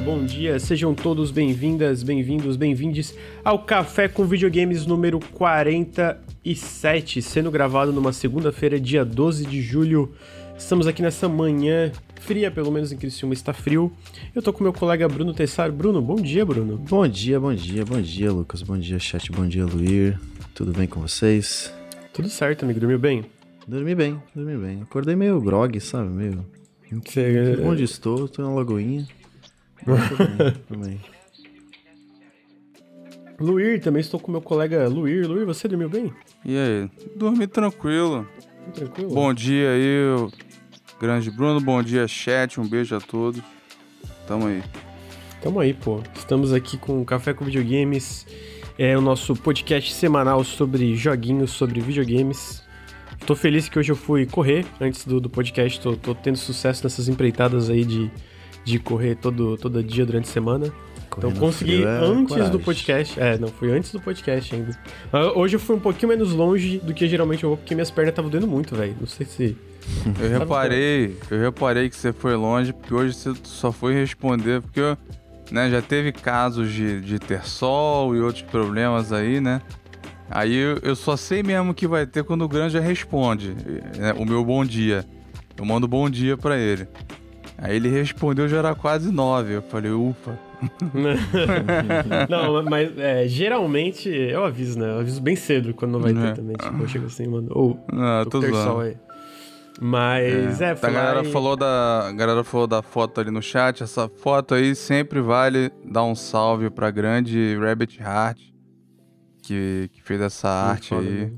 bom dia, sejam todos bem-vindas, bem-vindos, bem-vindes ao Café com Videogames número 47, sendo gravado numa segunda-feira, dia 12 de julho. Estamos aqui nessa manhã fria, pelo menos em Criciúma está frio. Eu tô com meu colega Bruno Tessar. Bruno, bom dia, Bruno. Bom dia, bom dia, bom dia, Lucas. Bom dia, chat. Bom dia, Luir. Tudo bem com vocês? Tudo certo, amigo. Dormiu bem? Dormi bem, dormi bem. Acordei meio grog, sabe? Meio. Onde estou? Tô na Lagoinha. também. Luir, também estou com meu colega Luir. Luir, você dormiu bem? E aí? Dormi tranquilo. Tranquilo? Bom dia aí, grande Bruno. Bom dia, chat. Um beijo a todos. Tamo aí. Tamo aí, pô. Estamos aqui com o Café com Videogames. É o nosso podcast semanal sobre joguinhos, sobre videogames. Tô feliz que hoje eu fui correr antes do, do podcast. Tô, tô tendo sucesso nessas empreitadas aí de, de correr todo, todo dia durante a semana. Então consegui é antes coragem. do podcast. É, não, fui antes do podcast ainda. Uh, hoje eu fui um pouquinho menos longe do que geralmente eu vou, porque minhas pernas estavam doendo muito, velho. Não sei se. Eu reparei, eu reparei que você foi longe, porque hoje você só foi responder, porque né, já teve casos de, de ter sol e outros problemas aí, né? Aí eu, eu só sei mesmo que vai ter quando o Granja responde né, o meu bom dia. Eu mando bom dia para ele. Aí ele respondeu já era quase nove. Eu falei, ufa. não, mas é, geralmente eu aviso, né? Eu aviso bem cedo quando não vai ter é. também. Tipo, eu chego assim, mano. Ou, oh, tô ter sol aí. Mas é, é a galera falou da a galera falou da foto ali no chat. Essa foto aí sempre vale dar um salve pra grande Rabbit Heart que, que fez essa Muito arte foda, aí. Né?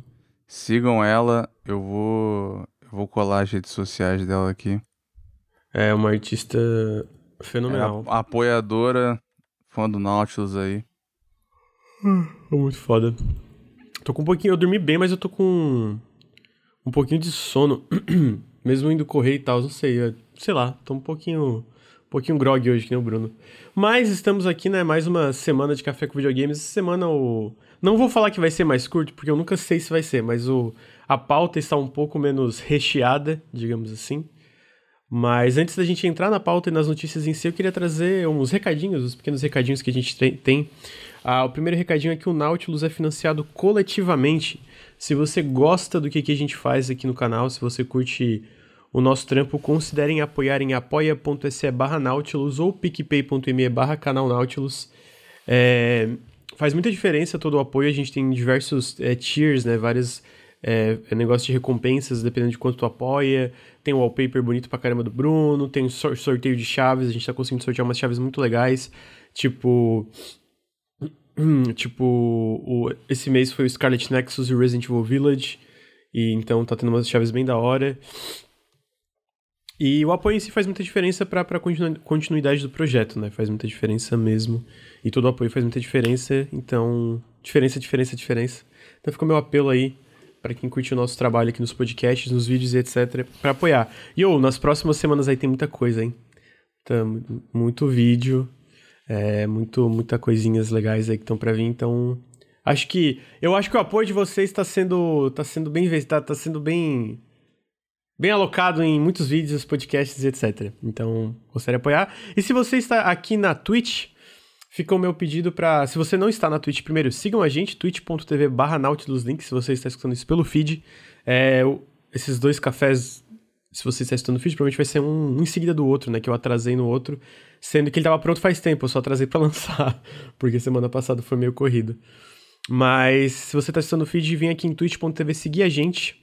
Sigam ela. Eu vou eu vou colar as redes sociais dela aqui. É uma artista fenomenal. É apoiadora, fã do Nautilus aí. Hum, muito foda. Tô com um pouquinho. Eu dormi bem, mas eu tô com um pouquinho de sono. Mesmo indo correr e tal, não sei. Sei lá, tô um pouquinho. Um pouquinho grog hoje, que nem o Bruno. Mas estamos aqui, né? Mais uma semana de café com videogames. Essa semana o. Não vou falar que vai ser mais curto, porque eu nunca sei se vai ser, mas o... a pauta está um pouco menos recheada, digamos assim. Mas antes da gente entrar na pauta e nas notícias em si, eu queria trazer uns recadinhos, os pequenos recadinhos que a gente tem. Ah, o primeiro recadinho é que o Nautilus é financiado coletivamente. Se você gosta do que, a gente faz aqui no canal, se você curte o nosso trampo, considerem apoiar em apoia.se barra Nautilus ou picpay.me barra canal Nautilus. É, faz muita diferença todo o apoio, a gente tem diversos é, tiers, né, várias é, de recompensas, dependendo de quanto tu apoia. Tem o wallpaper bonito pra caramba do Bruno, tem sorteio de chaves, a gente tá conseguindo sortear umas chaves muito legais. Tipo. Tipo, o, esse mês foi o Scarlet Nexus e Resident Evil Village. E então tá tendo umas chaves bem da hora. E o apoio em si faz muita diferença para a continuidade do projeto, né? Faz muita diferença mesmo. E todo o apoio faz muita diferença. Então, diferença, diferença, diferença. Então fica o meu apelo aí para quem curte o nosso trabalho aqui nos podcasts, nos vídeos e etc, para apoiar. E ou nas próximas semanas aí tem muita coisa, hein? Então, muito vídeo, é, muito muita coisinhas legais aí que estão para vir, então acho que eu acho que o apoio de vocês está sendo tá sendo bem tá, tá sendo bem bem alocado em muitos vídeos, podcasts, etc. Então, gostaria de apoiar. E se você está aqui na Twitch, fica o meu pedido para, se você não está na Twitch, primeiro sigam a gente, twitch.tv barra nautiluslink, se você está escutando isso pelo feed. É, esses dois cafés, se você está escutando no feed, provavelmente vai ser um, um, em seguida do outro, né, que eu atrasei no outro, sendo que ele estava pronto faz tempo, eu só atrasei para lançar, porque semana passada foi meio corrido. Mas se você está assistindo no feed, vem aqui em twitch.tv seguir a gente.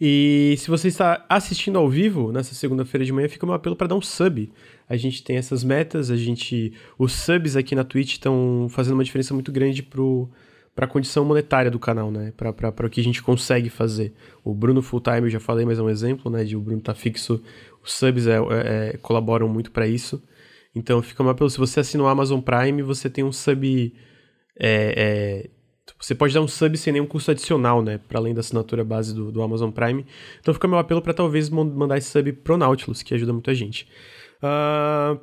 E se você está assistindo ao vivo nessa segunda-feira de manhã, fica o meu apelo para dar um sub a gente tem essas metas, a gente. Os subs aqui na Twitch estão fazendo uma diferença muito grande pro para a condição monetária do canal, né? Para o que a gente consegue fazer. O Bruno Fulltime eu já falei, mas é um exemplo, né? De o Bruno tá fixo, os subs é, é, é colaboram muito para isso. Então fica uma apelo. Se você assina o Amazon Prime, você tem um sub. É, é, você pode dar um sub sem nenhum custo adicional, né? Para além da assinatura base do, do Amazon Prime. Então fica meu apelo para talvez mandar esse sub pro Nautilus, que ajuda muita gente. Uh,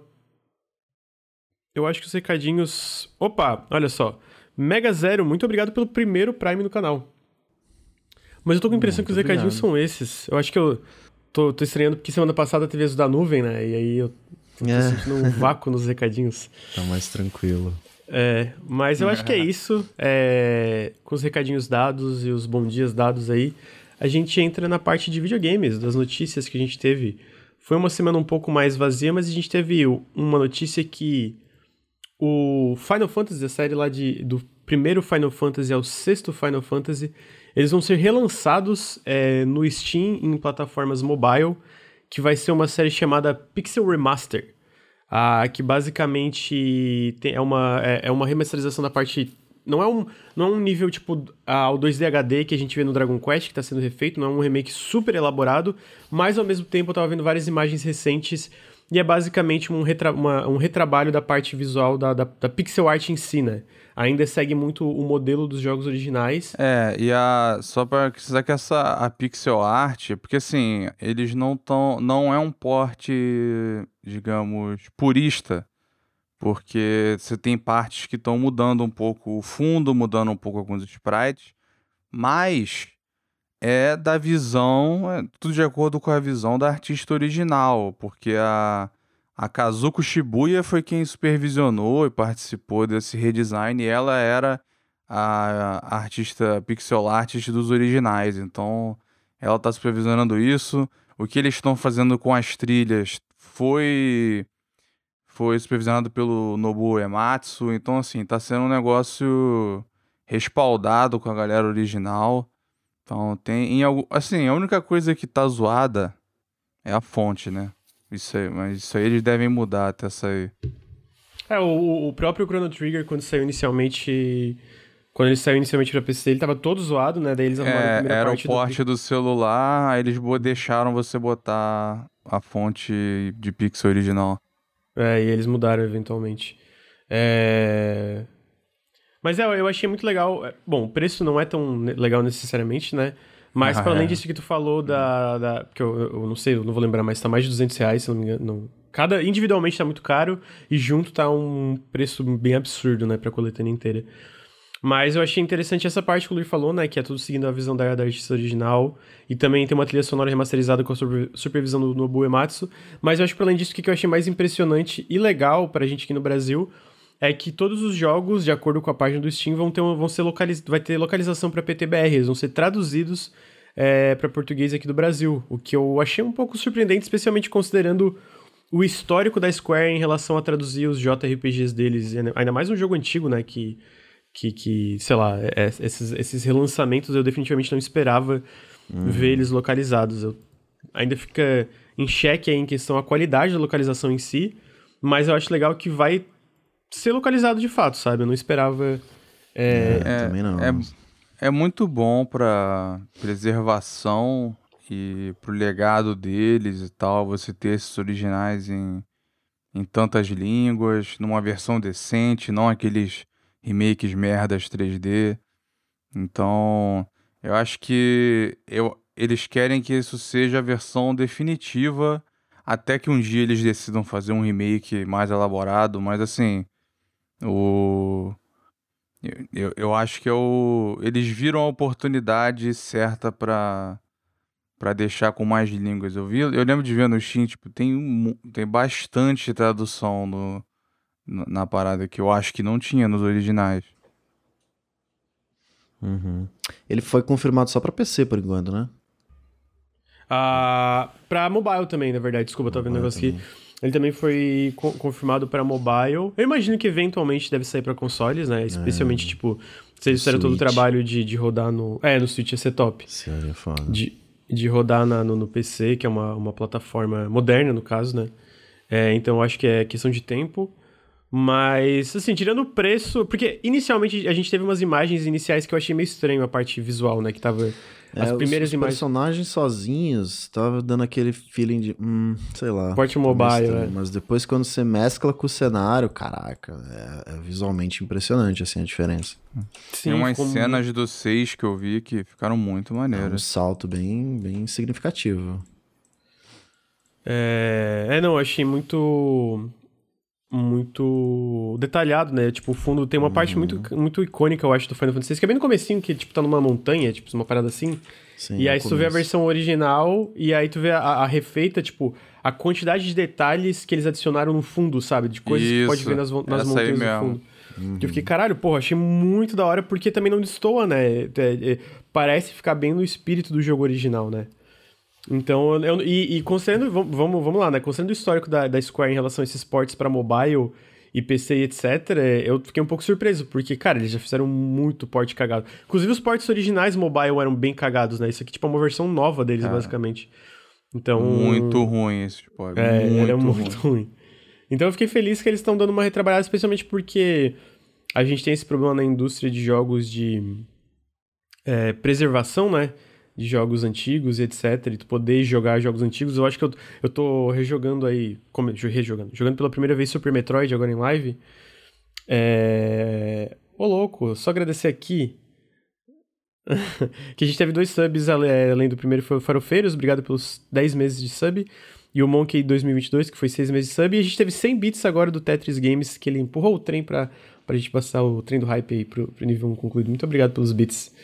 eu acho que os recadinhos. Opa, olha só. Mega Zero, muito obrigado pelo primeiro Prime no canal. Mas eu tô com a impressão muito que os obrigado. recadinhos são esses. Eu acho que eu tô, tô estranhando porque semana passada teve as da nuvem, né? E aí eu Tô é. sentindo um vácuo nos recadinhos. Tá mais tranquilo. É, mas eu acho que é isso. É, com os recadinhos dados e os bons dias dados aí, a gente entra na parte de videogames, das notícias que a gente teve. Foi uma semana um pouco mais vazia, mas a gente teve uma notícia que o Final Fantasy, a série lá de, do primeiro Final Fantasy ao sexto Final Fantasy, eles vão ser relançados é, no Steam em plataformas mobile, que vai ser uma série chamada Pixel Remaster. Ah, que basicamente tem, é, uma, é, é, uma remasterização da parte. Não é um, não é um nível tipo ao 2D HD que a gente vê no Dragon Quest, que está sendo refeito, não é um remake super elaborado, mas ao mesmo tempo eu tava vendo várias imagens recentes e é basicamente um, retra uma, um retrabalho da parte visual da, da, da, pixel art em si, né? Ainda segue muito o modelo dos jogos originais. É, e a. Só pra precisar que essa a pixel art, porque assim, eles não estão. Não é um porte, digamos, purista. Porque você tem partes que estão mudando um pouco o fundo, mudando um pouco alguns sprites. Mas é da visão, é tudo de acordo com a visão da artista original, porque a, a Kazuko Shibuya foi quem supervisionou e participou desse redesign, e ela era a, a artista pixel artist dos originais, então ela está supervisionando isso. O que eles estão fazendo com as trilhas foi foi supervisionado pelo Nobuo Ematsu, então assim, está sendo um negócio respaldado com a galera original. Então tem em algo, assim, a única coisa que tá zoada é a fonte, né? Isso aí, mas isso aí eles devem mudar até sair. É, o, o próprio Chrono Trigger, quando saiu inicialmente. Quando ele saiu inicialmente pra PC, ele tava todo zoado, né? Daí eles arrumaram é, a primeira era parte o porte do... do celular, aí eles deixaram você botar a fonte de pixel original. É, e eles mudaram eventualmente. É... Mas é, eu achei muito legal. É, bom, o preço não é tão legal necessariamente, né? Mas ah, para além é. disso que tu falou da. da que eu, eu, não sei, eu não vou lembrar, mas tá mais de 200 reais, se não me engano. Não. Cada individualmente tá muito caro e junto tá um preço bem absurdo, né, pra coletânea inteira. Mas eu achei interessante essa parte que o Luiz falou, né? Que é tudo seguindo a visão da, da artista original. E também tem uma trilha sonora remasterizada com a supervisão do Nobu Ematsu. Mas eu acho que, além disso, o que eu achei mais impressionante e legal pra gente aqui no Brasil é que todos os jogos, de acordo com a página do Steam, vão ter, vão ser localiz... vai ter localização para PTBR, eles vão ser traduzidos é, para português aqui do Brasil, o que eu achei um pouco surpreendente, especialmente considerando o histórico da Square em relação a traduzir os JRPGs deles, ainda mais um jogo antigo, né, que, que, que sei lá, é, esses, esses relançamentos eu definitivamente não esperava uhum. ver eles localizados. Eu, ainda fica em xeque aí em questão a qualidade da localização em si, mas eu acho legal que vai ser localizado de fato, sabe? Eu não esperava. É, é, também não. É, é muito bom para preservação e pro legado deles e tal, você ter esses originais em, em tantas línguas, numa versão decente, não aqueles remakes merdas 3D. Então, eu acho que eu, eles querem que isso seja a versão definitiva, até que um dia eles decidam fazer um remake mais elaborado, mas assim, o... Eu, eu acho que é eles viram a oportunidade certa para para deixar com mais línguas. Eu vi, eu lembro de ver no Steam, tipo, tem, um, tem bastante tradução no, na parada que eu acho que não tinha nos originais. Uhum. Ele foi confirmado só para PC por enquanto, né? Ah, pra mobile também, na verdade. Desculpa, eu tô vendo um negócio aqui. Ele também foi co confirmado para mobile. Eu imagino que eventualmente deve sair para consoles, né? Especialmente, é. tipo, se eles fizeram todo o trabalho de, de rodar no. É, no Switch ia ser top. Seria foda. De, de rodar na, no, no, PC, que é uma, uma plataforma moderna, no caso, né? É, então eu acho que é questão de tempo. Mas, assim, tirando o preço. Porque inicialmente a gente teve umas imagens iniciais que eu achei meio estranho a parte visual, né? Que tava as é, primeiras os, os imagens. personagens sozinhos tava dando aquele feeling de, hum, sei lá. Porte mobile, é. Mas depois quando você mescla com o cenário, caraca, é, é visualmente impressionante assim a diferença. Sim, Tem umas como... cenas do 6 que eu vi que ficaram muito maneiras. É um salto bem, bem significativo. É, é não, achei muito muito detalhado, né? Tipo, o fundo tem uma uhum. parte muito, muito icônica, eu acho, do Final Fantasy VI, que é bem no comecinho, que, tipo, tá numa montanha, tipo, uma parada assim. Sim, e aí tu vê a versão original, e aí tu vê a, a refeita, tipo, a quantidade de detalhes que eles adicionaram no fundo, sabe? De coisas Isso, que pode ver nas, nas montanhas do fundo. Uhum. Eu fiquei, caralho, porra, achei muito da hora, porque também não destoa, né? É, é, parece ficar bem no espírito do jogo original, né? Então, eu, e, e considerando, vamos, vamos lá, né? Considerando o histórico da, da Square em relação a esses ports para mobile e PC e etc., eu fiquei um pouco surpreso, porque, cara, eles já fizeram muito port cagado. Inclusive, os ports originais mobile eram bem cagados, né? Isso aqui, tipo, é uma versão nova deles, basicamente. Então. Muito ruim esse port. É, muito era muito ruim. ruim. Então eu fiquei feliz que eles estão dando uma retrabalhada, especialmente porque a gente tem esse problema na indústria de jogos de é, preservação, né? De jogos antigos e etc. E tu poder jogar jogos antigos. Eu acho que eu, eu tô rejogando aí. Como, rejogando. Jogando pela primeira vez Super Metroid agora em live. É. Ô, louco, só agradecer aqui. que a gente teve dois subs além do primeiro foi o Farofeiros, obrigado pelos 10 meses de sub. E o Monkey 2022, que foi 6 meses de sub. E a gente teve 100 bits agora do Tetris Games, que ele empurrou o trem pra, pra gente passar o trem do hype aí pro, pro nível 1 concluído. Muito obrigado pelos bits.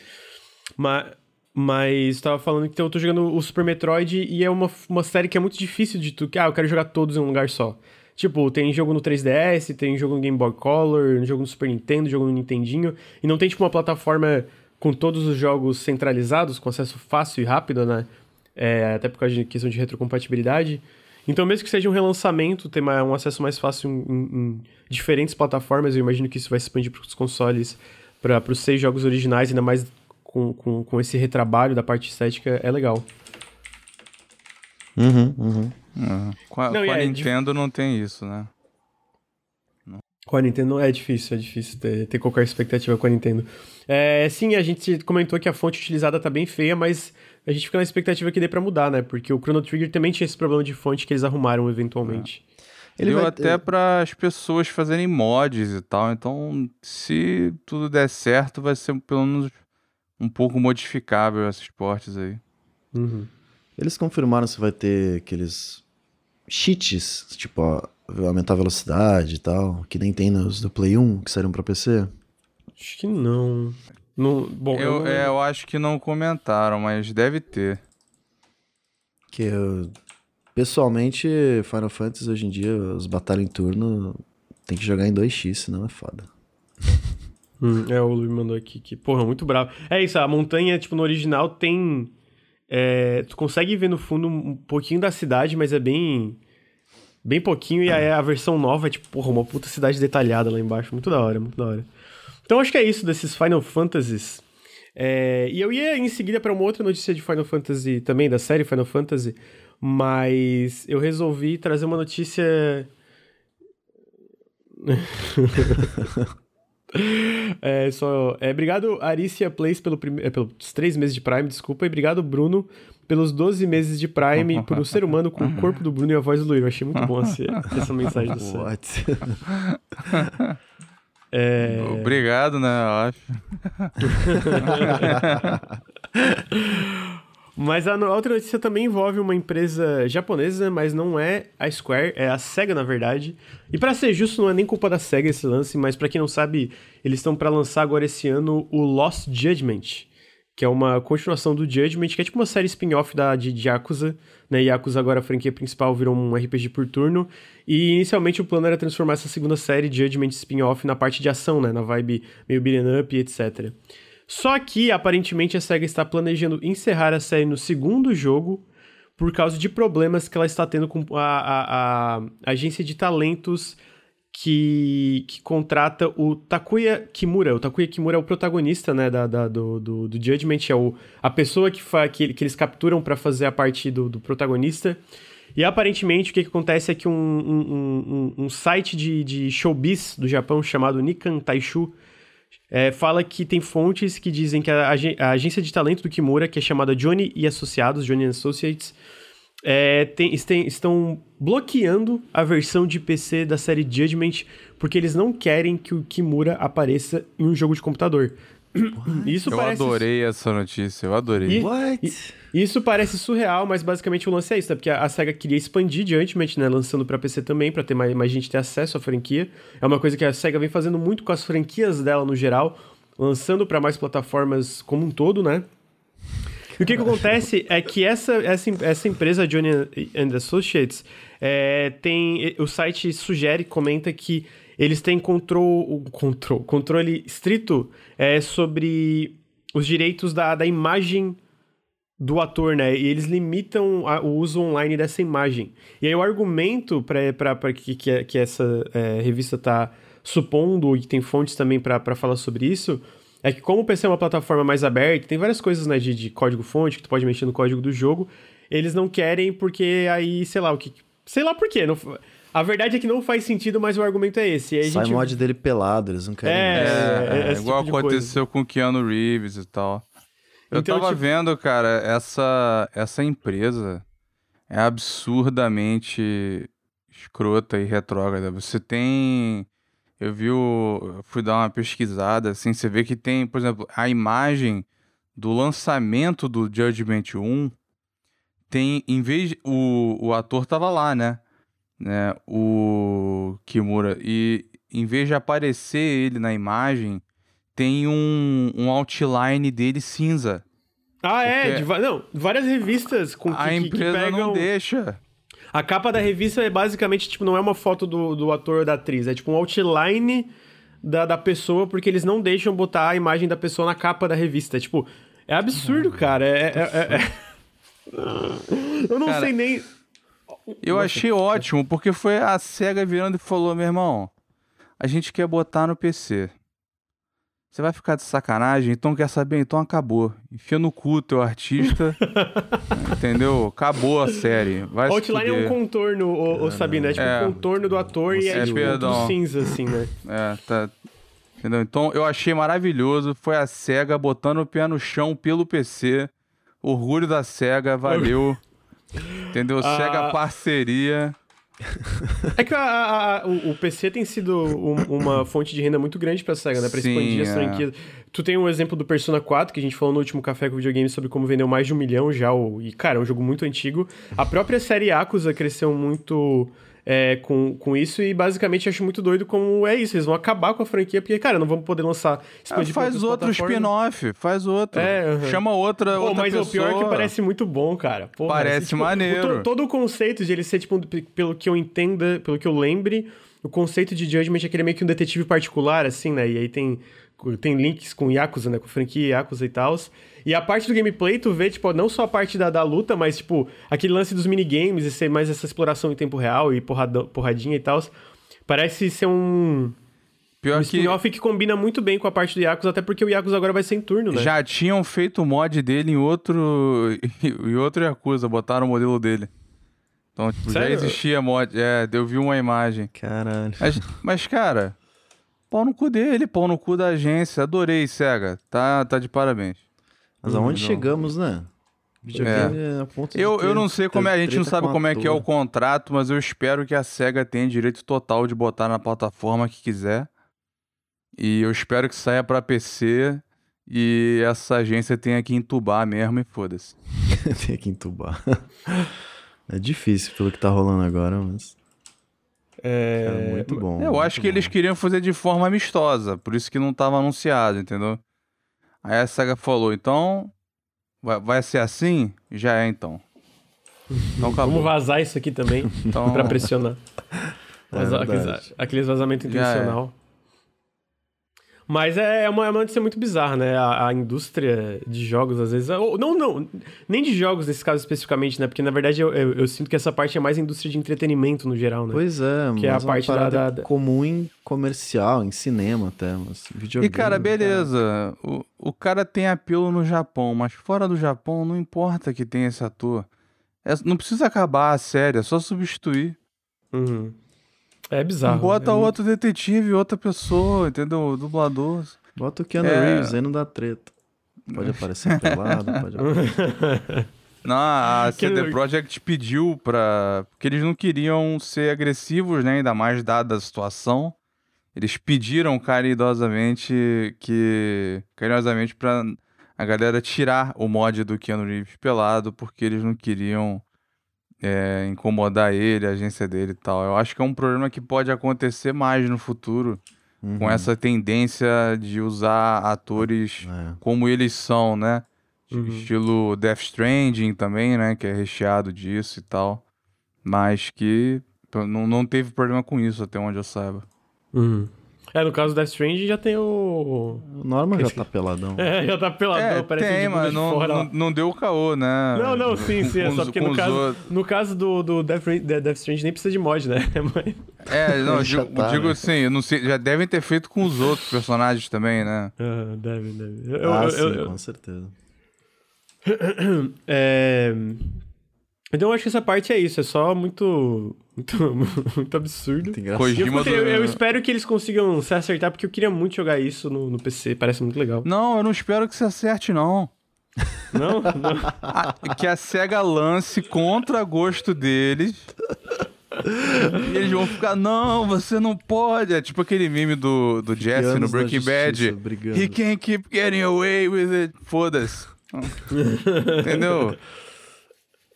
Mas, mas tava falando que eu tô jogando o Super Metroid e é uma, uma série que é muito difícil de tu. Ah, eu quero jogar todos em um lugar só. Tipo, tem jogo no 3DS, tem jogo no Game Boy Color, jogo no Super Nintendo, jogo no Nintendinho. E não tem, tipo, uma plataforma com todos os jogos centralizados, com acesso fácil e rápido, né? É, até por causa de questão de retrocompatibilidade. Então, mesmo que seja um relançamento, ter um acesso mais fácil em, em, diferentes plataformas, eu imagino que isso vai se expandir para os consoles, para os seis jogos originais, ainda mais com, com, com esse retrabalho da parte estética, é legal. Uhum, uhum. uhum. Com a, não, com a é, Nintendo não tem isso, né? Com a Nintendo é difícil, é difícil ter, ter qualquer expectativa com a Nintendo. É, sim, a gente comentou que a fonte utilizada tá bem feia, mas a gente fica na expectativa que dê pra mudar, né? Porque o Chrono Trigger também tinha esse problema de fonte que eles arrumaram eventualmente. É. Ele Deu vai... até para as pessoas fazerem mods e tal, então se tudo der certo, vai ser pelo menos um pouco modificável esses portes aí. Uhum. Eles confirmaram se vai ter aqueles cheats, tipo, ó, aumentar a velocidade e tal, que nem tem nos do Play 1, que saíram pra PC? Acho que não. não bom, eu, eu, não... É, eu acho que não comentaram, mas deve ter. Que eu, pessoalmente, Final Fantasy hoje em dia, os batalhas em turno, tem que jogar em 2x, senão é foda. Hum, é, o Luiz mandou aqui que, porra, muito bravo. É isso, a montanha, tipo, no original tem. É, tu consegue ver no fundo um pouquinho da cidade, mas é bem bem pouquinho, e aí a versão nova é tipo, porra, uma puta cidade detalhada lá embaixo. Muito da hora, muito da hora. Então acho que é isso desses Final Fantasies. É, e eu ia em seguida para uma outra notícia de Final Fantasy também, da série Final Fantasy, mas eu resolvi trazer uma notícia. é, só, é, obrigado, Aricia Place, pelo prime... É, pelos três meses de Prime, desculpa, e obrigado, Bruno, pelos 12 meses de Prime por um ser humano com o corpo do Bruno e a voz do. Eu achei muito bom essa, essa mensagem do céu. É... Obrigado, né? Eu acho. Mas a outra notícia também envolve uma empresa japonesa, mas não é a Square, é a SEGA, na verdade. E para ser justo, não é nem culpa da SEGA esse lance, mas para quem não sabe, eles estão para lançar agora esse ano o Lost Judgment que é uma continuação do Judgment, que é tipo uma série spin-off da, de, de Yakuza, né? Yakuza agora a franquia principal virou um RPG por turno, e inicialmente o plano era transformar essa segunda série, Judgment spin-off, na parte de ação, né? Na vibe meio beat'em up e etc. Só que, aparentemente, a SEGA está planejando encerrar a série no segundo jogo, por causa de problemas que ela está tendo com a, a, a agência de talentos que, que contrata o Takuya Kimura. O Takuya Kimura é o protagonista, né, da, da do, do, do, Judgment, é o, a pessoa que, fa, que, que eles capturam para fazer a parte do, do protagonista. E aparentemente o que, que acontece é que um, um, um, um site de, de showbiz do Japão chamado Nikan Taishu é, fala que tem fontes que dizem que a, a, agência de talento do Kimura, que é chamada Johnny e Associados, Johnny Associates, é, tem, tem, estão bloqueando a versão de PC da série Judgment porque eles não querem que o Kimura apareça em um jogo de computador. Isso eu parece... adorei essa notícia, eu adorei. E, e, isso parece surreal, mas basicamente o lance é isso, né? Porque a, a SEGA queria expandir Judgment, né? Lançando para PC também, para ter mais, mais gente ter acesso à franquia. É uma coisa que a SEGA vem fazendo muito com as franquias dela no geral, lançando para mais plataformas como um todo, né? E o que, que acontece é que essa, essa, essa empresa, Johnny and Associates, é, tem. O site sugere, comenta que eles têm control, control, controle estrito é, sobre os direitos da, da imagem do ator, né? E eles limitam a, o uso online dessa imagem. E aí o argumento para que, que, que essa é, revista tá supondo, e tem fontes também para falar sobre isso, é que como o PC é uma plataforma mais aberta, tem várias coisas né, de, de código-fonte que tu pode mexer no código do jogo, eles não querem porque aí, sei lá, o que... Sei lá por quê, não... A verdade é que não faz sentido, mas o argumento é esse. Sai gente... mod dele pelado, eles não querem. É, é, é, é igual tipo aconteceu com o Keanu Reeves e tal. Eu então, tava tipo... vendo, cara, essa, essa empresa é absurdamente escrota e retrógrada. Você tem. Eu vi o. Eu fui dar uma pesquisada, assim, você vê que tem, por exemplo, a imagem do lançamento do Judgment 1 tem, em vez. O, o ator tava lá, né? Né? O Kimura. E em vez de aparecer ele na imagem, tem um, um outline dele cinza. Ah, é? De, não, várias revistas com que, A empresa que pegam... não deixa. A capa da revista é basicamente, tipo, não é uma foto do, do ator ou da atriz, é tipo um outline da, da pessoa, porque eles não deixam botar a imagem da pessoa na capa da revista. É, tipo, é absurdo, cara. É, é, é, é... Eu não cara, sei nem. Eu Nossa, achei ótimo, porque foi a SEGA virando e falou: meu irmão, a gente quer botar no PC. Você vai ficar de sacanagem? Então quer saber? Então acabou. Enfia no cu teu artista. entendeu? Acabou a série. Vai Outline é um contorno, o, o Sabino. É tipo é, um contorno do ator e é, é tipo cinza, assim, né? É, tá. Entendeu? Então eu achei maravilhoso. Foi a SEGA botando o pé no chão pelo PC. Orgulho da SEGA, valeu. entendeu? Ah. SEGA parceria. É que a, a, a, o, o, PC tem sido um, uma fonte de renda muito grande pra SEGA, né? Pra Sim, expandir as é. franquias. Tu tem um exemplo do Persona 4, que a gente falou no último Café com Videogame sobre como vendeu mais de um milhão já. E, cara, é um jogo muito antigo. A própria série Yakuza cresceu muito é, com, com isso e basicamente acho muito doido como é isso. Eles vão acabar com a franquia porque, cara, não vamos poder lançar. Ah, faz outro spin-off, faz outro. É, uhum. Chama outra, Pô, outra mas pessoa. o pior é que parece muito bom, cara. Porra, parece tipo, maneiro. O, todo o conceito de ele ser, tipo, pelo que eu entenda, pelo que eu lembre, o conceito de Judgment é que ele é meio que um detetive particular, assim, né? E aí tem, tem links com Yakuza, né? Com franquia Yakuza e tal. E a parte do gameplay, tu vê, tipo, não só a parte da, da luta, mas, tipo, aquele lance dos minigames e ser mais essa exploração em tempo real e porrada, porradinha e tal. Parece ser um. Pior um spin-off que... combina muito bem com a parte do Yakuza, até porque o Yakuza agora vai ser em turno, né? Já tinham feito o mod dele em outro. em outro Yakuza, botaram o modelo dele. Então, tipo, já existia mod. É, eu vi uma imagem. Caralho. Mas, mas, cara, pau no cu dele, pau no cu da agência. Adorei, SEGA. Tá, tá de parabéns. Mas aonde chegamos, né? Videogame é. a ponto de eu, ter, eu não sei como é, a gente não sabe como é que é o contrato, mas eu espero que a SEGA tenha direito total de botar na plataforma que quiser. E eu espero que saia para PC e essa agência tenha que entubar mesmo e foda-se. tenha que entubar. é difícil pelo que tá rolando agora, mas. É, é muito bom. Eu muito acho que bom. eles queriam fazer de forma amistosa, por isso que não tava anunciado, entendeu? Aí a SEGA falou, então vai, vai ser assim? Já é então. Então acabou. Vamos vazar isso aqui também então... pra pressionar. É aqueles, aqueles vazamento intencional. Mas é, é uma, é uma notícia muito bizarra, né? A, a, indústria de jogos, às vezes. Ou, não, não. Nem de jogos nesse caso especificamente, né? Porque na verdade eu, eu, eu, sinto que essa parte é mais indústria de entretenimento no geral, né? Pois é, que é a parte da, da, comum em comercial, em cinema até. Mas videogame, e cara, beleza. O, o cara tem apelo no Japão, mas fora do Japão não importa que tenha esse ator. É, não precisa acabar a série, é só substituir. Uhum. É bizarro. Bota é outro muito... detetive, outra pessoa, entendeu? Dublador. Bota o Keanu é... Reeves, aí não dá treta. Pode aparecer pelado, pode aparecer. Não, a CD Projekt pediu pra. Porque eles não queriam ser agressivos, né? Ainda mais dada a situação. Eles pediram carinhosamente que. carinhosamente pra a galera tirar o mod do Keanu Reeves pelado, porque eles não queriam é, incomodar ele, a agência dele e tal. Eu acho que é um problema que pode acontecer mais no futuro, uhum. com essa tendência de usar atores é. como eles são, né? Uhum. Estilo Death Stranding também, né? Que é recheado disso e tal. Mas que não, não teve problema com isso, até onde eu saiba. Uhum. É, no caso do Death Stranding já tem o. O Norman já tá peladão. É, já tá peladão, é, parece tem, de mas não, fora, não, não, deu o caô, né? Não, não, sim, sim. É só porque no caso, no caso do, do Death, Death Stranding nem precisa de mod, né? Mas... É, não, digo, tá, digo né? assim, eu não sei, já devem ter feito com os outros personagens também, né? Ah, deve, deve. Eu, ah, eu, sim, eu, com certeza. é... Então eu acho que essa parte é isso, é só muito. Muito, muito absurdo. Muito eu, do... eu, espero que eles consigam se acertar, porque eu queria muito jogar isso no, no PC, parece muito legal. Não, eu não espero que se acerte, não. Não? não. A, que a SEGA lance contra gosto deles. e eles vão ficar, não, você não pode. É tipo aquele meme do, do Jesse no Breaking Bad. He can't keep getting away with it. Foda-se. Entendeu?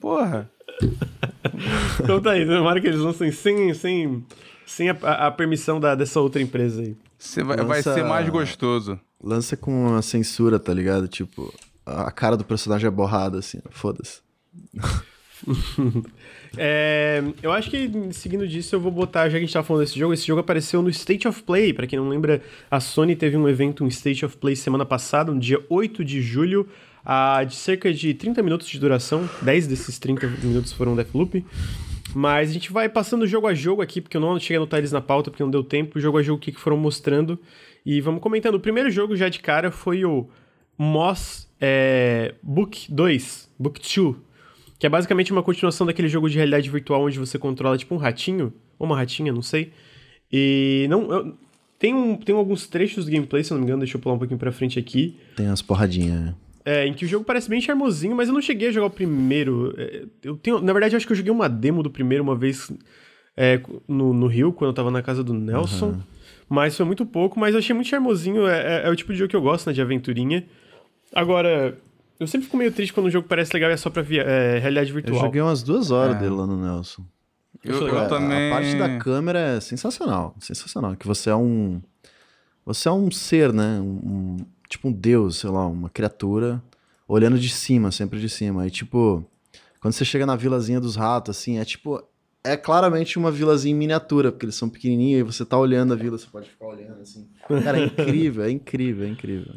Porra. então tá aí, tomara que eles lancem sem, sem, sem a, a permissão da, dessa outra empresa aí. Vai, Lança... vai ser mais gostoso. Lança com a censura, tá ligado? Tipo, a cara do personagem é borrada, assim, foda-se. é, eu acho que seguindo disso eu vou botar, já que a gente tá falando desse jogo, esse jogo apareceu no State of Play, para quem não lembra, a Sony teve um evento, um State of Play semana passada, no dia 8 de julho, a de cerca de 30 minutos de duração. 10 desses 30 minutos foram Deathloop. Mas a gente vai passando jogo a jogo aqui, porque eu não cheguei a anotar eles na pauta, porque não deu tempo. Jogo a jogo que foram mostrando. E vamos comentando. O primeiro jogo já de cara foi o Moss é, Book 2, Book 2. Que é basicamente uma continuação daquele jogo de realidade virtual onde você controla tipo um ratinho. Ou uma ratinha, não sei. E não. Eu, tem, um, tem alguns trechos do gameplay, se eu não me engano, deixa eu pular um pouquinho pra frente aqui. Tem as porradinhas, né? É, em que o jogo parece bem charmosinho, mas eu não cheguei a jogar o primeiro. É, eu tenho, na verdade, eu acho que eu joguei uma demo do primeiro uma vez é, no, no Rio, quando eu tava na casa do Nelson. Uhum. Mas foi muito pouco, mas eu achei muito charmosinho. É, é, é, o tipo de jogo que eu gosto, né? De aventurinha. Agora, eu sempre fico meio triste quando um jogo parece legal e é só pra via, é, realidade virtual. Eu joguei umas duas horas é. dele lá no Nelson. Eu, eu, também. A parte da câmera é sensacional. Sensacional. Que você é um. Você é um ser, né? Um, tipo um deus, sei lá, uma criatura, olhando de cima, sempre de cima. E tipo, quando você chega na vilazinha dos ratos, assim, é tipo. É claramente uma vilazinha em miniatura, porque eles são pequenininhos e você tá olhando a vila, você pode ficar olhando assim. Cara, é incrível, é incrível, é incrível.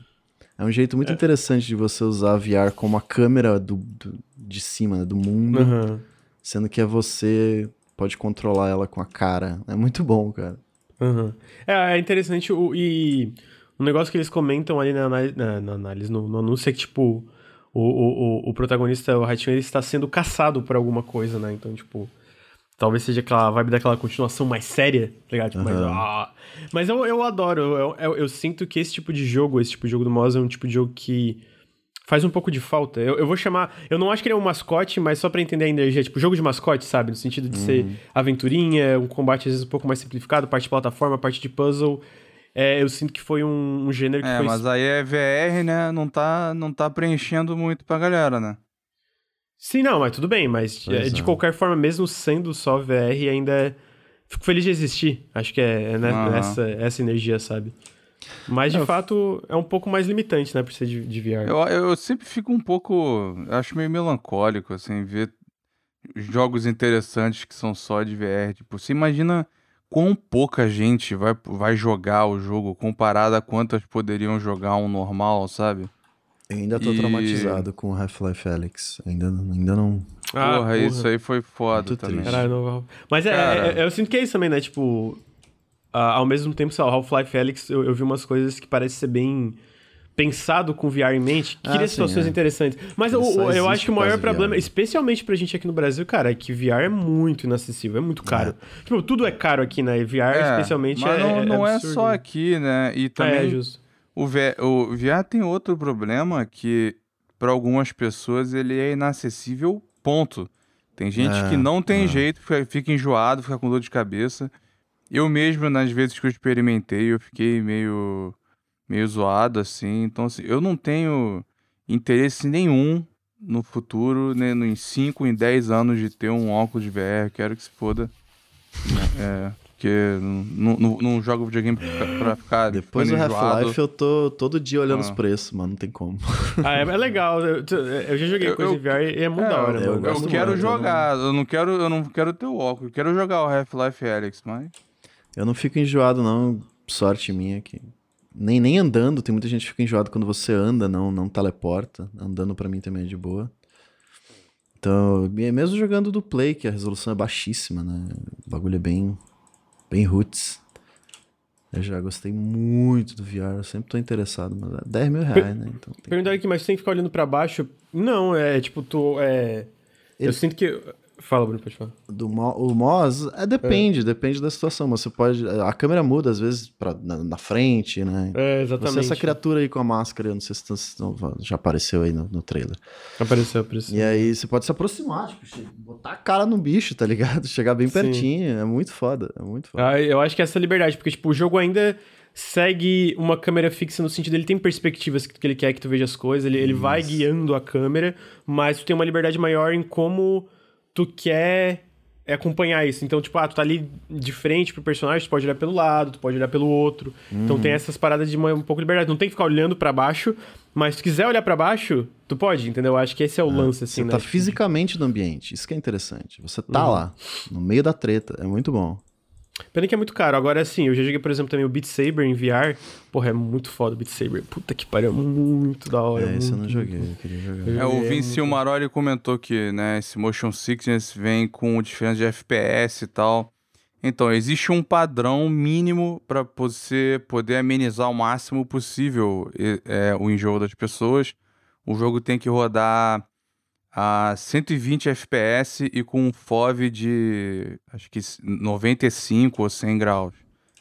É um jeito muito é. interessante de você usar a VR como a câmera do, do de cima, né, do mundo, uhum. sendo que é você pode controlar ela com a cara. É muito bom, cara. Uhum. É, é interessante o, e um negócio que eles comentam ali na, na, na análise, no, no, anúncio, é que, tipo, o, o, o protagonista, o Ratinho, ele está sendo caçado por alguma coisa, né? Então, tipo, talvez seja aquela vibe daquela continuação mais séria, tá ligado? Tipo, uhum. mais, ah. Mas eu, eu adoro, eu, eu, eu, sinto que esse tipo de jogo, esse tipo de jogo do Moz é um tipo de jogo que faz um pouco de falta. Eu, eu vou chamar. Eu não acho que ele é um mascote, mas só para entender a energia. Tipo, jogo de mascote, sabe? No sentido de uhum. ser aventurinha, um combate às vezes um pouco mais simplificado, parte de plataforma, parte de puzzle é, eu sinto que foi um, um gênero que é, foi... mas aí é VR, né? Não tá, não tá preenchendo muito pra galera, né? Sim, não, mas tudo bem, mas é, de é. qualquer forma, mesmo sendo só VR, ainda é... Fico feliz de existir. Acho que é, é né, uhum. essa, essa energia, sabe? Mas de eu... fato é um pouco mais limitante, né, por ser de, de VR. Eu, eu sempre fico um pouco. Acho meio melancólico, assim, ver jogos interessantes que são só de VR. Tipo, você imagina quão pouca gente vai, vai jogar o jogo comparado a quantas poderiam jogar um normal, sabe? Eu ainda tô e... traumatizado com Half-Life Alyx. Ainda, ainda não. Ah, porra, porra, isso aí foi foda Muito também. Caralho, não... Mas é, Cara... é, é, eu sinto que é isso também, né? Tipo, uh, ao mesmo tempo, sei lá, Half-Life Alyx, eu, eu vi umas coisas que parecem ser bem pensado com VR em mente, cria ah, situações é. interessantes. Mas eu, eu acho que o maior problema, VR. especialmente pra gente aqui no Brasil, cara, é que VR é muito inacessível, é muito caro. É. Tipo, tudo é caro aqui, né? VR, é, especialmente, mas é. Não, é, não é, só aqui, né? E também. É, justo. O VR, o VR tem outro problema que, para algumas pessoas, ele é inacessível, ponto. Tem gente que não tem jeito, fica enjoado, fica com dor de cabeça. Eu mesmo, nas vezes que eu experimentei, eu fiquei meio meio zoado, assim. Então, assim, eu não tenho interesse nenhum no futuro, né, em 5, em 10 anos de ter um óculos de VR. Quero que se foda. é, porque não, não, não jogo videogame pra, pra ficar. Depois do Half-Life eu tô todo dia olhando ah. os preços, mano, não tem como. Ah, é, é legal. Eu, eu, já joguei eu, coisa eu, VR e é muito é, da hora, eu. Eu, quero muito, jogar, eu não quero, eu não quero ter o óculos, eu quero jogar o Half-Life Alex, mas. Eu não fico enjoado, não. Sorte minha aqui. Nem, nem andando, tem muita gente que fica enjoado quando você anda, não, não teleporta. Andando para mim também é de boa. Então, mesmo jogando do Play, que a resolução é baixíssima, né? O bagulho é bem, bem roots. Eu já gostei muito do VR, eu sempre tô interessado, mas é 10 mil reais, né? Então, tem... Perguntar aqui, mas você tem que ficar olhando para baixo? Não, é tipo, tô. É... Ele... Eu sinto que. Fala, Bruno, pode falar. Do Mo, o Moz, é, depende, é. depende da situação. Você pode. A câmera muda, às vezes, pra, na, na frente, né? É, exatamente. Você, essa criatura aí com a máscara, eu não sei se já apareceu aí no, no trailer. Apareceu, apareceu. E aí você pode se aproximar, tipo, botar a cara no bicho, tá ligado? Chegar bem pertinho. Sim. É muito foda. É muito foda. Ah, eu acho que é essa liberdade, porque, tipo, o jogo ainda segue uma câmera fixa no sentido ele tem perspectivas que ele quer que tu veja as coisas, ele, ele vai guiando a câmera, mas tu tem uma liberdade maior em como tu quer acompanhar isso. Então, tipo, ah, tu tá ali de frente pro personagem, tu pode olhar pelo lado, tu pode olhar pelo outro. Uhum. Então tem essas paradas de uma, um pouco de liberdade. Não tem que ficar olhando para baixo, mas se tu quiser olhar para baixo, tu pode, entendeu? Acho que esse é o é, lance, assim, Você né? tá fisicamente no ambiente, isso que é interessante. Você tá uhum. lá, no meio da treta, é muito bom. Pena que é muito caro. Agora, assim, eu já joguei, por exemplo, também o Beat Saber em VR. Porra, é muito foda o Beat Saber. Puta que pariu, é muito da hora. É, esse eu não joguei, eu queria jogar. É, o Vinci muito... Maroli comentou que, né, esse Motion Sickness vem com diferença de FPS e tal. Então, existe um padrão mínimo para você poder amenizar o máximo possível é, o enjoo das pessoas. O jogo tem que rodar a 120 FPS e com um FOV de acho que 95 ou 100 graus.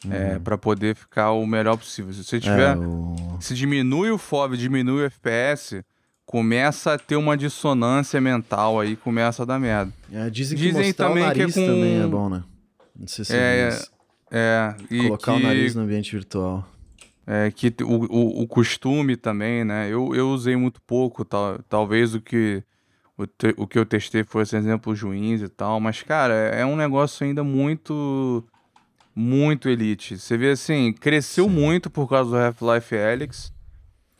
É, uhum. É, para poder ficar o melhor possível. Se você tiver. É, o... Se diminui o FOV, diminui o FPS, começa a ter uma dissonância mental aí, começa a dar merda. É, dizem que dizem também o nariz que é com... também é bom, né? Não sei se é, é, é Colocar que... o nariz no ambiente virtual. É, que o, o, o, costume também, né? Eu, eu usei muito pouco, tal, talvez o que o, te, o que eu testei foi, por exemplo, juiz e tal. Mas, cara, é, é um negócio ainda muito. Muito elite. Você vê assim, cresceu Sim. muito por causa do Half-Life Alyx.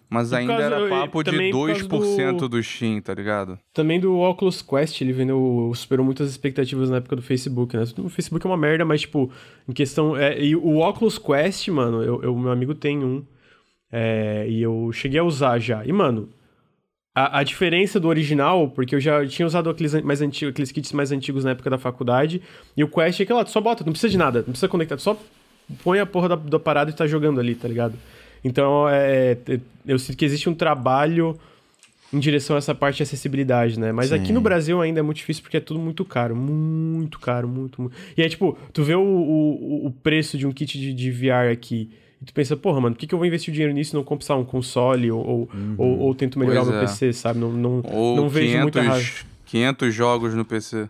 Mas por ainda causa, era papo de 2% do... do Steam, tá ligado? Também do Oculus Quest, ele vendeu, superou muitas expectativas na época do Facebook, né? O Facebook é uma merda, mas, tipo, em questão. É, e o Oculus Quest, mano, eu, eu meu amigo tem um. É, e eu cheguei a usar já. E, mano, a, a, diferença do original, porque eu já tinha usado aqueles, mais antigos, aqueles kits mais antigos na época da faculdade, e o Quest é aquele lá, tu só bota, não precisa de nada, não precisa conectar, só põe a porra da, da parada e tá jogando ali, tá ligado? Então, é, é, eu sinto que existe um trabalho em direção a essa parte de acessibilidade, né? Mas Sim. aqui no Brasil ainda é muito difícil porque é tudo muito caro, muito caro, muito, muito. E aí, tipo, tu vê o, o, o preço de um kit de, de VR aqui e tu pensa, porra, mano, por que, que eu vou investir o dinheiro nisso e não comprar um console ou, ou, uhum. ou, ou, tento melhorar o meu é. PC, sabe? Não, não, ou não vejo 500, muita razão. 500 jogos no PC.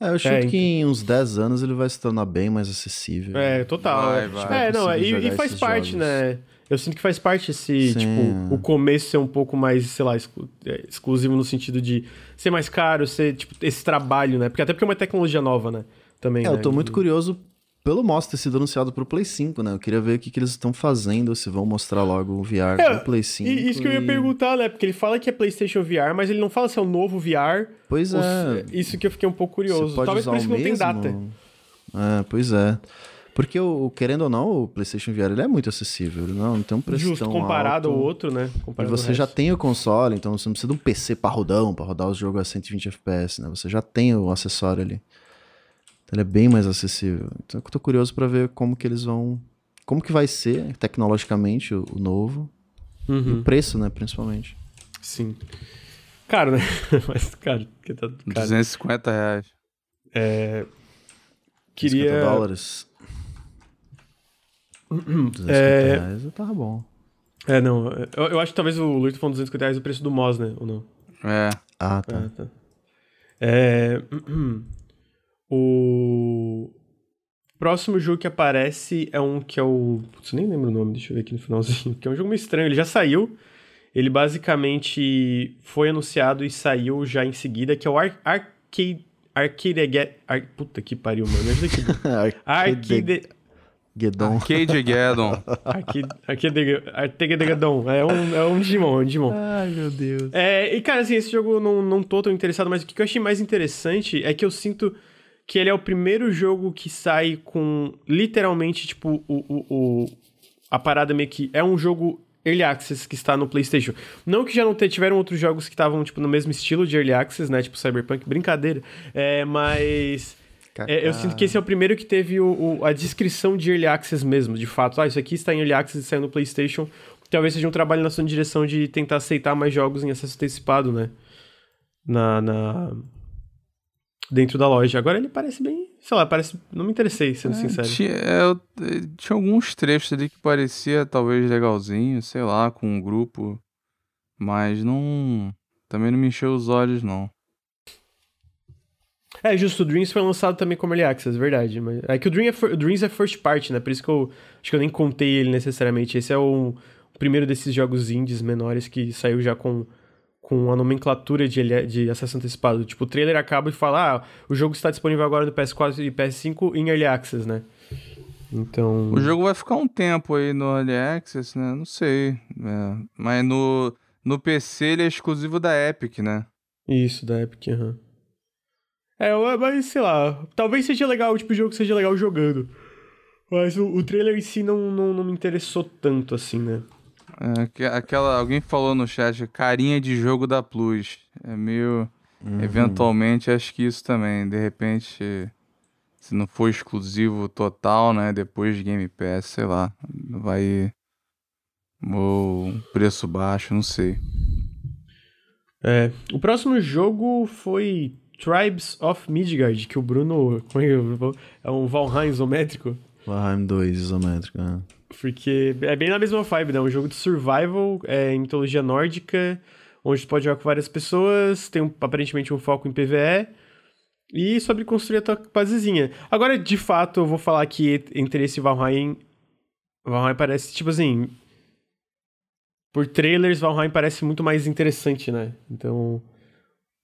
É, eu chuto é, que em uns 10 anos ele vai se tornar bem mais acessível. É, total. Vai, vai. É, não, e, e faz parte, jogos. né? Eu sinto que faz parte esse, Sim. tipo, o começo ser um pouco mais, sei lá, exclu é, exclusivo no sentido de ser mais caro, ser, tipo, esse trabalho, né? Porque até porque é uma tecnologia nova, né? Também, é, né? eu tô muito curioso pelo Moss ter sido anunciado pro Play 5, né? Eu queria ver o que, que eles estão fazendo, se vão mostrar logo o VR é, pro Play 5. E isso que eu ia perguntar, né? Porque ele fala que é PlayStation VR, mas ele não fala se é o novo VR. Pois é. Isso que eu fiquei um pouco curioso. Talvez por isso não tem data. É, pois é. Porque, o, querendo ou não, o PlayStation VR ele é muito acessível. Não, não tem um preço Justo, tão comparado alto. ao outro, né? Comparado e você já tem o console, então você não precisa de um PC parrudão para rodar os jogos a 120 FPS, né? Você já tem o acessório ali. Então ele é bem mais acessível. Então eu tô curioso para ver como que eles vão. Como que vai ser tecnologicamente o, o novo. Uhum. E o preço, né, principalmente. Sim. Caro, né? Mas, cara, que tá caro. 250 reais. É. Queria. dólares. 250 é... reais tava bom. É, não. Eu, eu acho que talvez o Luiz falando 250 reais o preço do Moz, né? Ou não? É. Ah, tá. Ah, tá. É. O próximo jogo que aparece é um que é o. Putz, nem lembro o nome, deixa eu ver aqui no finalzinho. Que é um jogo meio estranho. Ele já saiu. Ele basicamente foi anunciado e saiu já em seguida, que é o Ar Arcade, Arcade... Ar... Puta que pariu, mano. Ajuda aqui. Arcade... Gedon. Arcade Geddon. Arcade... Arcade... É um, é um Digimon, é um Digimon. Ai, meu Deus. É, e cara, assim, esse jogo eu não, não tô tão interessado, mas o que eu achei mais interessante é que eu sinto que ele é o primeiro jogo que sai com literalmente, tipo, o, o, o a parada meio que. É um jogo Early Access que está no PlayStation. Não que já não tiveram outros jogos que estavam, tipo, no mesmo estilo de Early Access, né? Tipo Cyberpunk, brincadeira. É, mas. É, eu sinto que esse é o primeiro que teve o, o, a descrição de Early Access mesmo, de fato. Ah, isso aqui está em Early Access e saiu no PlayStation. Talvez seja um trabalho na sua direção de tentar aceitar mais jogos em acesso antecipado, né? Na, na, dentro da loja. Agora ele parece bem. Sei lá, parece. Não me interessei, sendo é, sincero. Tinha, é, tinha alguns trechos ali que parecia talvez legalzinho, sei lá, com um grupo. Mas não. Também não me encheu os olhos, não. É, justo, o Dreams foi lançado também como Early Access, verdade. Mas é que o, Dream é for, o Dreams é first party, né? Por isso que eu acho que eu nem contei ele necessariamente. Esse é o, o primeiro desses jogos indies menores que saiu já com com a nomenclatura de, de acesso antecipado. Tipo, o trailer acaba e fala, ah, o jogo está disponível agora no PS4 e PS5 em Early Access, né? Então... O jogo vai ficar um tempo aí no Early Access, né? Não sei. É. Mas no, no PC ele é exclusivo da Epic, né? Isso, da Epic, aham. Uhum. É, mas sei lá, talvez seja legal, tipo, o jogo seja legal jogando. Mas o, o trailer em si não, não, não me interessou tanto assim, né? É, aquela, alguém falou no chat, carinha de jogo da Plus. É meio. Uhum. Eventualmente, acho que isso também. De repente, se não for exclusivo total, né? Depois de Game Pass, sei lá. Vai. Ou preço baixo, não sei. É, o próximo jogo foi Tribes of Midgard, que o Bruno. É, é um Valheim isométrico. Valheim 2 isométrico, né? Porque é bem na mesma vibe, né? Um jogo de survival, é, em mitologia nórdica, onde você pode jogar com várias pessoas, tem um, aparentemente um foco em PvE, e sobre construir a tua basezinha. Agora, de fato, eu vou falar que entre esse Valheim... Valheim parece, tipo assim... Por trailers, Valheim parece muito mais interessante, né? Então...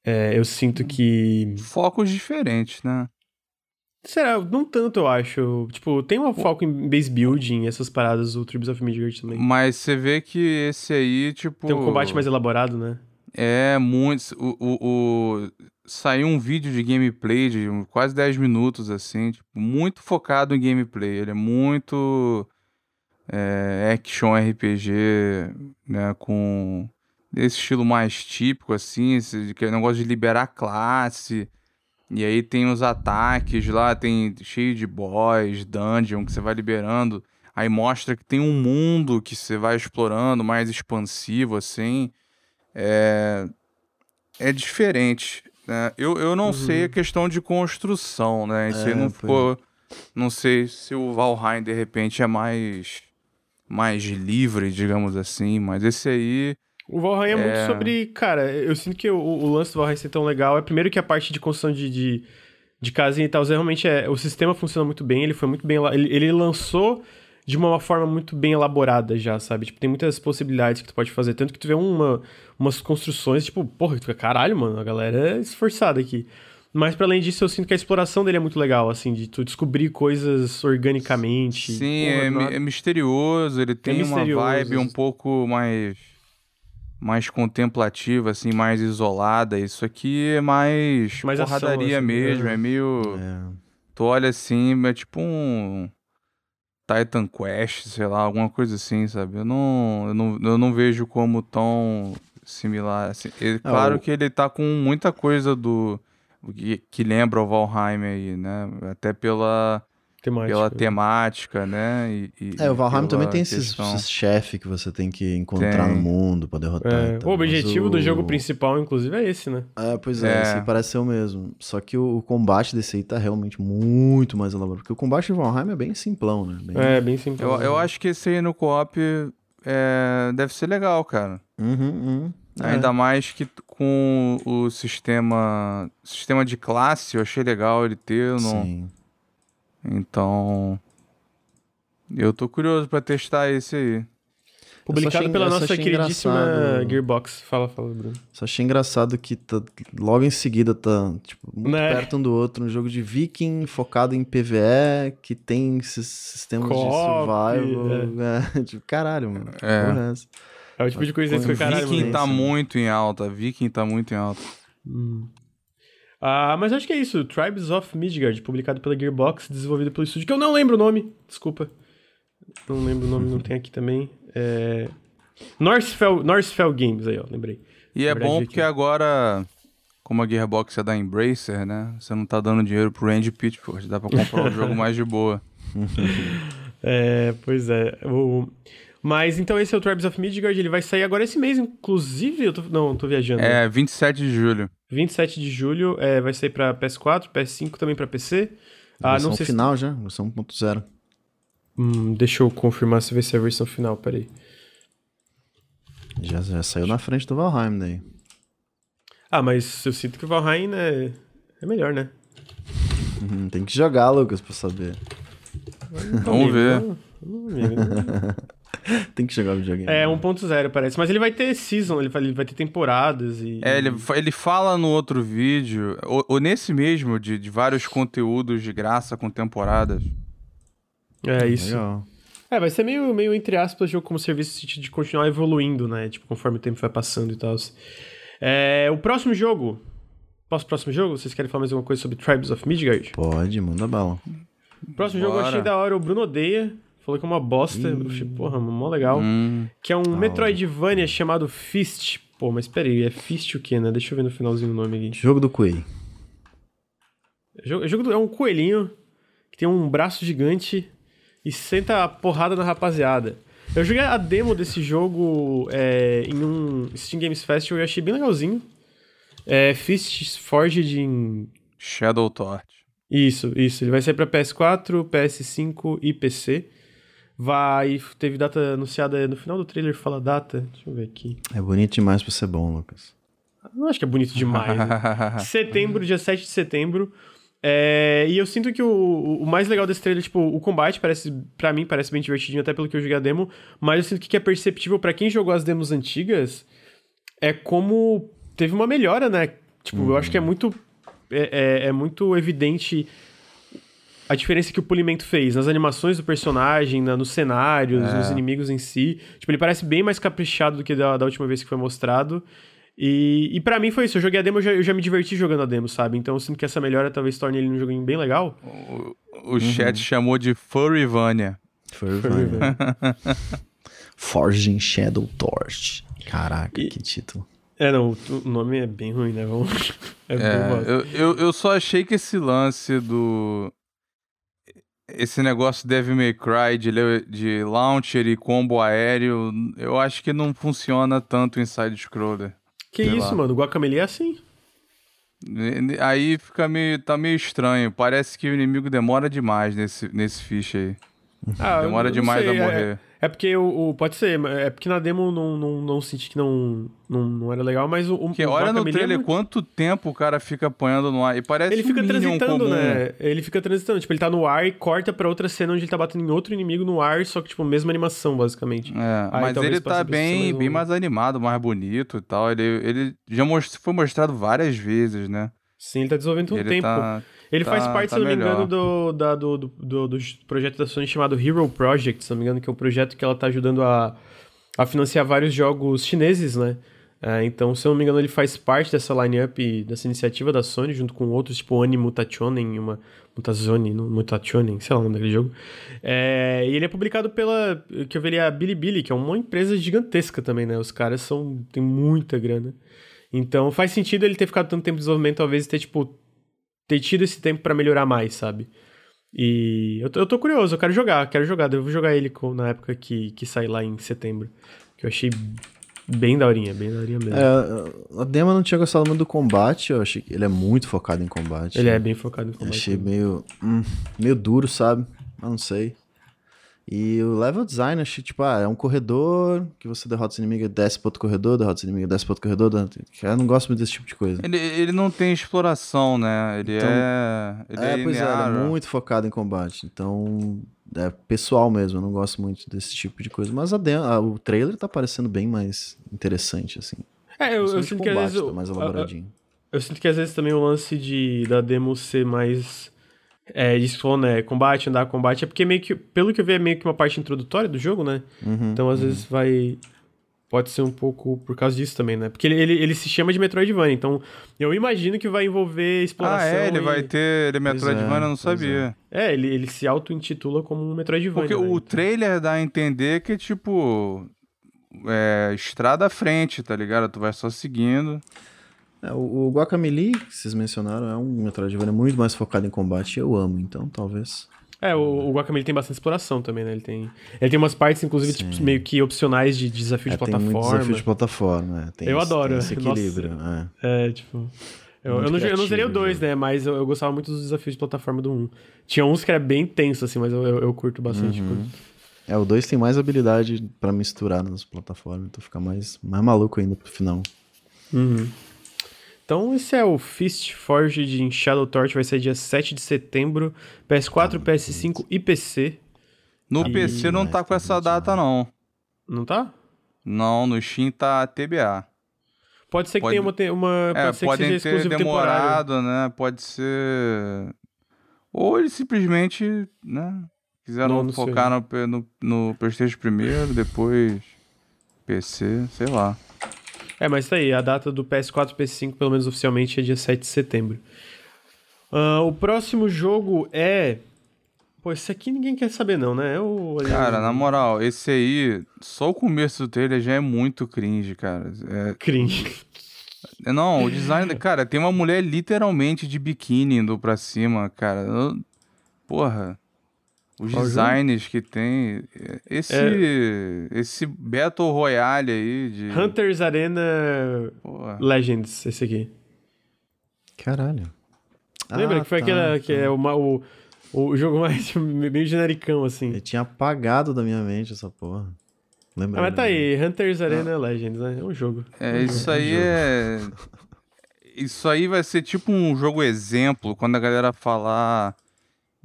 É, eu sinto que... Focos diferentes, né? Será? Não tanto, eu acho. Tipo, tem um foco em base building, essas paradas, o Tribes of Midgard também. Mas você vê que esse aí, tipo... Tem um combate mais elaborado, né? É, muito... O, o, o... Saiu um vídeo de gameplay de quase 10 minutos, assim, tipo, muito focado em gameplay. Ele é muito... É, action RPG, né, com esse estilo mais típico, assim, esse, que é negócio de liberar classe e aí tem os ataques lá, tem cheio de boss, dungeon que você vai liberando. Aí mostra que tem um mundo que você vai explorando, mais expansivo, assim. É, é diferente. Né? Eu, eu não uhum. sei a questão de construção, né? Isso é, não ficou. Não sei se o Valheim, de repente, é mais. mais livre, digamos assim, mas esse aí o Valheim é, é, muito sobre. Cara, eu sinto que o, o, lance do Valheim ser tão legal é primeiro que a parte de construção de, de, de casinha e tal, realmente é. O sistema funciona muito bem, ele foi muito bem. Ele, ele lançou de uma forma muito bem elaborada já, sabe? Tipo, tem muitas possibilidades que tu pode fazer. Tanto que tu vê uma, umas construções, tipo, porra, tu fica, caralho, mano, a galera é esforçada aqui. Mas para além disso, eu sinto que a exploração dele é muito legal, assim, de tu descobrir coisas organicamente. Sim, porra, é, é, misterioso, ele tem é misterioso. uma vibe um pouco mais mais contemplativa, assim, mais isolada. Isso aqui é mais, mais porradaria ação, assim, mesmo, é, é meio... É. Tu olha assim, é tipo um Titan Quest, sei lá, alguma coisa assim, sabe? Eu não, eu não, eu não vejo como tão similar. Assim. Ele, ah, claro que ele tá com muita coisa do... Que, que lembra o Valheim aí, né? Até pela temática. pela temática, né? E, e, é, o Valheim também tem esses, esses chefes que você tem que encontrar tem. no mundo pra derrotar. É, o objetivo o... do jogo principal, inclusive, é esse, né? É, pois é, é. esse parece ser o mesmo. Só que o, o, combate desse aí tá realmente muito mais elaborado. Porque o combate de Valheim é bem simplão, né? Bem... É, bem simplão. Eu, eu acho que esse aí no co-op é, deve ser legal, cara. Uhum, uhum. Ainda é. mais que com o sistema sistema de classe, eu achei legal ele ter. Não... Sim. Então, eu tô curioso para testar esse aí. Publicado achei- pela nossa queridíssima engraçado. Gearbox. Fala, fala, Bruno. Só achei engraçado que tá, logo em seguida tá tipo, muito Né? perto um do outro. Um jogo de viking focado em PvE, que tem esses sistemas de survival. É. tipo, caralho, mano. que É. porra é essa? É o tipo de coisa que Com foi caralho, Viking tá Sim. muito em alta. Viking tá muito em alta. Hum. Ah, mas acho que é isso. Tribes of Midgard, publicado pela Gearbox, desenvolvido pelo estúdio, que eu não lembro o nome. Desculpa. Não lembro o nome, não tem aqui também. É... Northfell, Northfell Games, aí, ó, lembrei. E é bom aqui. porque agora, como a Gearbox é da Embracer, né? Você não tá dando dinheiro pro Randy Pitchford. Dá pra comprar um jogo mais de boa. É, pois é. O... Mas então esse é o Tribes of Midgard, ele vai sair agora esse mês, inclusive. Eu tô... Não, tô viajando. É, 27 de julho. 27 de julho, é, vai sair pra PS4, PS5 também pra PC. Ah, versão não sei se final já, versão 1.0. Hum, deixa eu confirmar se vai ser a versão final, peraí. Já, já saiu na frente do Valheim daí. Ah, mas eu sinto que o Valheim é, é melhor, né? Uhum, Tem que jogar, Lucas, pra saber. Vamos ver. Não, amigo, não. Tem que jogar o videogame. É 1.0 parece, mas ele vai ter season, ele vai, ele vai ter temporadas e... É, ele, ele fala no outro vídeo, ou, ou nesse mesmo, de, de vários conteúdos de graça com temporadas. É isso. Legal. É, vai ser meio, meio entre aspas, jogo como serviço no sentido de continuar evoluindo, né? Tipo, conforme o tempo vai passando e tal. É, o próximo jogo... Posso próximo jogo? Vocês querem falar mais alguma coisa sobre Tribes of Midgard? Pode, manda bala. O próximo jogo eu Bora. achei da hora, o Bruno odeia. Falou que é uma bosta. Eu achei, porra, mó legal. Hum, Que é um Metroidvania chamado Fist. Pô, mas peraí, é Fist o quê, né? Deixa eu ver no finalzinho o nome aqui. Jogo do. É jogo- é jogo do- é um coelhinho que tem um braço gigante e senta a porrada na rapaziada. Eu joguei a demo desse jogo é, em um Steam Games Festival e eu achei bem legalzinho. É Fist Forged em Shadow Torch. Isso, isso. Ele vai sair pra PS4, PS5 e PC. Vai. Teve data anunciada no final do trailer, fala data. Deixa eu ver aqui. É bonito demais pra ser bom, Lucas. Não acho que é bonito demais. né? setembro, dia 7 de setembro. É, e eu sinto que o, o mais legal desse trailer, tipo, o combate parece, pra mim, parece bem divertidinho, até pelo que eu joguei a demo, mas eu sinto que que é perceptível pra quem jogou as demos antigas é como teve uma melhora, né? Tipo, eu acho que é muito. É, é- é muito evidente a diferença que o polimento fez nas animações do personagem, na- nos cenários, nos inimigos em si. Tipo, ele parece bem mais caprichado do que da, da última vez que foi mostrado. E, e para mim foi isso. Eu joguei a demo, eu já, eu já me diverti jogando a demo, sabe? Então eu sinto que essa melhora talvez torne ele um joguinho bem legal. O, o chat chamou de Furryvania. Furvania. Forging Shadow Torch. Caraca, E- que título. É, não, o, nome é bem ruim, né? Vamos... É, É, eu, eu, eu só achei que esse lance do. Esse negócio Devil May Cry de, de launcher e combo aéreo, eu acho que não funciona tanto em side-scroller. Que isso, lá. mano? O Guacamelee é assim. Aí fica meio. tá meio estranho. Parece que o inimigo demora demais nesse, nesse ficha aí. Ah, Demora demais sei, a é- morrer. É, porque o, o- Pode ser, é porque na demo não, não, não senti que não, não, não era legal, mas o. Porque o olha no é trailer muito- quanto tempo o cara fica apanhando no ar. E parece Ele fica um transitando, comum. né? Ele fica transitando. Tipo, ele tá no ar e corta pra outra cena onde ele tá batendo em outro inimigo no ar, só que, tipo, mesma animação, basicamente. É, Aí mas ele tá bem, mais um- bem mais animado, mais bonito e tal. Ele, ele já most- foi mostrado várias vezes, né? Sim, ele tá desenvolvendo o ele tempo. tá. Ele tá- faz parte, tá se não me melhor. engano, do, da, do, do, do, projeto da Sony chamado Hero Project, se não me engano, que é um projeto que ela tá ajudando a, a financiar vários jogos chineses, né? É, então, se eu não me engano, ele faz parte dessa line-up, dessa iniciativa da Sony, junto com outros, tipo Oni Mutationen, uma Mutazone, não, sei lá o nome daquele jogo. É, e ele é publicado pela, que eu ali, a Bilibili, que é uma empresa gigantesca também, né? Os caras são, tem muita grana. Então, faz sentido ele ter ficado tanto tempo de desenvolvimento, talvez ter, tipo, ter tido esse tempo pra melhorar mais, sabe? E eu tô, eu tô curioso, eu quero jogar, quero jogar. Eu vou jogar ele com- na época que, que sair lá em setembro. Que eu achei bem daorinha, bem daorinha mesmo. É, a demo eu não tinha gostado muito do combate, eu achei que ele é muito focado em combate. ele é bem focado em Eu combate. achei meio, hum, meio duro, sabe? Mas não sei. E o level design, achei tipo, ah, é um corredor que você derrota os inimigos, desce pro outro corredor, derrota os inimigos, desce pro outro corredor. derrota- Eu não gosto muito desse tipo de coisa. Ele, ele não tem exploração, né? Ele Então- é. Ele é, é, pois é, ele é muito focado em combate. Então, é pessoal mesmo, eu não gosto muito desse tipo de coisa. Mas a a, o trailer tá parecendo bem mais interessante, assim. É, eu, eu sinto que às vezes. Tá mais elaboradinho. Eu, eu, sinto que às vezes também o lance de, da demo ser mais. É, isso né? Combate, andar combate, é porque meio que. Pelo que eu vi, é meio que uma parte introdutória do jogo, né? Uhum, então às uhum. vezes vai. Pode ser um pouco por causa disso também, né? Porque ele, ele, ele se chama de Metroidvania, então eu imagino que vai envolver exploração. Ah, é? Ele e... vai ter. Ele é Metroidvania, é, eu não sabia. É, ele, ele se auto-intitula como um Metroidvania. Porque né? o então... trailer dá a entender que, tipo. É, estrada à frente, tá ligado? Tu vai só seguindo. É, o, o Guacamelee, que vocês mencionaram, é um Metroidvania muito mais focado em combate. Eu amo, então talvez. É, o, o Guacamelee tem bastante exploração também, né? Ele tem, ele tem umas partes, inclusive, tipo, meio que opcionais de desafio é, de plataforma. Tem muito desafio de plataforma, é. Tem eu esse, adoro. Tem esse equilíbrio, é. É, tipo... Eu, eu, não, eu não zerei o 2, né? Mas eu, eu, gostava muito dos desafios de plataforma do 1. Um. Tinha uns que era bem tenso, assim, mas eu, eu, eu curto bastante. Uhum. Curto. É, o 2 tem mais habilidade pra misturar nas plataformas, então fica mais, mais maluco ainda pro final. Uhum. Então, esse é o Fist Forged em Shadow Torch, vai ser dia 7 de setembro, PS4, ah, PS5 e PC. No e... PC não tá com essa data, não. Não tá? Não, no Steam tá TBA. Pode ser que pode... tenha uma. uma é, pode ser podem que seja ter exclusivo demorado, temporário. né? Pode ser. Ou eles simplesmente, né? Quiseram Não, não focar no, no, no PlayStation primeiro, depois PC, sei lá. É, mas tá aí, a data do PS4 e PS5, pelo menos oficialmente, é dia 7 de setembro. Uh, o próximo jogo é. Pô, esse aqui ninguém quer saber, não, né? Eu... Cara, na moral, esse aí, só o começo do trailer já é muito cringe, cara. É... Cringe. Não, o design. cara, tem uma mulher literalmente de biquíni indo pra cima, cara. Porra. Os Qual designs jogo? que tem. Esse. É... Esse Battle Royale aí de. Hunters Arena Porra. Legends, esse aqui. Caralho. Lembra ah, que foi tá, aquela. Tá. que é uma, o, o jogo mais. meio genericão, assim. Eu tinha apagado da minha mente essa porra. Lembra? Ah, mas tá aí, Hunters Arena ah. Legends, né? É um jogo. É, isso aí é. Isso aí vai ser tipo um jogo exemplo quando a galera falar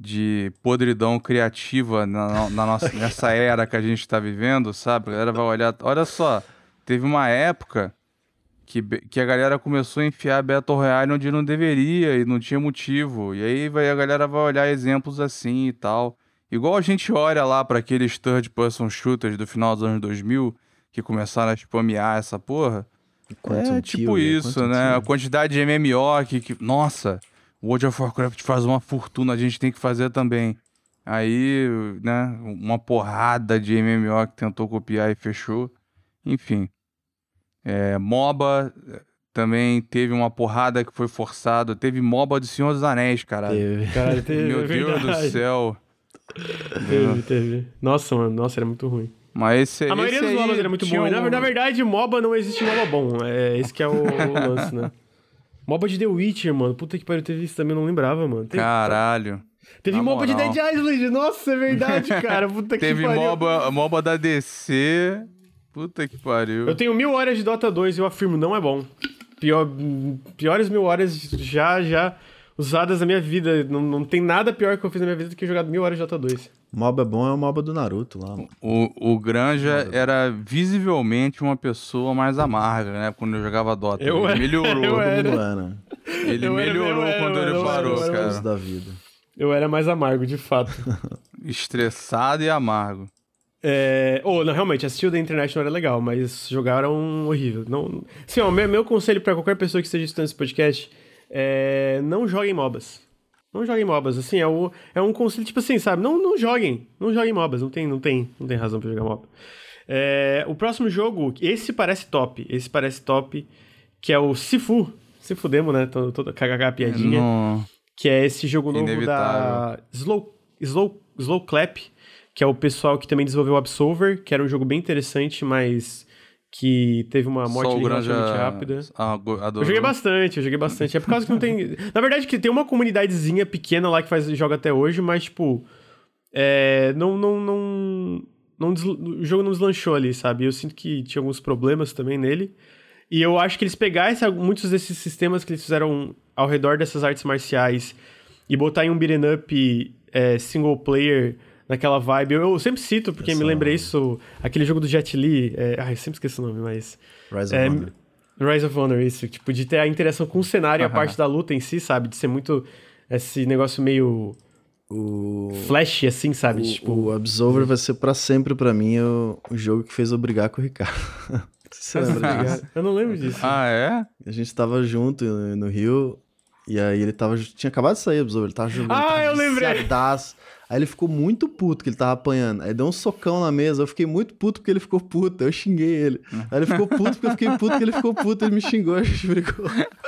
de podridão criativa na, na nossa, nessa era que a gente está vivendo, sabe? A galera vai olhar. Olha só, teve uma época que, que a galera começou a enfiar Battle Royale onde não deveria e não tinha motivo. E aí vai, a galera vai olhar exemplos assim e tal. Igual a gente olha lá para aqueles third person shooters do final dos anos 2000 que começaram a spamear essa porra. Quantum é tipo isso, né? A quantidade de MMO que, que. Nossa, World of Warcraft faz uma fortuna, a gente tem que fazer também. Aí, né, uma porrada de MMO que tentou copiar e fechou. Enfim. É, MOBA também teve uma porrada que foi forçado. Teve MOBA de Senhor dos Anéis, cara. Teve. Cara, teve Meu é Deus do céu. Teve, teve. Nossa, mano, nossa, era muito ruim. Mas esse, A maioria esse dos MOBAs era muito bom. Um... Na, na, verdade, MOBA não existe MOBA bom. É esse que é o, o lance, né? MOBA de The Witcher, mano. Puta que pariu, teve isso também, eu não lembrava, mano. Teve, Caralho. Teve Na MOBA moral. de Dead Island. Nossa, é verdade, cara. Puta que Teve pariu. MOBA, MOBA da DC. Puta que pariu. Eu tenho mil horas de Dota 2 e eu afirmo, não é bom. Pior, piores mil horas já, já usadas na minha vida. Não, não tem nada pior que eu fiz na minha vida do que jogar mil horas de Dota 2. MOBA bom é o MOBA do Naruto lá. mano. O, o Granja era visivelmente uma pessoa mais amarga, né? Quando eu jogava Dota. Eu ele era, melhorou. eu era. mundo era. Ele Eu era, melhorou era, quando eu ele era, parou, era, cara. da vida. Eu era mais amargo, de fato. Estressado e amargo. É... Oh, não, realmente, assistir o The International era legal, mas jogar era um horrível. Não... Assim, ó, meu, meu conselho pra qualquer pessoa que esteja escutando esse podcast é não joguem MOBAs. Não joguem MOBAs, assim, é, o, é um conselho, tipo assim, sabe? Não, não joguem, não joguem MOBAs, não tem, não tem, não tem razão pra jogar MOBA. É, o próximo jogo, esse parece top, esse parece top, que é o Sifu. Sifu Demo, né? Todo, todo kkk piadinha. Não. Que é esse jogo novo da Inevitável. Slow, Slow, Slow Clap, que é o pessoal que também desenvolveu o Absolver, que era um jogo bem interessante, mas que teve uma morte relativamente rápida. ah. Eu joguei bastante, eu joguei bastante. É por causa que não tem. Na verdade, que tem uma comunidadezinha pequena lá que faz joga até hoje, mas, tipo. É, não, não, não, não des- O jogo não deslanchou ali, sabe? Eu sinto que tinha alguns problemas também nele. E eu acho que eles pegassem muitos desses sistemas que eles fizeram ao redor dessas artes marciais e botar em um beat'em up é, single player naquela vibe. Eu, eu sempre cito, porque Essa- me lembrei isso, aquele jogo do Jet Li. É, ai, eu sempre esqueço o nome, mas. Rise É, of Honor. Rise of Honor, isso. Tipo, de ter a interação com o cenário e a parte da luta em si, sabe? De ser muito. Esse negócio meio O, flash, assim, sabe? o, tipo. o Absolver vai ser pra sempre pra mim o, o jogo que fez eu brigar com o Ricardo. Você lembra disso? Eu não lembro disso. Ah, é? A gente tava junto no, no Rio, e aí ele tava. Tinha acabado de sair o Absolver, ele tava jogando. Ah, tava eu lembrei. viciadaço. Aí ele ficou muito puto que ele tava apanhando. Aí deu um socão na mesa. Eu fiquei muito puto porque ele ficou puto. Eu xinguei ele. Aí ele ficou puto porque eu fiquei puto porque ele ficou puto. Ele me xingou, a gente brigou.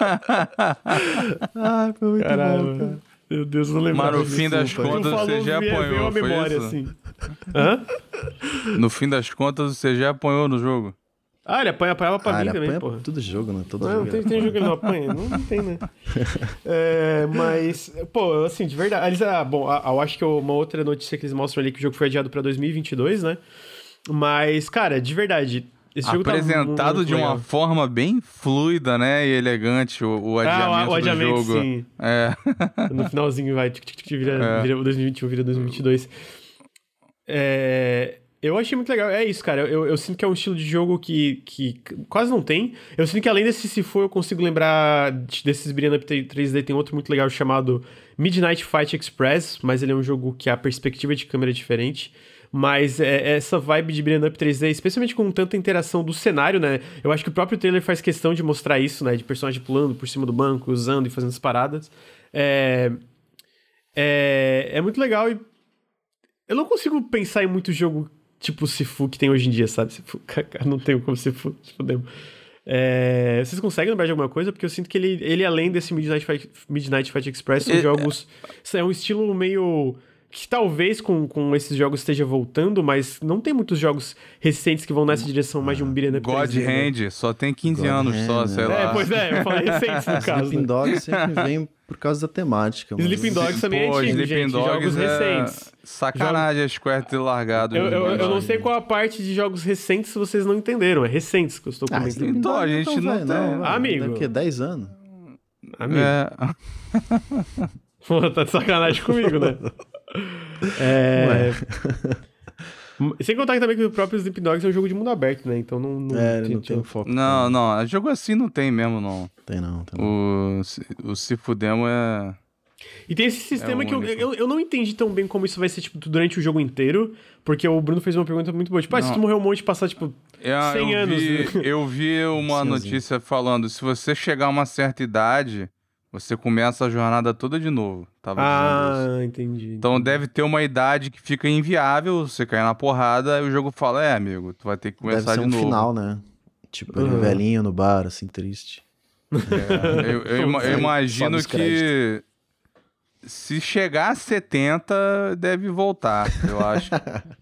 ah, foi muito Caralho, bom, cara. Meu Deus, eu não lembro. Mas no fim das desculpa. contas você já apanhou, foi memória, isso? assim. Hã? No fim das contas você já apanhou no jogo? Ah, ele apanha, apanhava pra Ah, mim ele também, apanha porra. todo jogo, né? Todo Não, jogo. não tem, tem jogo que ele não apanha? Não, não tem, né? É, mas, pô, assim, de verdade. Eles, ah, bom, ah, eu acho que uma outra notícia que eles mostram ali que o jogo foi adiado pra 2022, né? Mas, cara, de verdade. Esse jogo tá Apresentado muito de uma legal. forma bem fluida, né? E elegante o, o adiamento, Ah, o, o adiamento, do jogo. sim. É. No finalzinho vai, tic, tic, tic, vira, É. vira o 2021, vira 2022. É, eu achei muito legal. É isso, cara. Eu, eu sinto que é um estilo de jogo que, que quase não tem. Eu sinto que além desse Se For, eu consigo lembrar de- desses Beat'em Up 3D. Tem outro muito legal chamado Midnight Fight Express, mas ele é um jogo que a perspectiva de câmera é diferente. Mas é, é essa vibe de Beat'em Up 3D, especialmente com tanta interação do cenário, né? Eu acho que o próprio trailer faz questão de mostrar isso, né? De personagem pulando por cima do banco, usando e fazendo as paradas. É, é, é muito legal e eu não consigo pensar em muito jogo tipo Sifu que tem hoje em dia, sabe? Sifu, cara, não tenho como Sifu, se fudemos. É, vocês conseguem lembrar de alguma coisa? Porque eu sinto que ele, ele além desse Midnight Fight, Midnight Fight Express, são É- jogos... É um estilo meio... Que talvez com, com esses jogos esteja voltando, mas não tem muitos jogos recentes que vão nessa direção mais de um beat'em up God 3D, né? Hand, só tem 15 God anos só, Hand, sei né? lá. É, pois é, eu falei recentes no caso. Sleeping né? Dogs sempre vem por causa da temática. mas- Sleeping Dogs também é Pô, antigo, Sleeping gente. Dogs Jogos é recentes. Sacanagem a Square ter largado. Eu, eu, eu não sei qual a parte de jogos recentes se vocês não entenderam. É recentes que eu estou Ah, comentando. Sleeping Então, Dogs a gente não velho, tem- velho. Amigo. Daqui a 10 anos? Amigo, É. pô, tá de sacanagem comigo, né? É... Sem contar que também que o próprio Sleep Dogs é um jogo de mundo aberto, né? Então não, não, É, ele não tinha- tem foco. Não, não, jogo assim não tem mesmo, não. Tem não, tem não. O, Se- o Se Fudemo é. E tem esse sistema É que eu, eu, eu não entendi tão bem como isso vai ser, tipo, durante o jogo inteiro. Porque o Bruno fez uma pergunta muito boa. Tipo, ah, se Não. tu morrer um monte passar, tipo... É, 100 eu anos, Vi, né? eu vi uma Sim, notícia falando: se você chegar a uma certa idade, você começa a jornada toda de novo. Tava. Ah, entendi. Então deve ter uma idade que fica inviável, você cair na porrada, e o jogo fala: é, amigo, tu vai ter que Deve começar ser de um novo. final, né? Tipo, ele Uhum. velhinho no bar, assim, triste. É, eu, eu eu imagino que se chegar a 70, deve voltar, eu acho.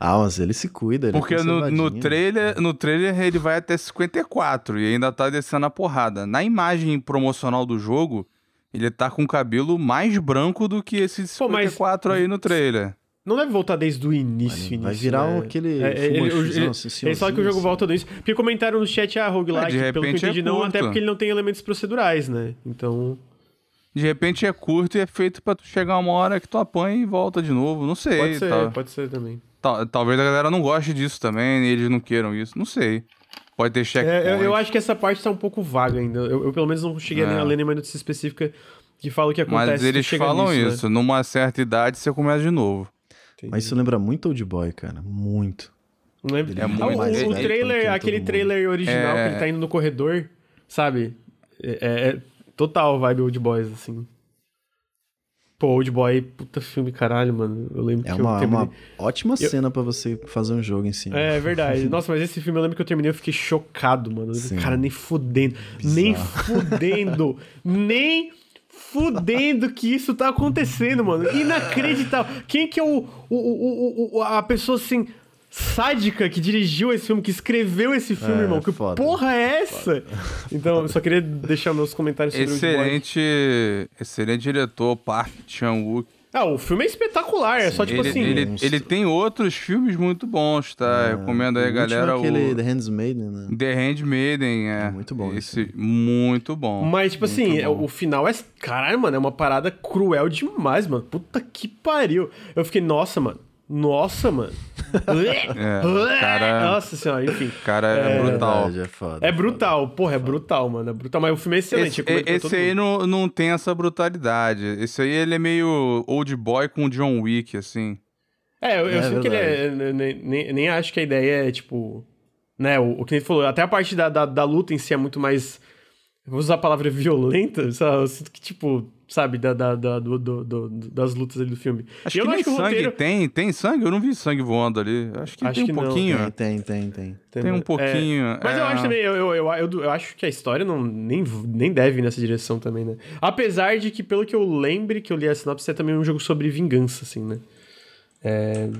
Ah, mas ele se cuida, ele é Porque no, no, conservadinho. trailer, no trailer ele vai até 54 e ainda tá descendo a porrada. Na imagem promocional do jogo, ele tá com o cabelo mais branco do que esse Pô, mas- 54 aí no trailer. Não deve voltar desde o início, Vai início, virar né? aquele É, ele, fumoshizão, ele, assim, eles falam que o jogo volta do início. Porque comentaram no chat, ah, roguelike, É, de pelo que eu repente é entendi, não, até porque ele não tem elementos procedurais, né? Então, De repente é curto e é feito pra tu chegar uma hora que tu apanha e volta de novo. Não sei. pode ser, tal- pode ser também. Tal- talvez a galera não goste disso também, e eles não queiram isso. Não sei. Pode ter checkpoint. É, eu, eu acho que essa parte tá um pouco vaga ainda. Eu, eu, pelo menos não cheguei É. a ler nenhuma notícia específica que fala o que acontece Mas eles falam nisso, né? isso. Numa certa idade você começa de novo. Entendi. Mas isso lembra muito Old Boy, cara. Muito. Não é... Ele é Ah, muito o, mais o velho trailer, aquele trailer original É. que ele tá indo no corredor, sabe? É, é- é total vibe Old Boys, assim. Pô, Old Boy, puta filme, caralho, mano. Eu lembro É que uma, eu terminei... uma ótima cena pra você fazer um jogo em cima. É verdade. Nossa, mas esse filme eu lembro que eu terminei, eu fiquei chocado, mano. Sim. Cara, nem fudendo. Nem fudendo. nem fudendo que isso tá acontecendo, mano. Inacreditável. Quem que é o, o, o- o- a pessoa assim sádica que dirigiu esse filme, que escreveu esse filme, É, irmão? Que foda. porra é essa? Então, eu só queria deixar meus comentários sobre o Old Boy. Excelente, excelente diretor, Park Chan-wook. Ah, o filme é espetacular, é só tipo ele, assim. Ele, ele tem outros filmes muito bons, tá? Eu recomendo aí, O é galera. aquele o The Handmaiden, né? The Handmaiden, é. É muito bom Esse, muito bom. Mas, tipo assim, Muito é- bom. o final é. Caralho, mano, é uma parada cruel demais, mano. Puta que pariu. Eu fiquei, nossa, mano. Nossa, mano. É, cara- Nossa senhora, enfim. Cara, é, brutal. Verdade, é foda. É brutal, porra, é brutal, mano. É brutal. Mas o filme é excelente. Esse, esse aí mundo. não, não tem essa brutalidade. Esse aí ele é meio old boy com John Wick, assim. É, eu, eu É sinto que ele é. Nem, nem, nem acho que a ideia é, tipo. Né, o, o que ele falou, até a parte da, da, da luta em si é muito mais. Vou usar a palavra violenta, sabe? Eu sinto que, tipo, sabe, da, da, da- do, do- do- das lutas ali do filme. Acho eu que não nem acho que o sangue roteiro- tem. Tem sangue? Eu não vi sangue voando ali. Acho que Acho tem que um não. pouquinho. Tem, tem, tem, tem. Tem um É, pouquinho. Mas eu é. acho também, eu, eu, eu, eu, eu acho que a história não, nem, nem deve ir nessa direção também, né? Apesar de que, pelo que eu lembre, que eu li a sinopse, é também um jogo sobre vingança, assim, né? É...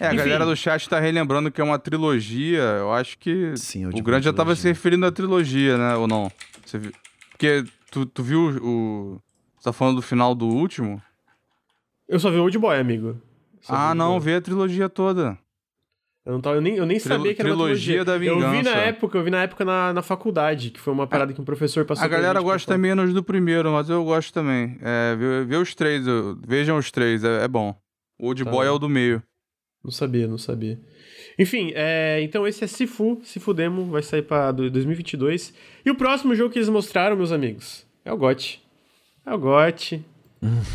É, a Enfim. galera do chat tá relembrando que é uma trilogia. Eu acho que Sim, eu o Grande já tava se referindo à trilogia, né? Ou não? Você viu? Porque tu, tu viu o. Tá falando do final do último? Eu só vi Old Boy, amigo. Só vi ah, não, Boy. vê a trilogia toda. Eu, não tava, eu nem, eu nem sabia que era uma trilogia trilogia. da Eu vi na vingança. época, eu vi na época na, na faculdade, que foi uma parada que um professor passou A pra galera pra gosta falar. menos do primeiro, mas eu gosto também. É, vê, vê os três, vejam os três, é, é bom. O Old Tá Boy é o do meio. Não sabia, não sabia. Enfim, é, então esse é Sifu, Sifu Demo, vai sair pra do- 2022. E o próximo jogo que eles mostraram, meus amigos, é o GOT. É o GOT.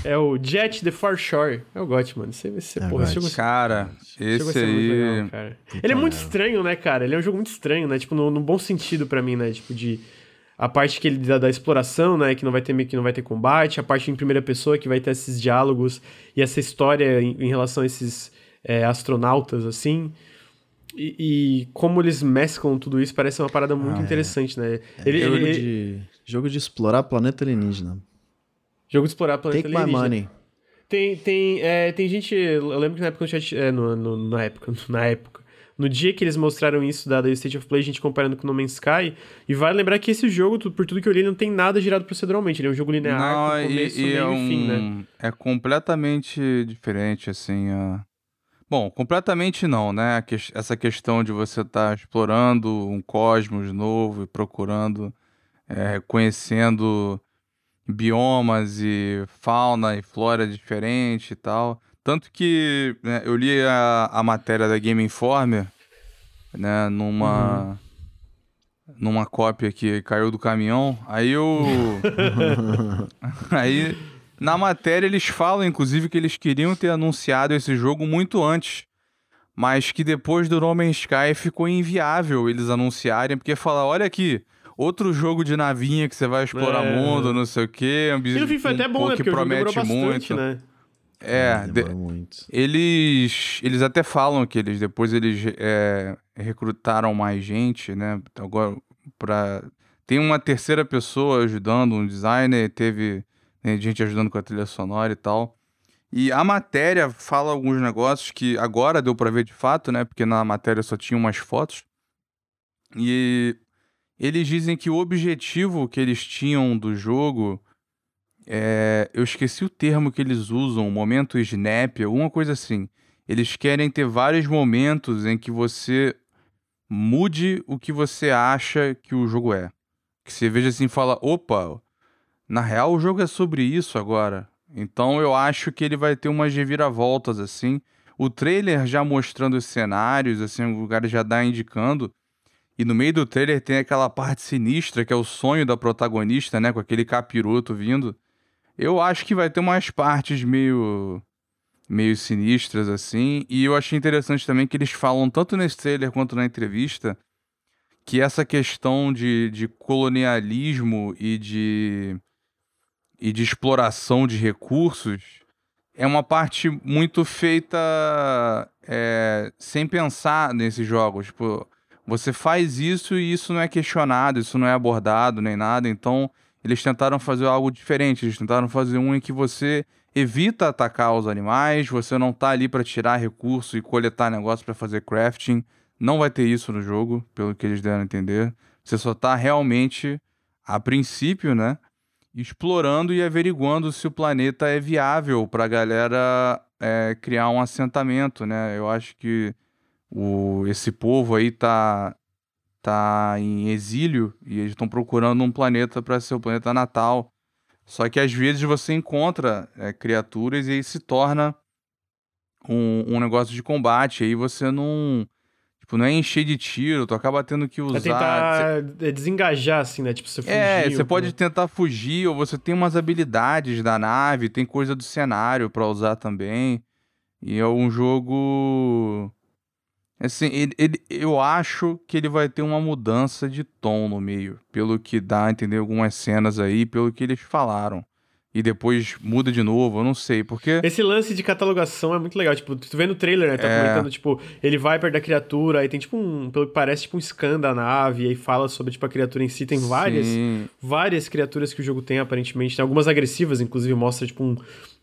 é o Jet the Far Shore. É o GOT, mano. Esse, esse, É o porra, esse jogo, Cara, esse jogo vai esse ser muito aí. legal, cara. Ele é muito estranho, né, cara? Ele é um jogo muito estranho, né? Tipo, no, no bom sentido pra mim, né? Tipo, de... A parte que ele dá da exploração, né? Que não vai ter meio que não vai ter combate. A parte em primeira pessoa que vai ter esses diálogos e essa história em, em relação a esses é, astronautas, assim. E, e como eles mesclam tudo isso parece uma parada muito Ah, é. interessante, né? Ele, jogo, ele- de, jogo de explorar planeta alienígena. Jogo de explorar planeta Take my alienígena. money. Tem, tem, é, tem gente. Eu lembro que na época no chat. É, no, no- na época. Na época. No dia que eles mostraram isso da, da State of Play, a gente comparando com No Man's Sky. E vale lembrar que esse jogo, por tudo que eu li, ele não tem nada girado proceduralmente. Ele é um jogo linear Não, com e, começo, e meio é, e fim, né? um, é completamente diferente, assim. ó. Bom, completamente não, né? A ques- Essa questão de você estar explorando um cosmos novo e procurando, é, conhecendo biomas e fauna e flora diferente e tal. Tanto que né, eu li a, a matéria da Game Informer, né, numa numa cópia que caiu do caminhão. Aí eu Aí na matéria eles falam inclusive que eles queriam ter anunciado esse jogo muito antes. Mas que depois do No Man's Sky ficou inviável eles anunciarem, porque fala, olha aqui, outro jogo de navinha que você vai explorar É. mundo, não sei o quê, um E no fim foi um até bom, né? que Porque o jogo demorou promete bastante, muito. né? É, de- demorou muito. eles, eles até falam que eles depois eles é, recrutaram mais gente, né? Agora para tem uma terceira pessoa ajudando, um designer, teve né, gente ajudando com a trilha sonora e tal. E a matéria fala alguns negócios que agora deu pra ver de fato, né? Porque na matéria só tinha umas fotos. E eles dizem que o objetivo que eles tinham do jogo é, eu esqueci o termo que eles usam, momento snap, alguma coisa assim. Eles querem ter vários momentos em que você mude o que você acha que o jogo é. Que você veja assim e fala, opa, na real o jogo é sobre isso agora. Então eu acho que ele vai ter umas reviravoltas assim. O trailer já mostrando os cenários, assim, o lugar já dá indicando. E no meio do trailer tem aquela parte sinistra que é o sonho da protagonista, né, com aquele capiroto vindo. Eu acho que vai ter umas partes meio meio sinistras assim, e eu achei interessante também que eles falam tanto nesse trailer quanto na entrevista que essa questão de, de colonialismo e de e de exploração de recursos é uma parte muito feita é, sem pensar nesses jogos. Tipo, você faz isso e isso não é questionado, isso não é abordado nem nada. Então, eles tentaram fazer algo diferente. Eles tentaram fazer um em que você evita atacar os animais, você não tá ali para tirar recurso e coletar negócio para fazer crafting. Não vai ter isso no jogo, pelo que eles deram a entender. Você só tá realmente, a princípio, né? explorando e averiguando se o planeta é viável para a galera é, criar um assentamento, né? Eu acho que o, esse povo aí tá, tá em exílio e eles estão procurando um planeta para ser o planeta natal. Só que às vezes você encontra é, criaturas e aí se torna um, um negócio de combate. Aí você não Tipo, não é encher de tiro, tu acaba tendo que usar. É tentar desengajar, assim, né? Tipo, você fugir. É, você pode tentar fugir, ou você tem umas habilidades da nave, tem coisa do cenário para usar também. E é um jogo. Assim, ele, ele, eu acho que ele vai ter uma mudança de tom no meio, pelo que dá a entender algumas cenas aí, pelo que eles falaram. E depois muda de novo, eu não sei, porque... Esse lance de catalogação é muito legal, tipo, tu vê no trailer, né, tá é... comentando, tipo, ele vai perto da criatura, aí tem, tipo, um, pelo que parece, tipo, um scan da nave, aí fala sobre, tipo, a criatura em si, tem várias, Sim. várias criaturas que o jogo tem, aparentemente, tem algumas agressivas, inclusive, mostra, tipo, um,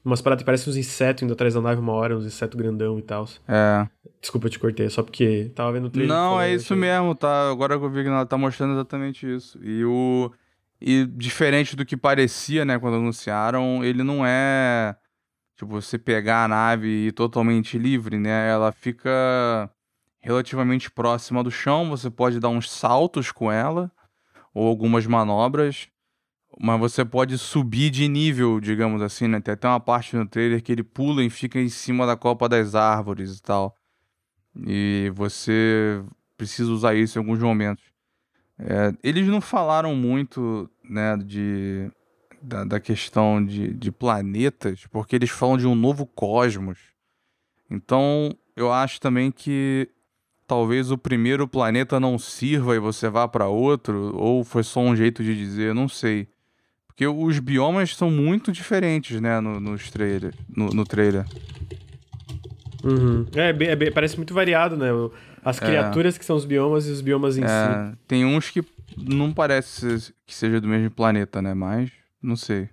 umas paradas que parecem uns insetos indo atrás da nave uma hora, uns insetos grandão e tal. É. Desculpa, eu te cortei, só porque tava vendo o trailer. Não, é isso mesmo, tá, agora que eu vi que ela tá mostrando exatamente isso, e o... E diferente do que parecia, né, quando anunciaram, ele não é tipo você pegar a nave e ir totalmente livre, né? Ela fica relativamente próxima do chão, você pode dar uns saltos com ela ou algumas manobras, mas você pode subir de nível, digamos assim, né? Tem até uma parte no trailer que ele pula e fica em cima da copa das árvores e tal. E você precisa usar isso em alguns momentos. É, eles não falaram muito né, de, da, da questão de, de planetas, porque eles falam de um novo cosmos. Então, eu acho também que talvez o primeiro planeta não sirva e você vá para outro, ou foi só um jeito de dizer, não sei. Porque os biomas são muito diferentes, né, no, nos trailer, no, no trailer. Uhum. É, é, é, parece muito variado, né? As é. criaturas é. que são os biomas e os biomas em é. si. Tem uns que não parece que seja do mesmo planeta, né? Mas, não sei.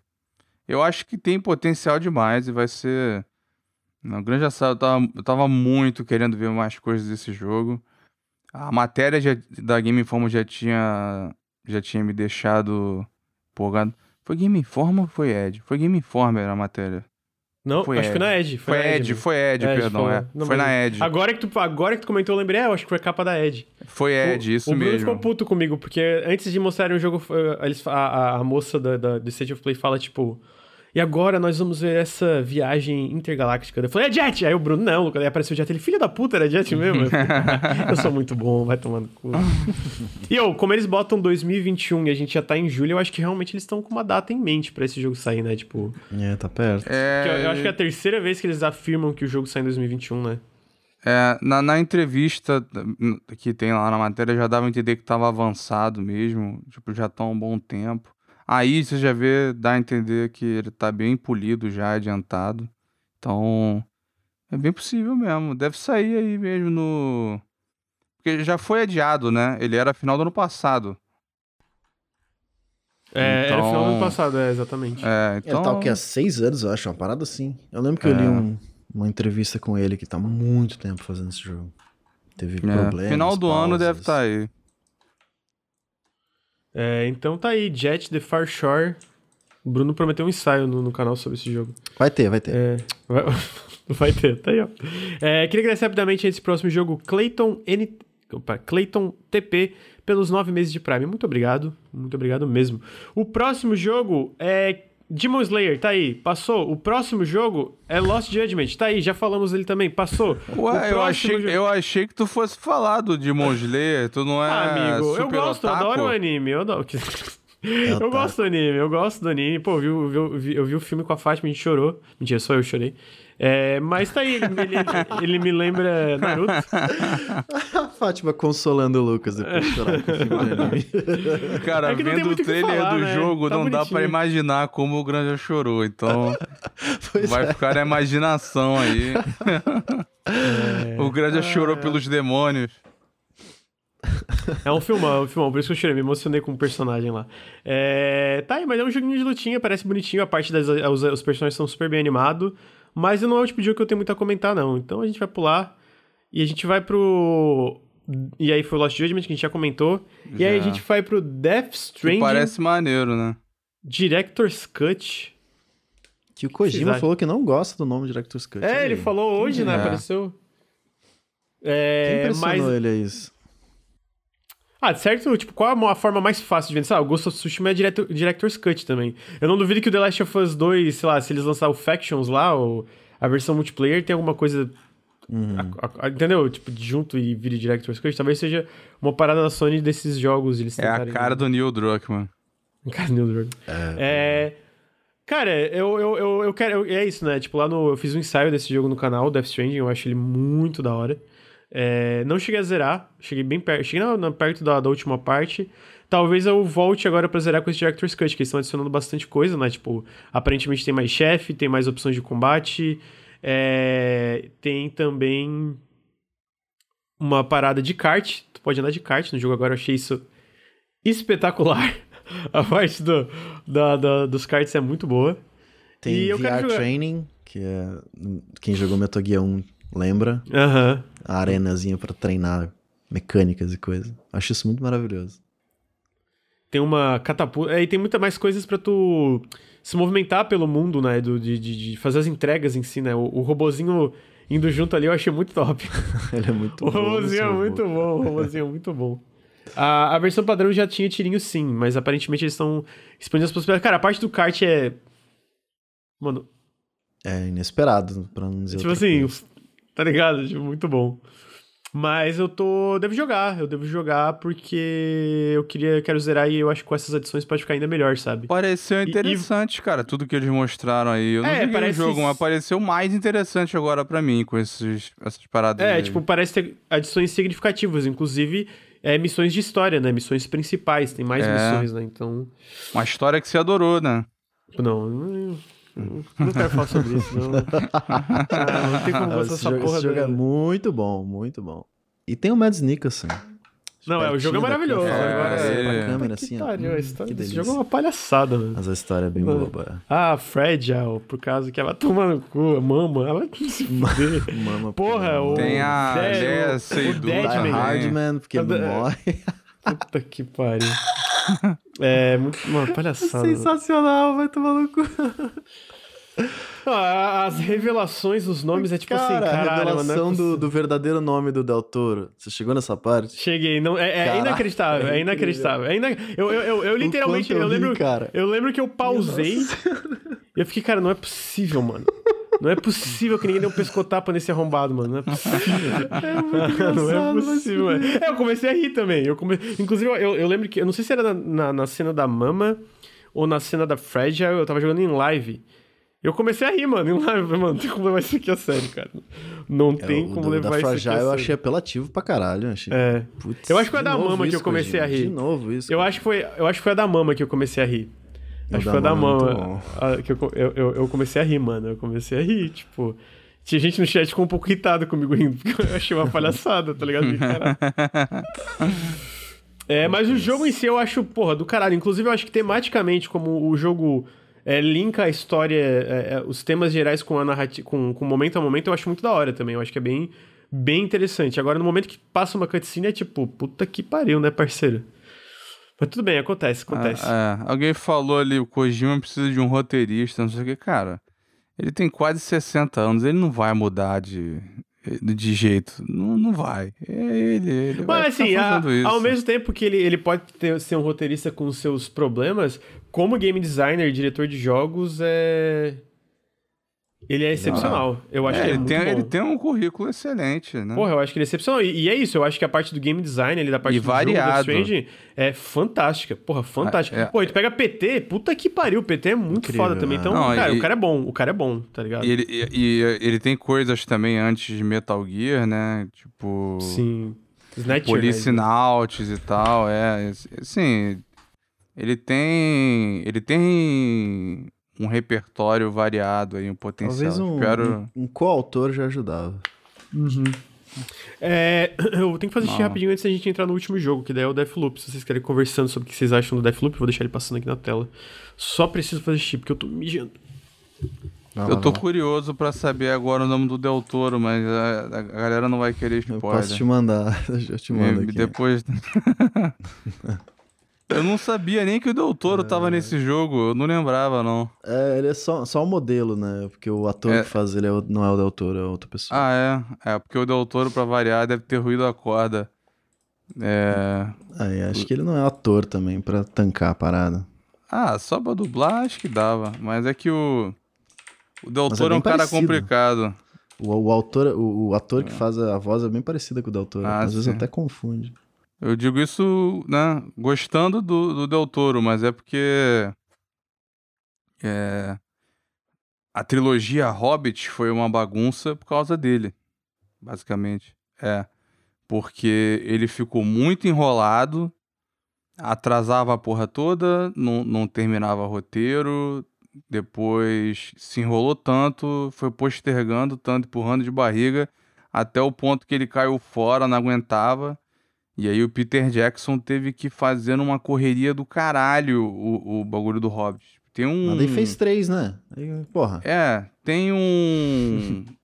Eu acho que tem potencial demais e vai ser. Na grande assado, eu tava, eu tava muito querendo ver mais coisas desse jogo. A matéria já, da Game Informer já tinha, já tinha me deixado empolgado. Foi Game Informer ou foi Ed? Foi Game Informer a matéria. Não, foi acho que foi na Ed. Foi, foi Ed, foi Ed, Ed perdão. Foi, é. não, foi na Ed. Agora que, tu, agora que tu comentou, eu lembrei, é, eu acho que foi a capa da Ed. Foi Ed, o, isso mesmo. O Bruno ficou puto comigo, porque antes de mostrarem o jogo, eles, a, a, a moça da, da, do State of Play fala, tipo... E agora nós vamos ver essa viagem intergaláctica. Eu falei, é Jet! Aí o Bruno, não, aí apareceu o Jet. Ele, filho da puta, era Jet mesmo? eu sou muito bom, vai tomando cu. e eu, como eles botam 2021 e a gente já tá em julho, eu acho que realmente eles estão com uma data em mente para esse jogo sair, né? Tipo. É, tá perto. É... Eu, eu, acho que é a terceira vez que eles afirmam que o jogo sai em 2021, né? É, na, na entrevista que tem lá na matéria já dava a entender que tava avançado mesmo. Tipo, já tá um bom tempo. Aí você já vê, dá a entender que ele tá bem polido já, adiantado. Então, é bem possível mesmo. Deve sair aí mesmo no. Porque já foi adiado, né? Ele era final do ano passado. É, então... era final do ano passado, é, exatamente. É, então... Ele tá o quê? Há seis anos, eu acho, uma parada assim. Eu lembro que é. eu li um, uma entrevista com ele que tá muito tempo fazendo esse jogo. Teve é. problemas. Final do pausas. ano deve estar tá aí. É, então tá aí, Jet The Far Shore. O Bruno prometeu um ensaio no, no canal sobre esse jogo. Vai ter, vai ter. É, vai, vai, ter, tá aí, ó. É, queria agradecer rapidamente esse próximo jogo, Clayton N. Opa, Clayton TP, pelos nove meses de Prime. Muito obrigado, muito obrigado mesmo. O próximo jogo é Demon Slayer, tá aí, passou. O próximo jogo é Lost Judgment, tá aí, já falamos dele também, passou. Ué, eu achei, jogo... eu achei que tu fosse falar do Demon Slayer, tu não é. Ah, amigo, eu gosto, otaku? eu adoro o anime, eu adoro. Eu, eu gosto do anime, eu gosto do anime. Pô, eu vi, eu, vi, eu vi o filme com a Fátima, a gente chorou. Mentira, só eu chorei. É, mas tá aí, ele, ele, ele, me lembra Naruto. a Fátima consolando o Lucas depois de chorar com o filme. Cara, é vendo o trailer falar, do né? jogo, tá não bonitinho. dá pra imaginar como o Granja chorou. Então, pois vai é. ficar na imaginação aí. É. o Granja chorou pelos demônios. É um filmão, é um filmão, por isso que eu chorei, me emocionei com o personagem lá. É... Tá aí, mas é um joguinho de lutinha, parece bonitinho, a parte das. Os, os personagens são super bem animados, mas não é o tipo de jogo que eu tenho muito a comentar, não. Então a gente vai pular e a gente vai pro. E aí foi o Lost Judgment que a gente já comentou. Já. E aí a gente vai pro Death Stranding. Que parece maneiro, né? Director's Cut. Que o Kojima falou que não gosta do nome Director's Cut. É, ele falou hoje, né? é? Apareceu. Quem É, impressionou mas. ele é isso? Ah, certo, tipo, qual a a forma mais fácil de vender? Sei lá, o Ghost of Tsushima é director, Director's Cut também. Eu não duvido que o The Last of Us 2, sei lá, se eles lançar o Factions lá, ou a versão multiplayer, tem alguma coisa. a- a- entendeu? Tipo, junto e vire Director's Cut. Talvez seja uma parada da Sony desses jogos. Eles É a cara do Neil Druckmann. Cara, Neil Druckmann. É. Cara, eu, eu, eu, eu quero. eu- é isso, né? Tipo, lá no. Eu fiz um ensaio desse jogo no canal, Death Stranding, eu acho ele muito da hora. É, não cheguei a zerar, cheguei bem perto. Cheguei na, na- perto da, da última parte. Talvez eu volte agora pra zerar com esse Director's Cut, que eles estão adicionando bastante coisa, né? Tipo, aparentemente tem mais chefe, tem mais opções de combate. é, tem também uma parada de kart. Tu pode andar de kart no jogo agora, eu achei isso espetacular. A parte do, da, da- dos karts é muito boa. Tem E VR Training, que é. Quem jogou Metal Gear 1 lembra. Aham. A arenazinha pra treinar mecânicas e coisa. Acho isso muito maravilhoso. Tem uma catapulta. É, e tem muita mais coisas pra tu se movimentar pelo mundo, né? Do, de, de, de fazer as entregas em si, né? O, o robozinho indo junto ali eu achei muito top. Ele é muito o bom. robozinho é muito bom, o robozinho é muito bom. A, a versão padrão já tinha tirinho sim, mas aparentemente eles estão expandindo as possibilidades. Cara, a parte do kart é. Mano, É inesperado, pra não dizer Tipo assim, coisa. Tá ligado? Tipo, muito bom. Mas eu tô. Devo jogar, eu devo jogar porque eu queria, quero zerar e eu acho que com essas adições pode ficar ainda melhor, sabe? Pareceu E- interessante, cara, tudo que eles mostraram aí. Eu não É, joguei parece- o jogo, mas pareceu mais interessante agora pra mim, com esses, essas paradas É, aí. tipo, parece ter adições significativas, inclusive é, missões de história, né? Missões principais, tem mais É. missões, né? Então. Uma história que você adorou, né? Não, não, quero falar sobre isso, não. Ah, não tem como esse dessa jogo, porra. esse jogo é muito bom, muito bom. E tem o Mads Nicholson. Não, é, o jogo é maravilhoso. câmera, Agora, é, pra é. câmera, assim, que ó. pariu, a história desse jogo é uma palhaçada, mano. Mas a história é bem Mano. boba. Ah, Fragile, por causa que ela toma no cu, a mama, ela se fuder. Mama, Porra, o- Tem a o Seydoux Die Deadman. Hardman, porque ele É. não morre. Puta que pariu. É, muito, uma palhaçada. Sensacional, vai tomar no cu. Ah, as revelações dos nomes é tipo Cara, assim, a caralho, mano. não é revelação do, possível. do verdadeiro nome do Del Toro. Você chegou nessa parte? Cheguei, não, é, é Caralho, inacreditável, é é inacreditável. É ina... eu, eu, eu, eu literalmente, eu eu ri, lembro, cara. eu lembro que eu pausei e eu fiquei, cara, não é possível, mano. Não é possível que ninguém dê um pescotapa nesse arrombado, mano. Não é possível. não é possível, mano. É, eu comecei a rir também. Eu come... Inclusive, eu, eu lembro que. Eu não sei se era na, na, na cena da Mama ou na cena da Fragile. Eu tava jogando em live. Eu comecei a rir, mano. Em live, mano, não tem como levar isso aqui a sério, cara. Não tem É, o como levar da isso aqui a Fragile sério. eu achei apelativo pra caralho. Achei... É. Putz, Eu acho que foi a da Mama que eu comecei a rir. De novo isso. Eu cara. acho, que foi, eu acho que foi a da Mama que eu comecei a rir. Acho que foi da é Mama. bom. a- que eu, eu, eu, comecei a rir, mano. Eu comecei a rir, tipo. Tinha gente no chat ficou um pouco irritada comigo rindo, porque eu achei uma palhaçada, tá ligado? É, mas o jogo em si eu acho, porra, do caralho. Inclusive, eu acho que tematicamente, como o jogo é, linka a história, é, é, os temas gerais com a narrativa, com, com momento a momento, eu acho muito da hora também. Eu acho que é bem, bem interessante. Agora, no momento que passa uma cutscene, é tipo, puta que pariu, né, parceiro? Mas tudo bem, acontece, acontece. É, é. Alguém falou ali, o Kojima precisa de um roteirista, não sei o que. Cara, ele tem quase 60 anos, ele não vai mudar de, de jeito. Não, não vai. É ele, ele Mas assim, a- ao mesmo tempo que ele, ele pode ter- ser um roteirista com seus problemas, como game designer, diretor de jogos, é. Ele é excepcional. Eu acho É, que ele é ele, muito tem, bom. ele tem um currículo excelente, né? Porra, eu acho que ele é excepcional. E, e é isso, eu acho que a parte do game design, ali, da parte E do jogo variado. Death Stranding, é fantástica. Porra, fantástica. É, é. Pô, e tu pega PT, puta que pariu, PT é muito Incrível, foda também. né? Então, Não, cara, e- o cara é bom, o cara é bom, tá ligado? E ele, e, e ele tem coisas também antes de Metal Gear, né? Tipo. Sim. Snatcher, Police né? Nauts e tal, é. Assim. Ele tem. Ele tem um repertório variado aí, um potencial. Talvez um, Espero. um, um coautor já ajudava. É, eu tenho que fazer xixi Não. rapidinho antes da gente entrar no último jogo, que daí é o Deathloop. Se vocês querem conversando sobre o que vocês acham do Deathloop, eu vou deixar ele passando aqui na tela. Só preciso fazer xixi, porque eu tô mijando. Vai Eu tô lá. curioso pra saber agora o nome do Del Toro, mas a, a galera não vai querer Eu spoiler. posso te mandar. Eu te mando E aqui. Depois. Eu não sabia nem que o Del Toro tava nesse jogo, eu não lembrava, não. É, ele é só, só um modelo, né? Porque o ator É. que faz ele é não é o Del Toro, é outra pessoa. Ah, é. É, porque o Del Toro, pra variar, deve ter ruído a corda. É. Aí, acho que ele não é ator também, pra tancar a parada. Ah, só pra dublar acho que dava. Mas é que o. O Del é Toro é, bem um cara parecido. complicado. O, o autor, o, o ator que faz a voz é bem parecida com o Del Toro. Ah, Às vezes sim. até confunde. Eu digo isso, né, gostando do, do Del Toro, mas é porque. É. A trilogia Hobbit foi uma bagunça por causa dele, basicamente. É. Porque ele ficou muito enrolado, atrasava a porra toda, não, não terminava roteiro, depois se enrolou tanto, foi postergando tanto, empurrando de barriga, até o ponto que ele caiu fora, não aguentava. E aí o Peter Jackson teve que fazer numa correria do caralho o, o bagulho do Hobbit. Tem um. Mas daí fez três, né? Porra. É, tem um.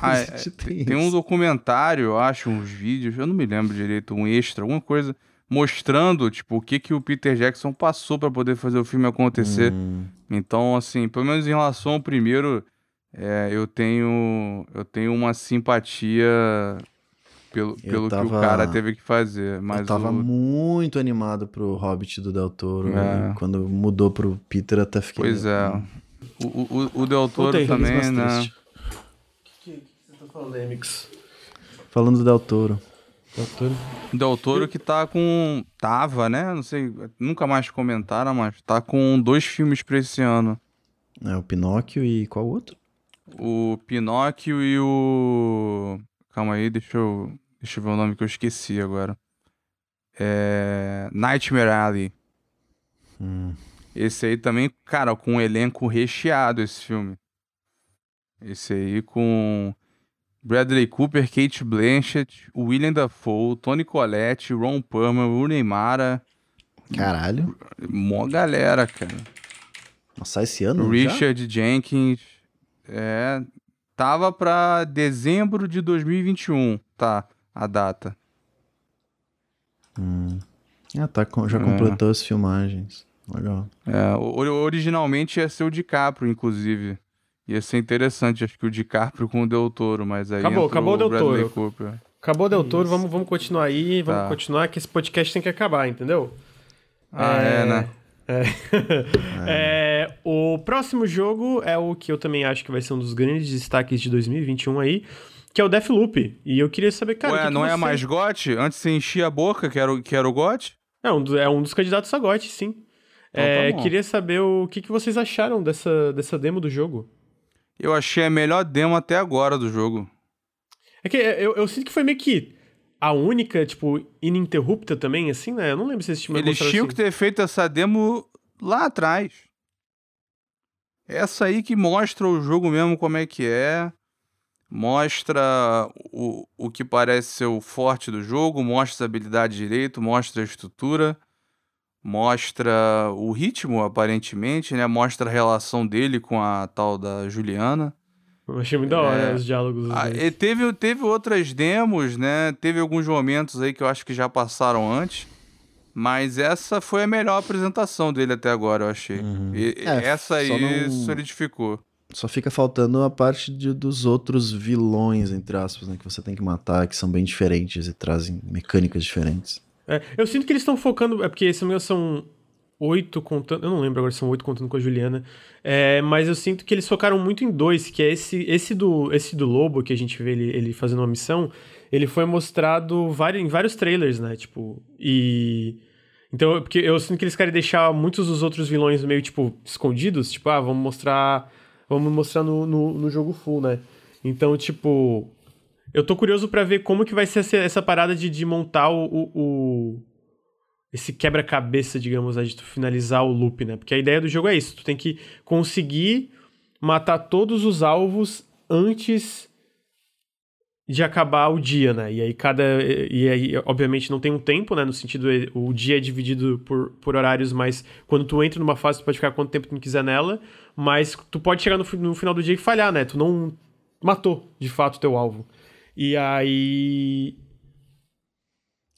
Ah, é, Tem tem, um documentário, eu acho, uns vídeos, eu não me lembro direito, um extra, alguma coisa, mostrando, tipo, o que, que o Peter Jackson passou pra poder fazer o filme acontecer. Hum, Então, assim, pelo menos em relação ao primeiro, é, eu tenho eu tenho uma simpatia pelo, Eu pelo que tava- o cara teve que fazer. Mas eu tava o- muito animado pro Hobbit do Del Toro. É. e Quando mudou pro Peter, até fiquei. Pois é. O, o, o Del Toro Voltei, também, né? O que, que você tá falando, Emix? Falando do Del Toro. Doutor? O Del Toro que tá com. Tava, né? Não sei, nunca mais comentaram, mas tá com dois filmes pra esse ano. É o Pinóquio e qual outro? O Pinóquio e o. Calma aí, deixa eu. Deixa eu ver o nome que eu esqueci agora. É. Nightmare Alley. Hum. Esse aí também, cara, com um elenco recheado esse filme. Esse aí com Bradley Cooper, Kate Blanchett, William Dafoe, Tony Collette, Ron Perlman, Rooney Mara, Caralho. mó galera, cara. Nossa, esse ano? já? Richard Jenkins. É, tava pra dezembro de 2021, tá, a data. Hum. Ah, tá, com- já É. completou as filmagens. Legal. É, o- originalmente ia ser o DiCaprio, inclusive. Ia ser interessante, acho que o DiCaprio com o Del Toro, mas aí Acabou, acabou o Del Toro. Cooper. Acabou Del Toro, vamos, vamos continuar aí, vamos Tá. continuar, que esse podcast tem que acabar, entendeu? Ah, é, né? É. É, o próximo jogo é o que eu também acho que vai ser um dos grandes destaques de 2021 aí, que é o Deathloop. E eu queria saber, cara. Ué, que que não é você- mais GOT? Antes você enchia a boca, que era o, que era o GOT? É um, é um dos candidatos a GOT, sim. Então É, tá queria saber o que, que vocês acharam dessa, dessa demo do jogo. Eu achei a melhor demo até agora do jogo. É que eu, eu sinto que foi meio que a única, tipo, ininterrupta também, assim, né? Eu não lembro se esse time Eles tinham que ter feito essa demo lá atrás. Essa aí que mostra o jogo mesmo como é que é. Mostra o, o que parece ser o forte do jogo, mostra a habilidade direito, mostra a estrutura, mostra o ritmo, aparentemente, né? Mostra a relação dele com a tal da Juliana. Eu achei muito da hora É. os diálogos. dos Ah, e teve, teve outras demos, né? Teve alguns momentos aí que eu acho que já passaram antes. Mas essa foi a melhor apresentação dele até agora, eu achei. E- e- É, essa aí não- solidificou. Só fica faltando a parte de- dos outros vilões, entre aspas, né? Que você tem que matar, que são bem diferentes e trazem mecânicas diferentes. É, eu sinto que eles estão focando. É porque esse meu são oito contando. Eu não lembro agora são oito contando com a Juliana. É, mas eu sinto que eles focaram muito em dois, que é esse, esse, do, esse do Lobo, que a gente vê ele, ele fazendo uma missão. Ele foi mostrado vari- em vários trailers, né? Tipo. E. Então, porque eu sinto que eles querem deixar muitos dos outros vilões meio, tipo, escondidos. Tipo, ah, vamos mostrar. Vamos mostrar no, no, no jogo full, né? Então, tipo. Eu tô curioso pra ver como que vai ser essa, essa parada de, de montar o, o- o- esse quebra-cabeça, digamos, né, de tu finalizar o loop, né? Porque a ideia do jogo é isso, tu tem que conseguir matar todos os alvos antes de acabar o dia, né? E aí cada e aí obviamente não tem um tempo, né, no sentido o dia é dividido por, por horários, mas quando tu entra numa fase tu pode ficar quanto tempo tu quiser nela, mas tu pode chegar no, no final do dia e falhar, né? Tu não matou de fato o teu alvo. E aí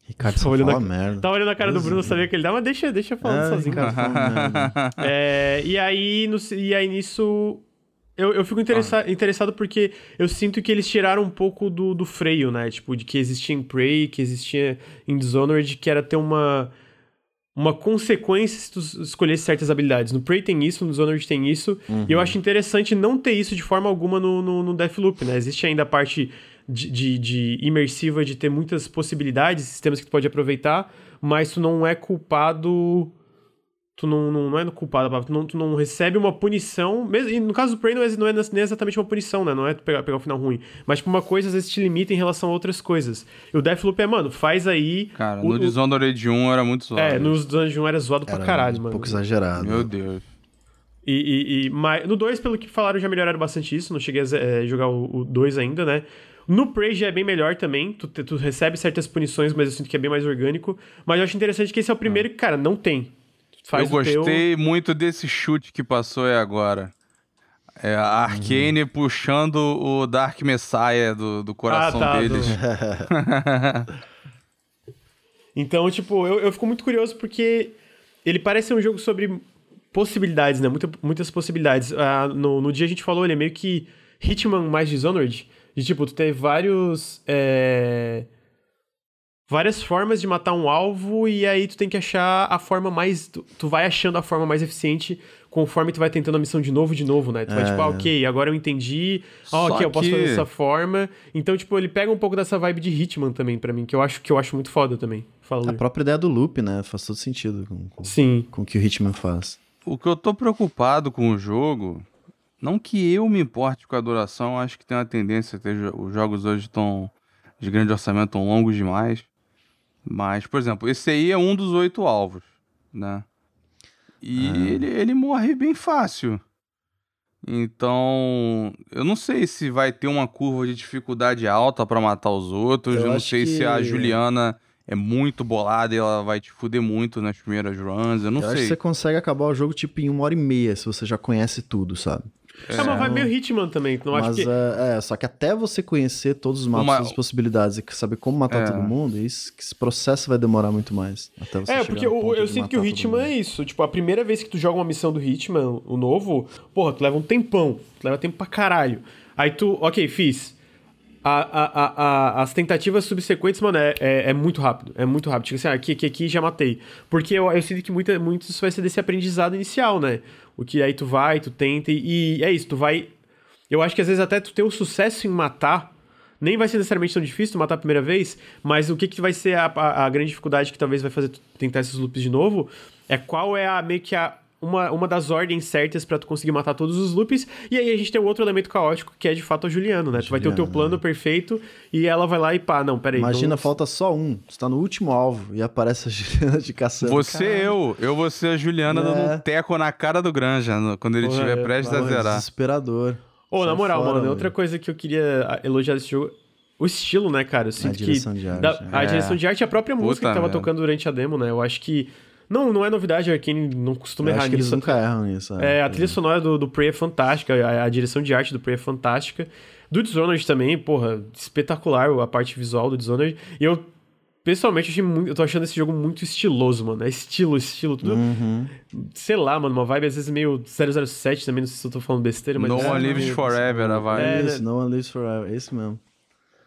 Ricardo só olhando a- merda. Tava olhando a cara do Bruno, sabia que ele dá, mas deixa, deixa eu falando É, sozinho. Merda. É, e, aí, no- e aí nisso. Eu, eu fico interessa- interessado porque eu sinto que eles tiraram um pouco do, do freio, né? Tipo, de que existia em Prey, que existia em Dishonored, que era ter uma. Uma consequência se tu escolhesse certas habilidades. No Prey tem isso, no Dishonored tem isso. E eu acho interessante não ter isso de forma alguma no, no, no Deathloop, né? Existe ainda a parte de, de, de imersiva de ter muitas possibilidades, sistemas que tu pode aproveitar, mas tu não é culpado tu não, não, não é culpado, tu não, tu não recebe uma punição, mesmo, e no caso do Prey não é, não é nem exatamente uma punição, né, não é pegar, pegar o final ruim, mas tipo uma coisa às vezes te limita em relação a outras coisas. E o Deathloop é, mano, faz aí... Cara, o, no o- Dishonored 1 era muito zoado. É, nos Dungeon era zoado pra Era caralho, um mano. pouco exagerado. Meu Deus. E, e, e- mas no 2, pelo que falaram, já melhoraram bastante isso. Não cheguei a eh, jogar o 2 ainda, né? No Prey já é bem melhor também. Tu, tu recebe certas punições, mas eu sinto que é bem mais orgânico. Mas eu acho interessante que esse é o primeiro que, cara, não tem. Faz eu o teu- gostei muito desse chute que passou aí agora. É a Arcane puxando o Dark Messiah do, do coração Ah, tá, deles. Então, tipo, eu, eu fico muito curioso porque ele parece ser um jogo sobre possibilidades, né? Muita, muitas possibilidades. Ah, no, no dia a gente falou, ele é meio que Hitman mais Dishonored. De tipo, tu tem vários. é, Várias formas de matar um alvo, e aí tu tem que achar a forma mais. Tu, tu vai achando a forma mais eficiente conforme tu vai tentando a missão de novo de novo, né? Tu vai, É. tipo, ah, ok, agora eu entendi. Ah, ok, eu posso que- fazer dessa forma. Então, tipo, ele pega um pouco dessa vibe de Hitman também, pra mim, que eu acho, que eu acho muito foda também. Fala, A própria ideia do loop, né? Faz todo sentido com, com, Sim. com o que o Hitman faz. O que eu tô preocupado com o jogo, não que eu me importe com a duração, acho que tem uma tendência a ter os jogos hoje estão de grande orçamento tão longos demais. Mas, por exemplo, esse aí é um dos oito alvos, né? E ele, ele morre bem fácil. Então, eu não sei se vai ter uma curva de dificuldade alta pra matar os outros. Eu Eu, não sei se a que- Juliana é muito bolada e ela vai te fuder muito nas primeiras runs. Eu não eu acho que sei. você consegue acabar o jogo tipo em uma hora e meia, se você já conhece tudo, sabe? É, mas vai meio Hitman também, tu não acha Mas que... é, é, só que até você conhecer todos os mapas, Uma- todas as possibilidades e saber como matar É. todo mundo, isso, que esse processo vai demorar muito mais. Até você É, chegar porque eu de sinto que o Hitman é isso. Tipo, a primeira vez que tu joga uma missão do Hitman, o novo, porra, tu leva um tempão. Tu leva tempo pra caralho. Aí tu, ok, fiz. A- a- a- a- as tentativas subsequentes, mano, é, é, é muito rápido. É muito rápido. Tipo assim, ah, aqui, aqui, aqui, já matei. Porque eu, eu sinto que muita, muito isso vai ser desse aprendizado inicial, né? O que aí tu vai, tu tenta e, é isso, tu vai... Eu acho que às vezes até tu ter o sucesso em matar nem vai ser necessariamente tão difícil tu matar a primeira vez, mas o que, que vai ser a, a, a grande dificuldade que talvez vai fazer tu tentar esses loops de novo é qual é a meio que a, uma, uma das ordens certas pra tu conseguir matar todos os loops. E aí a gente tem o outro elemento caótico que é de fato a Juliana, né? tu vai ter o teu plano perfeito e ela vai lá e pá, não, peraí. Imagina, não- falta só um. Você tá no último alvo e aparece a Juliana de caçando. Você, Caralho. eu. Eu vou ser a Juliana É. dando um teco na cara do Granja no- quando ele estiver é, prestes a Porra, zerar. desesperador. Ô, na Sai moral, fora, mano, outra coisa que eu queria elogiar desse jogo. O estilo, né, cara? Eu sinto direção que. de arte, da- né? A É. direção de arte e a própria música Puta que tava merda. tocando durante a demo, né? Eu acho que. Não, não é novidade, a Arkane não costuma Eu errar acho que eles nisso. nunca erram nisso. É, a trilha sonora do, do Prey é fantástica, a, a direção de arte do Prey é fantástica. Do Dishonored também, porra, espetacular a parte visual do Dishonored. E eu, pessoalmente, achei muito, eu tô achando esse jogo muito estiloso, mano. É estilo, estilo, tudo. Uhum. Sei lá, mano, uma vibe às vezes meio 007 também, não sei se eu tô falando besteira, mas... No é, One Lives meio- Forever, a vibe. É, Isso, né? No One Lives Forever. É isso mesmo.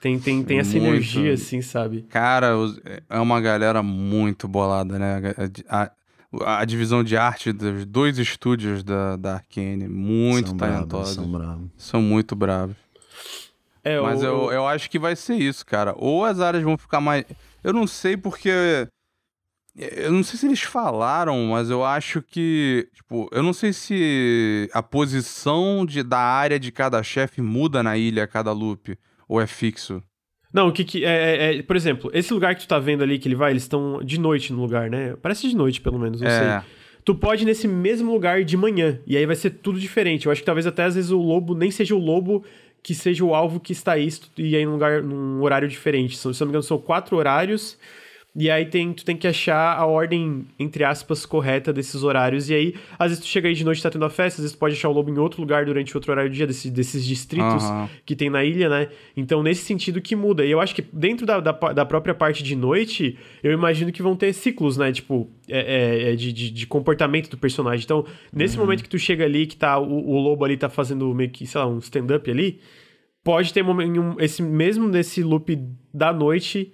Tem, tem, tem essa Muito. energia, assim, sabe? Cara, os- é uma galera muito bolada, né? A, a- a divisão de arte dos dois estúdios da, da Arkane, muito são bravos, talentosos. São bravos. São muito bravos. É, Mas o- eu, eu acho que vai ser isso, cara. Ou as áreas vão ficar mais. Eu não sei porque. Eu não sei se eles falaram, mas eu acho que. Tipo, eu não sei se a posição de, da área de cada chefe muda na ilha a cada loop. Ou é fixo. Não, o que que... É, é- é- por exemplo, esse lugar que tu tá vendo ali que ele vai, eles estão de noite no lugar, né? Parece de noite, pelo menos, não É. sei. Tu pode ir nesse mesmo lugar de manhã, e aí vai ser tudo diferente. Eu acho que talvez até às vezes o lobo nem seja o lobo que seja o alvo que está aí, e aí num lugar, num horário diferente. São, se eu não me engano, são quatro horários. E aí tem, tu tem que achar a ordem, entre aspas, correta desses horários. E aí, às vezes tu chega aí de noite e tá tendo a festa, às vezes tu pode achar o lobo em outro lugar durante outro horário do dia, desse, desses distritos Aham. que tem na ilha, né? Então, nesse sentido que muda. E eu acho que dentro da, da, da própria parte de noite, eu imagino que vão ter ciclos, né? Tipo, é, é, é de, de, de comportamento do personagem. Então, nesse momento que tu chega ali, que tá o, o lobo ali tá fazendo meio que, sei lá, um stand-up ali, pode ter um, esse mesmo nesse loop da noite,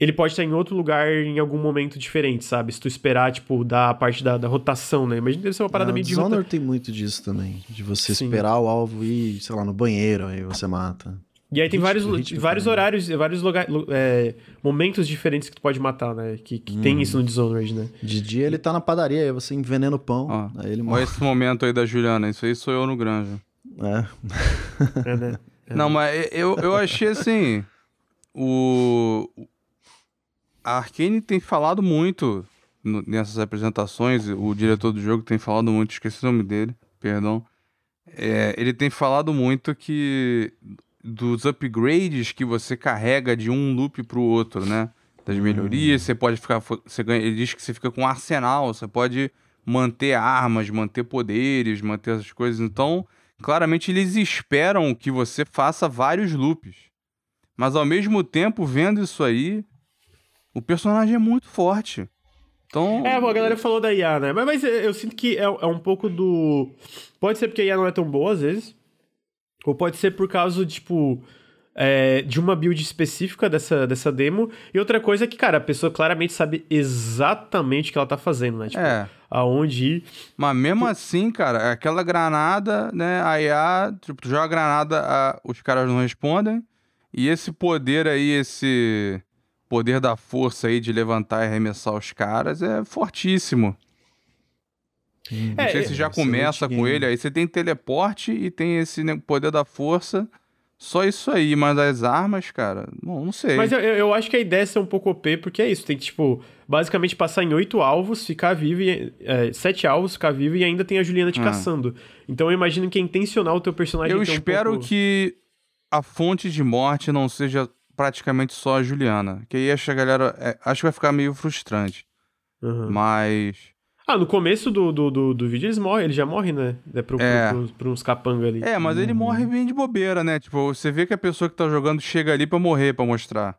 ele pode estar em outro lugar em algum momento diferente, sabe? Se tu esperar, tipo, da parte da, da rotação, né? Imagina deve ser uma parada É, o meio de Dishonored rota... tem muito disso também. De você Sim. esperar o alvo ir, sei lá, no banheiro, aí você mata. E aí tem Ritmo- vários, ritmo vários também. horários, vários lugar, é, momentos diferentes que tu pode matar, né? Que, que Uhum. tem isso no Dishonored, né? De dia ele tá na padaria, aí você envenena o pão, Ó, aí ele Olha morre. esse momento aí da Juliana, isso aí sou eu no Granja. É. É, né? É. Não, mas eu, eu achei assim. O. A Arkane tem falado muito nessas apresentações. O diretor do jogo tem falado muito, esqueci o nome dele, perdão. É, ele tem falado muito que. Dos upgrades que você carrega de um loop pro outro, né? Das melhorias, você pode ficar. Você ganha, ele diz que você fica com um arsenal, você pode manter armas, manter poderes, manter essas coisas. Então, claramente eles esperam que você faça vários loops. Mas ao mesmo tempo, vendo isso aí, o personagem é muito forte. Então, É, bom, a galera falou da IA, né? Mas, mas eu sinto que é, é um pouco do. Pode ser porque a IA não é tão boa às vezes. Ou pode ser por causa, tipo. é, de uma build específica dessa, dessa demo. E outra coisa é que, cara, a pessoa claramente sabe exatamente o que ela tá fazendo, né? Tipo, é. aonde ir. Mas mesmo assim, cara, aquela granada, né? A IA, tipo, tu joga a granada, a- os caras não respondem. E esse poder aí, esse poder da força aí de levantar e arremessar os caras é fortíssimo. Não É, sei se já excelente começa com game. ele. Aí você tem teleporte e tem esse poder da força. Só isso aí, mas as armas, cara, não, não sei. Mas eu, eu acho que a ideia é ser um pouco OP, porque é isso. Tem que, tipo, basicamente passar em oito alvos, ficar vivo, e, é, sete alvos, ficar vivo e ainda tem a Juliana te Ah. caçando. Então eu imagino que é intencional o teu personagem Eu ter um espero pouco- que a fonte de morte não seja praticamente só a Juliana. Que aí acho que a galera. é, acho que vai ficar meio frustrante. Aham. Mas. Ah, no começo do, do, do, do vídeo eles morrem, ele já morre, né? É pro, pro- É. pro- pra uns capanga ali. É, mas ele morre bem de bobeira, né? Tipo, você vê que a pessoa que tá jogando chega ali pra morrer, pra mostrar.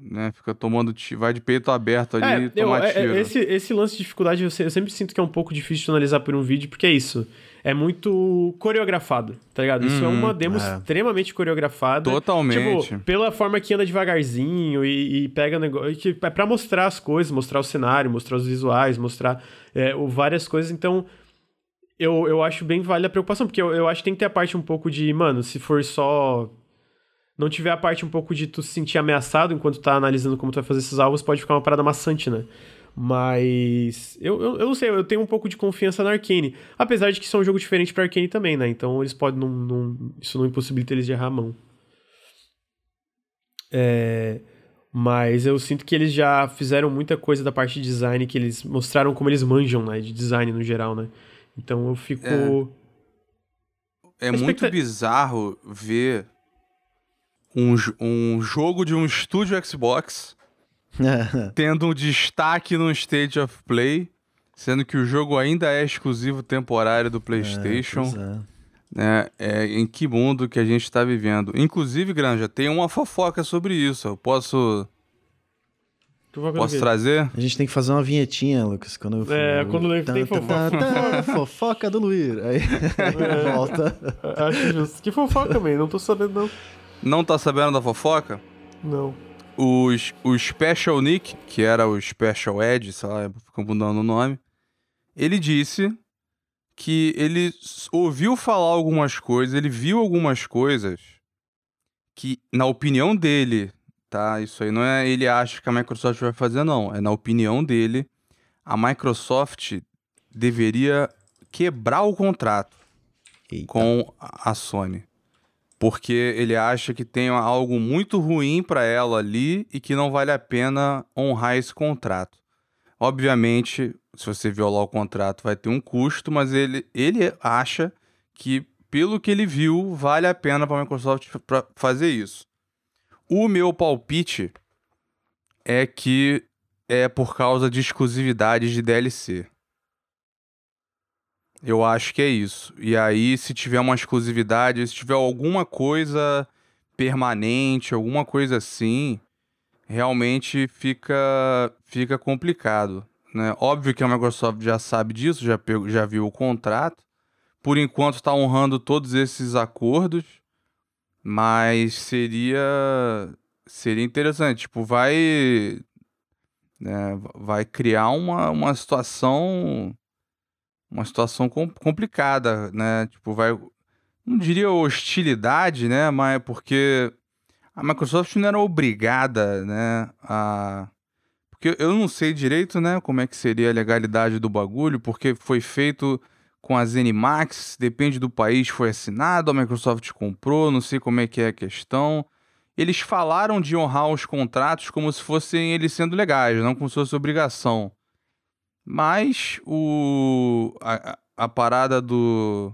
Né? Fica tomando. ti- Vai de peito aberto ali e É, eu- tomar é- é- tiro. esse, esse lance de dificuldade eu, se- eu sempre sinto que é um pouco difícil de analisar por um vídeo, porque é isso. É muito coreografado, tá ligado? Isso é uma demo é. extremamente coreografada. Totalmente. Tipo, pela forma que anda devagarzinho e, e pega negócio. É pra mostrar as coisas, mostrar o cenário, mostrar os visuais, mostrar é, várias coisas. Então, eu, eu acho bem válida a preocupação, porque eu, eu acho que tem que ter a parte um pouco de, mano, se for só. Não tiver a parte um pouco de tu se sentir ameaçado enquanto tá analisando como tu vai fazer esses alvos, pode ficar uma parada maçante, né? Mas. Eu, eu, eu não sei, eu tenho um pouco de confiança na Arkane. Apesar de que isso é um jogo diferente pra Arkane também, né? Então eles podem. Não, não- isso não impossibilita eles de errar a mão. É, mas eu sinto que eles já fizeram muita coisa da parte de design, que eles mostraram como eles manjam, né? De design no geral, né? Então eu fico. É Mas muito bizarro ver um, um jogo de um estúdio Xbox tendo um destaque no State of Play, sendo que o jogo ainda é exclusivo temporário do PlayStation. Pois é. né? É, em que mundo que a gente está vivendo? Inclusive, Granja, tem uma fofoca sobre isso. Eu posso, posso trazer? A gente tem que fazer uma vinhetinha, Lucas, quando É, quando tem Tan, fofoca. tan, fofoca do Luir. Aí, aí volta. Acho justo. Que fofoca, man. Não tô sabendo, não. Não tá sabendo da fofoca? Não. Os, o Special Nick, que era o Special Ed, sei lá, ficam mudando o nome, ele disse que ele ouviu falar algumas coisas, ele viu algumas coisas que, na opinião dele, tá? Isso aí não é ele acha que a Microsoft vai fazer, não. É na opinião dele, a Microsoft deveria quebrar o contrato Eita. com a Sony. Porque ele acha que tem algo muito ruim para ela ali e que não vale a pena honrar esse contrato. Obviamente, se você violar o contrato, vai ter um custo, mas ele, ele acha que, pelo que ele viu, vale a pena para a Microsoft pra fazer isso. O meu palpite é que é por causa de exclusividades de DLC. Eu acho que é isso. E aí, se tiver uma exclusividade, se tiver alguma coisa permanente, alguma coisa assim, realmente fica, fica complicado. Né? Óbvio que a Microsoft já sabe disso, já, pegou, já viu o contrato. Por enquanto está honrando todos esses acordos, mas seria seria interessante. Tipo, vai né, vai criar uma, uma situação uma situação com, complicada, né? Tipo, vai não diria hostilidade, né? Mas porque a Microsoft não era obrigada, né, a porque eu não sei direito, né, como é que seria a legalidade do bagulho, porque foi feito com a ZeniMax, depende do país, foi assinado, a Microsoft comprou, não sei como é que é a questão. Eles falaram de honrar os contratos como se fossem eles sendo legais, não como se fosse obrigação. Mas o a, a parada do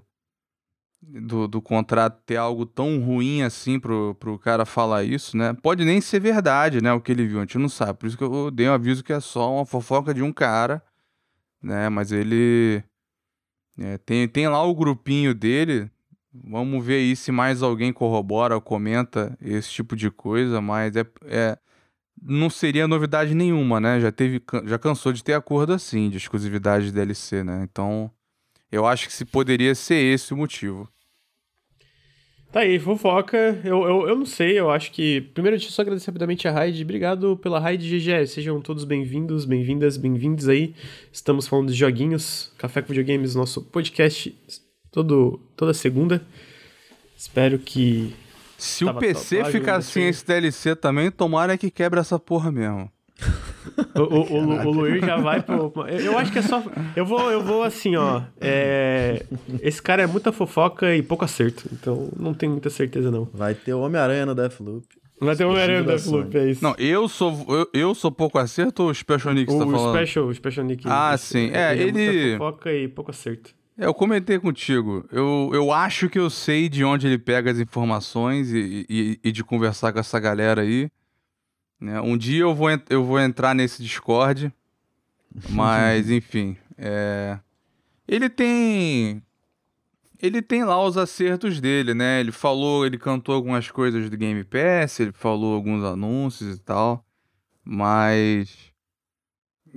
do, do contrato ter algo tão ruim assim pro, pro cara falar isso, né? Pode nem ser verdade, né? O que ele viu, a gente não sabe. Por isso que eu dei um aviso que é só uma fofoca de um cara, né? Mas ele. É, tem, tem lá o grupinho dele. Vamos ver aí se mais alguém corrobora ou comenta esse tipo de coisa, mas é, é não seria novidade nenhuma, né? Já teve já cansou de ter acordo assim de exclusividade de DLC, né? Então, eu acho que se poderia ser esse o motivo. Tá aí, fofoca. Eu, eu, eu não sei, eu acho que. Primeiro, deixa eu só agradecer rapidamente a Raid. Obrigado pela Raid GG. Sejam todos bem-vindos, bem-vindas, bem-vindos aí. Estamos falando de joguinhos. Café com Videogames, nosso podcast todo, toda segunda. Espero que. Se o PC ficar sem esse DLC também, tomara que quebre essa porra mesmo. O, o, o, o Luir já vai pro. Eu acho que é só. Eu vou, eu vou assim, ó. É... Esse cara é muita fofoca e pouco acerto. Então não tenho muita certeza, não. Vai ter o Homem-Aranha no Deathloop. Vai ter o Homem-Aranha no Deathloop, é isso. Não, eu sou, eu, eu sou pouco acerto ou o Special Nick o, tá falando? O Special, o Special Nick. Ah, sim. É, ele. É muita fofoca e pouco acerto. É, eu comentei contigo. Eu, eu acho que eu sei de onde ele pega as informações e, e, e de conversar com essa galera aí. Né? Um dia eu vou, eu vou entrar nesse Discord, mas enfim. É... Ele tem. Ele tem lá os acertos dele, né? Ele falou, ele cantou algumas coisas do Game Pass, ele falou alguns anúncios e tal, mas.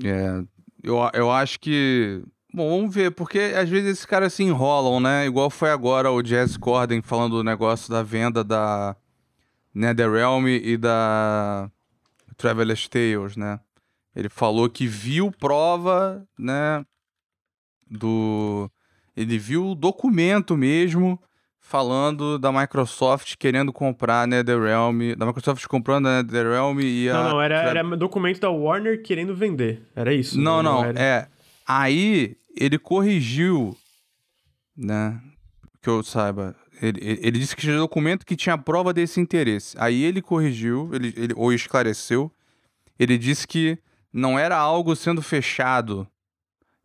É, eu, eu acho que. Bom, vamos ver, porque às vezes esses caras se enrolam, né? Igual foi agora o Jazz Corden falando do negócio da venda da NetherRealm e da Traveler's Tales, né? Ele falou que viu prova, né, do ele viu o documento mesmo falando da Microsoft querendo comprar a NetherRealm, da Microsoft comprando a NetherRealm e a Não, não, era, era documento da Warner querendo vender. Era isso. Não, não, não era... é. Aí ele corrigiu, né, que eu saiba, ele, ele, disse que tinha documento que tinha prova desse interesse. Aí ele corrigiu, ele, ele, ou esclareceu. Ele disse que não era algo sendo fechado.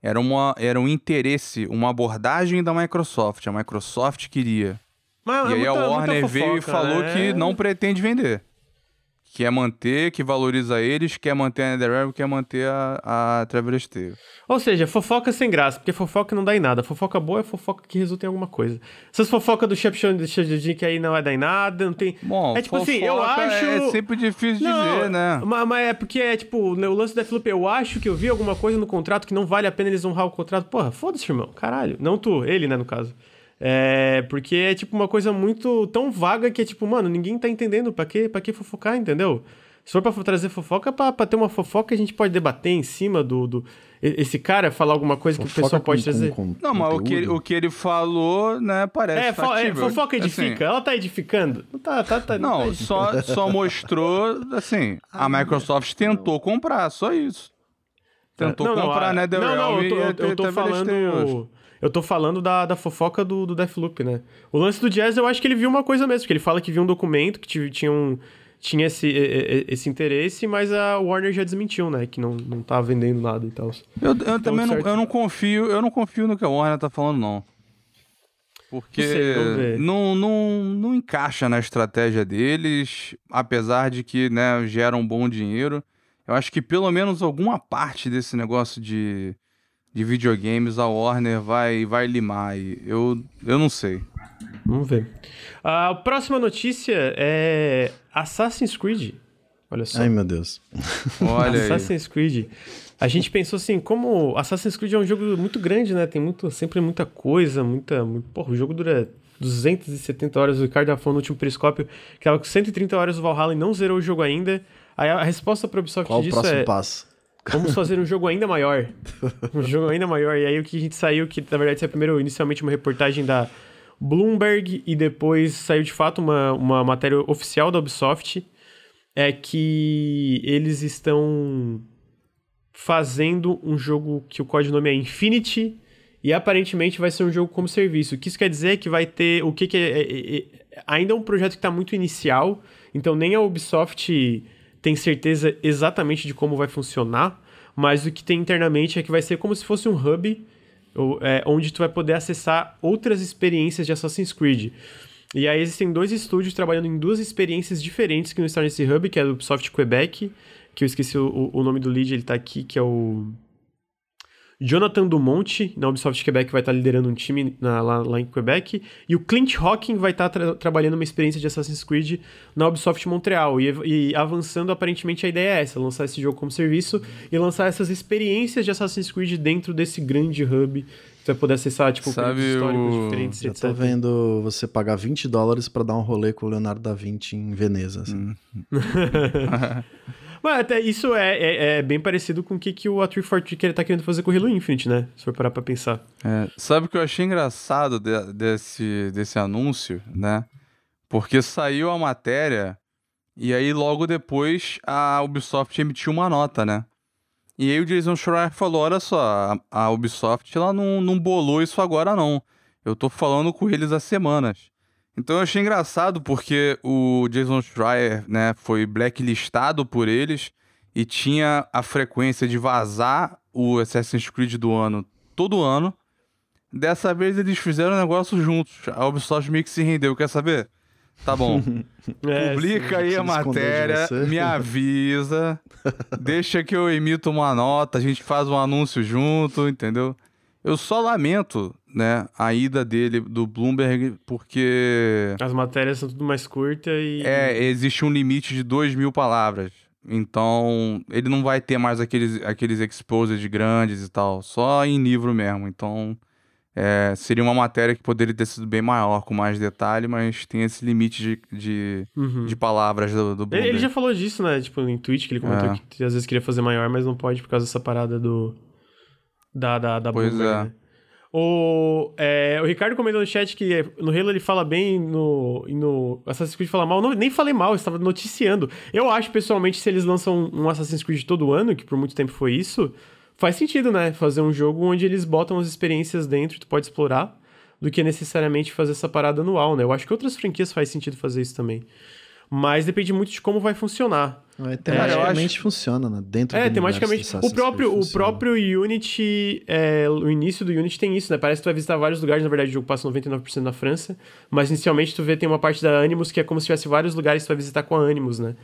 Era, uma, era um interesse, uma abordagem da Microsoft. A Microsoft queria. Mas, e aí muita, a Warner veio e falou né? que não pretende vender quer manter, que valoriza eles, quer manter a NetherRealm, quer manter a, a Traveler's Tale. Ou seja, fofoca sem graça, porque fofoca não dá em nada. Fofoca boa é fofoca que resulta em alguma coisa. Essas fofocas do Shepshon e que aí não vai dar em nada, não tem... Bom, é tipo assim, eu acho... É sempre difícil não, dizer, né? Mas, mas, é porque é tipo, o lance da Deathloop, eu acho que eu vi alguma coisa no contrato que não vale a pena eles honrar o contrato. Porra, foda-se, irmão. Caralho. Não tu, ele, né, no caso. É, porque é tipo uma coisa muito tão vaga que é tipo, mano, ninguém tá entendendo pra que, pra que fofocar, entendeu? Se for pra trazer fofoca, pra, pra ter uma fofoca, a gente pode debater em cima do. do esse cara falar alguma coisa fofoca que o pessoal pode trazer. Com, com não, mas o que, o que ele falou, né, parece. É, fo é fofoca edifica. Assim, ela tá edificando? Não tá, tá, tá Não, tá só, só mostrou, assim, a Microsoft tentou comprar, só isso. Tentou não, comprar, não, né, Não, não, eu tô, eu, eu tô falando. Eu tô falando da, da fofoca do, do Deathloop, né? O lance do Jazz, eu acho que ele viu uma coisa mesmo, porque ele fala que viu um documento que tinha, um, tinha esse, esse interesse, mas a Warner já desmentiu, né? Que não, não tá vendendo nada e tal. Eu, eu então, também não, eu não confio, eu não confio no que a Warner tá falando, não. Porque não, não, não, não encaixa na estratégia deles, apesar de que né, gera um bom dinheiro. Eu acho que pelo menos alguma parte desse negócio de, de videogames a Warner vai, vai limar aí. Eu, eu não sei. Vamos ver. A próxima notícia é Assassin's Creed. Olha só. Ai, meu Deus. Olha aí. Assassin's Creed. A gente pensou assim, como Assassin's Creed é um jogo muito grande, né? Tem muito, sempre muita coisa, muita. Muito... Porra, o jogo dura 270 horas. O Ricardo falou no último periscópio que tava com 130 horas do Valhalla e não zerou o jogo ainda. Aí a resposta para Ubisoft Qual o disso próximo é: passo? Vamos fazer um jogo ainda maior. Um jogo ainda maior. E aí o que a gente saiu, que na verdade é primeiro inicialmente uma reportagem da Bloomberg e depois saiu de fato uma, uma matéria oficial da Ubisoft, é que eles estão fazendo um jogo que o codinome é Infinity e aparentemente vai ser um jogo como serviço. O que isso quer dizer é que vai ter. O que, que é, é, é, Ainda é um projeto que está muito inicial, então nem a Ubisoft tem certeza exatamente de como vai funcionar, mas o que tem internamente é que vai ser como se fosse um hub é, onde tu vai poder acessar outras experiências de Assassin's Creed. E aí existem dois estúdios trabalhando em duas experiências diferentes que não estão nesse hub, que é o Ubisoft Quebec, que eu esqueci o, o nome do lead, ele tá aqui, que é o Jonathan Dumont, na Ubisoft Quebec, vai estar liderando um time na, lá, lá, em Quebec. E o Clint Hawking vai estar tra trabalhando uma experiência de Assassin's Creed na Ubisoft Montreal. E, e, avançando, aparentemente, a ideia é essa: lançar esse jogo como serviço e lançar essas experiências de Assassin's Creed dentro desse grande hub. Que você vai poder acessar, tipo, Sabe históricos o... diferentes, Já etc. tô vendo você pagar 20 dólares pra dar um rolê com o Leonardo da Vinci em Veneza. Assim. Hum. Mas até isso é, é, é, bem parecido com o que, que o A 343 tá querendo fazer com o Halo Infinite, né? Se for parar pra pensar. É, sabe o que eu achei engraçado de, desse, desse anúncio, né? Porque saiu a matéria e aí logo depois a Ubisoft emitiu uma nota, né? E aí o Jason Schreier falou, olha só, a, a Ubisoft ela não, não bolou isso agora não. Eu tô falando com eles há semanas. Então eu achei engraçado porque o Jason Schreier, né, foi blacklistado por eles e tinha a frequência de vazar o Assassin's Creed do ano todo ano. Dessa vez eles fizeram o negócio juntos. A Ubisoft meio que se rendeu, quer saber? Tá bom. É, Publica aí a matéria, me avisa, deixa que eu emito uma nota, a gente faz um anúncio junto, entendeu? Eu só lamento, né, a ida dele do Bloomberg, porque As matérias são tudo mais curtas e. é, existe um limite de 2 mil palavras. Então, ele não vai ter mais aqueles, aqueles exposed grandes e tal, só em livro mesmo. Então, é, seria uma matéria que poderia ter sido bem maior, com mais detalhe, mas tem esse limite de, de, Uhum. de palavras do, do Bloomberg. ele já falou disso, né? Tipo, em tweet que ele comentou É. que às vezes queria fazer maior, mas não pode por causa dessa parada do. Da, da, da Pois Bloomberg, é. né? O, é, o Ricardo comentou no chat que no Halo ele fala bem no, e no Assassin's Creed fala mal. Não, nem falei mal, eu estava noticiando. Eu acho, pessoalmente, se eles lançam um Assassin's Creed todo ano, que por muito tempo foi isso, faz sentido, né? Fazer um jogo onde eles botam as experiências dentro e tu pode explorar, do que necessariamente fazer essa parada anual, né? Eu acho que outras franquias faz sentido fazer isso também. Mas depende muito de como vai funcionar. É, tematicamente funciona, né? Dentro É, do tematicamente. universo do O próprio, o próprio Unity, é, o início do Unity tem isso, né? Parece que tu vai visitar vários lugares, na verdade o jogo passa 99% na França, mas inicialmente tu vê tem uma parte da Animus que é como se tivesse vários lugares que tu vai visitar com a Animus, né?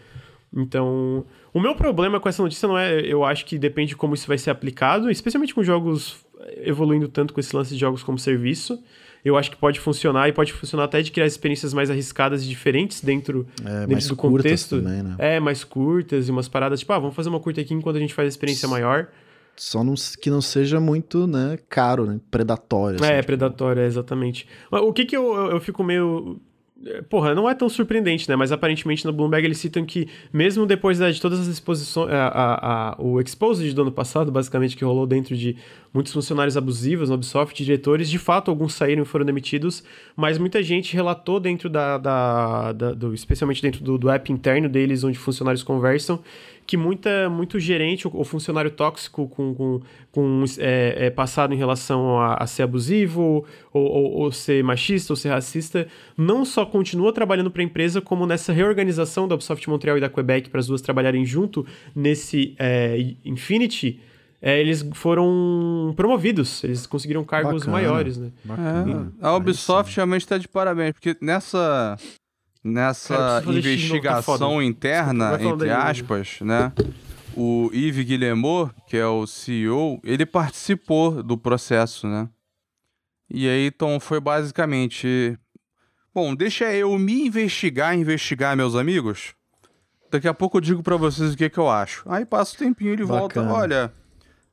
Então, o meu problema com essa notícia não é, eu acho que depende de como isso vai ser aplicado, especialmente com jogos evoluindo tanto com esse lance de jogos como serviço. Eu acho que pode funcionar e pode funcionar até de criar experiências mais arriscadas e diferentes dentro, É, dentro mais do contexto. também, né? É, mais curtas e umas paradas, tipo, ah, vamos fazer uma curta aqui enquanto a gente faz a experiência maior. Só não, que não seja muito, né, caro, né? Predatório. assim, é, tipo, predatória, exatamente. Mas o que que eu, eu, eu fico meio. É, Porra, não é tão surpreendente, né? Mas aparentemente no Bloomberg eles citam que, mesmo depois da- de todas as exposições. A, a, a- o Exposed do ano passado, basicamente, que rolou dentro de muitos funcionários abusivos na Ubisoft, diretores, de fato, alguns saíram e foram demitidos, mas muita gente relatou dentro da. da, da- do, especialmente dentro do, do app interno deles, onde funcionários conversam, que muita, muito gerente ou, funcionário tóxico com, com, com é, é, passado em relação a, a ser abusivo, ou, ou, ou ser machista, ou ser racista, não só continua trabalhando para a empresa, como nessa reorganização da Ubisoft Montreal e da Quebec para as duas trabalharem junto nesse é, Infinity, é, eles foram promovidos, eles conseguiram cargos Bacana. maiores, né? Bacana. É, a Ubisoft realmente está de parabéns, porque nessa, nessa novo, tá investigação foda. interna, entre aspas, né? o Yves Guillemot, que é o CEO, ele participou do processo, né? E aí, então, foi basicamente... Bom, deixa eu me investigar, investigar meus amigos. Daqui a pouco eu digo para vocês o que, que eu acho. Aí passa o tempinho, ele volta, olha...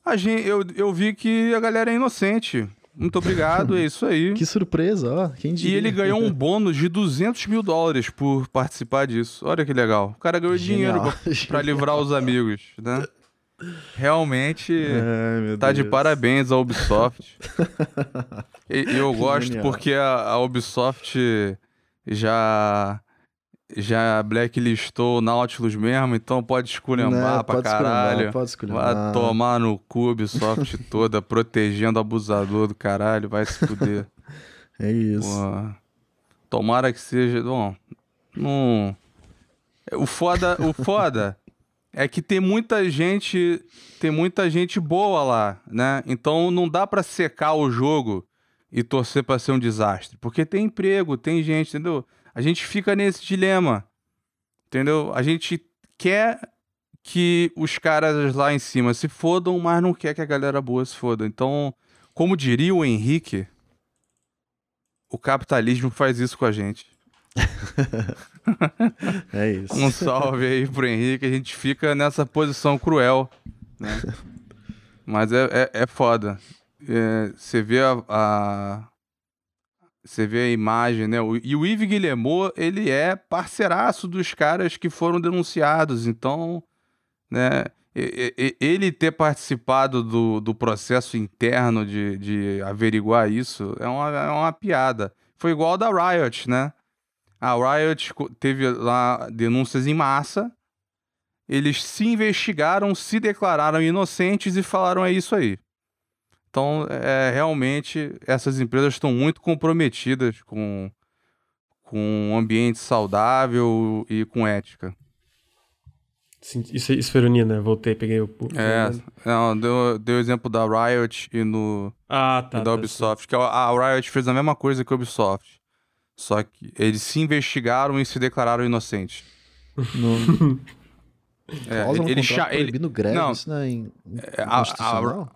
A gente, eu, eu vi que a galera é inocente. Muito obrigado, é isso aí. Que surpresa, ó. Quem diria? E ele ganhou um bônus de 200 mil dólares por participar disso. Olha que legal. O cara ganhou Genial. dinheiro pra, pra livrar os amigos, né? Realmente Ai, tá Deus. de parabéns a Ubisoft. e, eu gosto Genial. porque a, a Ubisoft já já blacklistou o Nautilus mesmo, então pode esculhambar né, pra pode caralho. Pode esculhambar. Vai tomar no cu Ubisoft toda, protegendo abusador do caralho, vai se fuder. é isso. Tomara que seja. Bom, não. O foda, o foda é que tem muita gente, tem muita gente boa lá, né? Então não dá para secar o jogo e torcer para ser um desastre, porque tem emprego, tem gente, entendeu? A gente fica nesse dilema. Entendeu? A gente quer que os caras lá em cima se fodam, mas não quer que a galera boa se foda. Então, como diria o Henrique, o capitalismo faz isso com a gente. é isso. Um salve aí pro Henrique, a gente fica nessa posição cruel, né? Mas é, é, é foda. É, você vê a, a, você vê a imagem, né? E o Yves Guillemot, ele é parceiraço dos caras que foram denunciados. Então, né? Ele ter participado do, do processo interno de, de averiguar isso é uma, é uma piada. Foi igual da Riot, né? A Riot teve lá denúncias em massa. Eles se investigaram, se declararam inocentes e falaram: é isso aí. Então, é, realmente, essas empresas estão muito comprometidas com, com um ambiente saudável e com ética. Sim, isso, isso foi ironia, né? Voltei, peguei o. É, não, deu, deu exemplo da Riot e, no, ah, tá, e da tá, Ubisoft. Tá. Que a, a Riot fez a mesma coisa que a Ubisoft. Só que eles se investigaram e se declararam inocentes. No... é, ele, ele, ele, ele, greve, não, isso não é in, é, a, a,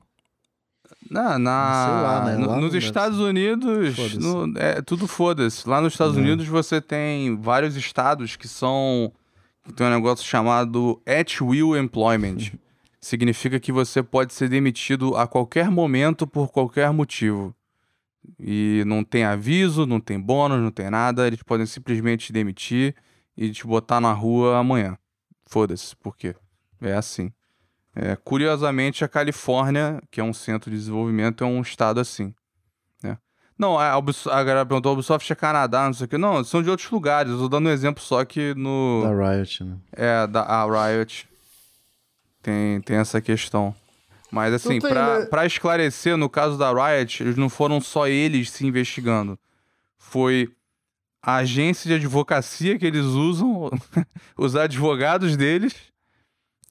na, na lá, né? no, nos Estados Unidos, no, é tudo foda-se. Lá nos Estados é. Unidos você tem vários estados que são que tem um negócio chamado at will employment. Significa que você pode ser demitido a qualquer momento por qualquer motivo. E não tem aviso, não tem bônus, não tem nada. Eles podem simplesmente te demitir e te botar na rua amanhã. Foda-se, por quê? É assim. É, curiosamente, a Califórnia, que é um centro de desenvolvimento, é um estado assim. Né? Não, a, a galera perguntou, a Ubisoft é Canadá, não sei o que. Não, são de outros lugares. Eu tô dando um exemplo só que no... Da Riot, né? É, da a Riot tem, tem essa questão. Mas assim, pra, pra esclarecer, no caso da Riot, eles não foram só eles se investigando. Foi a agência de advocacia que eles usam, os advogados deles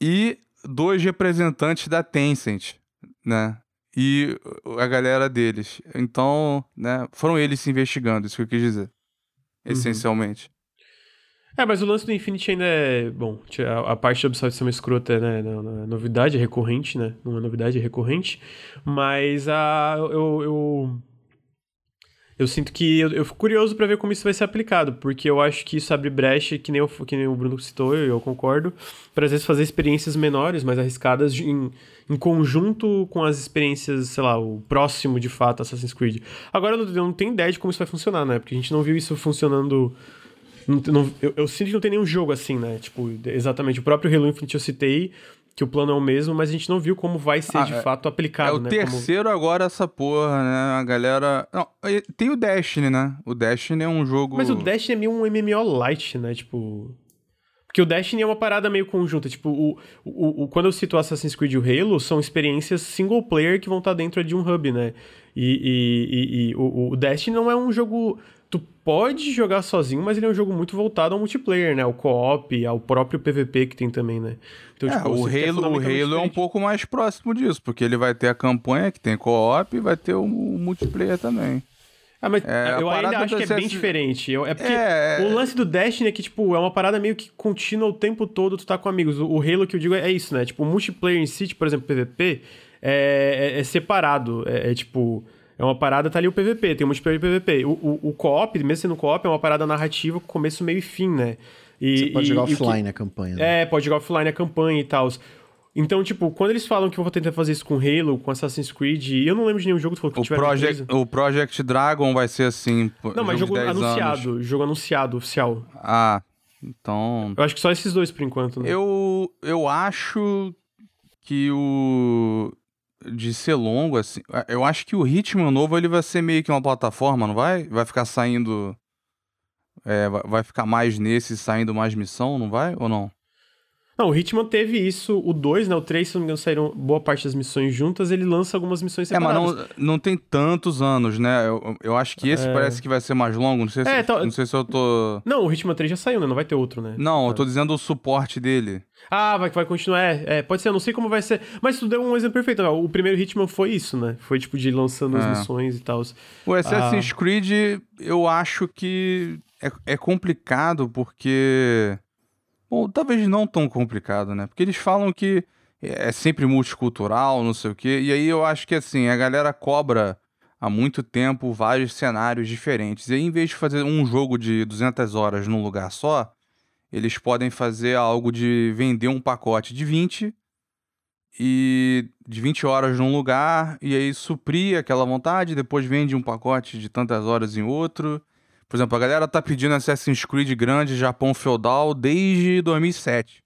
e dois representantes da Tencent, né? E a galera deles. Então, né, foram eles se investigando, isso que eu quis dizer. Uhum. Essencialmente. É, mas o lance do Infinity ainda é. Bom, a, a parte da ser uma escrota, né? Não, não é novidade, é recorrente, né? Não é novidade, é recorrente. Mas a. Eu, eu, eu sinto que eu, eu fico curioso para ver como isso vai ser aplicado, porque eu acho que isso abre brecha, que nem, eu, que nem o Bruno citou, eu, eu concordo, para às vezes fazer experiências menores, mais arriscadas, em, em conjunto com as experiências, sei lá, o próximo de fato Assassin's Creed. Agora eu não, eu não tenho ideia de como isso vai funcionar, né? Porque a gente não viu isso funcionando. Não, não, eu, eu, sinto que não tem nenhum jogo assim, né? Tipo, exatamente. O próprio Halo Infinite eu citei, que o plano é o mesmo, mas a gente não viu como vai ser ah, de é, fato aplicado, É o né? terceiro como... agora essa porra, né? A galera... Não, tem o Destiny, né? O Destiny é um jogo... Mas o Destiny é meio um MMO light, né? Tipo... Porque o Destiny é uma parada meio conjunta. Tipo, o, o, o, quando eu cito Assassin's Creed e o Halo, são experiências single player que vão estar dentro de um hub, né? E, e, e, e o, o Destiny não é um jogo tu pode jogar sozinho, mas ele é um jogo muito voltado ao multiplayer, né? Ao co-op, ao próprio PVP que tem também, né? Então, é, tipo, o Halo, o Halo é um pouco mais próximo disso, porque ele vai ter a campanha que tem co-op e vai ter o, o multiplayer também. Ah, mas É, eu ainda acho que é bem diferente. Eu- é porque É, o lance do Destiny é que, tipo, é uma parada meio que contínua o tempo todo, tu tá com amigos. O, o Halo que eu digo é isso, né? Tipo, o multiplayer em si, tipo, por exemplo, PVP, é, é- é separado. É, é, tipo. É uma parada, tá ali o PVP, tem o multiplayer e PVP. O, o, o co-op, mesmo sendo co-op, é uma parada narrativa com começo, meio e fim, né? E, Você pode e- jogar e o que- offline a campanha. né? É, pode jogar offline a campanha e tal. Então, tipo, quando eles falam que eu vou tentar fazer isso com Halo, com Assassin's Creed, eu não lembro de nenhum jogo que falou que O tiver Project, o Project Dragon vai ser assim. Não, mas jogo jogo de 10 anunciado, anos. jogo anunciado, oficial. Ah, então. Eu acho que só esses dois por enquanto, né? Eu, eu acho que o. De ser longo, assim. Eu acho que o Hitman novo ele vai ser meio que uma plataforma, não vai? Vai ficar saindo. é, vai ficar mais nesse, saindo mais missão, não vai? Ou não? Não, o Hitman teve isso, o 2, né? O 3, se não me engano, saíram boa parte das missões juntas, ele lança algumas missões É, mas separadas. não, não tem tantos anos, né? Eu, eu acho que esse parece que vai ser mais longo. Não sei se, É, tá- não sei se eu tô. Não, o Hitman 3 já saiu, né? Não vai ter outro, né? Não, eu tô dizendo o suporte dele. Ah, vai, vai continuar. É, é, pode ser, eu não sei como vai ser. Mas tu deu um exemplo perfeito. né? O primeiro Hitman foi isso, né? Foi tipo de lançando as É. missões e tal. O Assassin's Ah. Creed, eu acho que é, é complicado porque. Bom, talvez não tão complicado, né? Porque eles falam que é sempre multicultural, não sei o quê. E aí eu acho que assim, a galera cobra há muito tempo vários cenários diferentes. E aí, em vez de fazer um jogo de 200 horas num lugar só, eles podem fazer algo de vender um pacote de 20 e de 20 horas num lugar e aí suprir aquela vontade, depois vende um pacote de tantas horas em outro. Por exemplo, a galera tá pedindo Assassin's Creed grande Japão feudal desde 2007.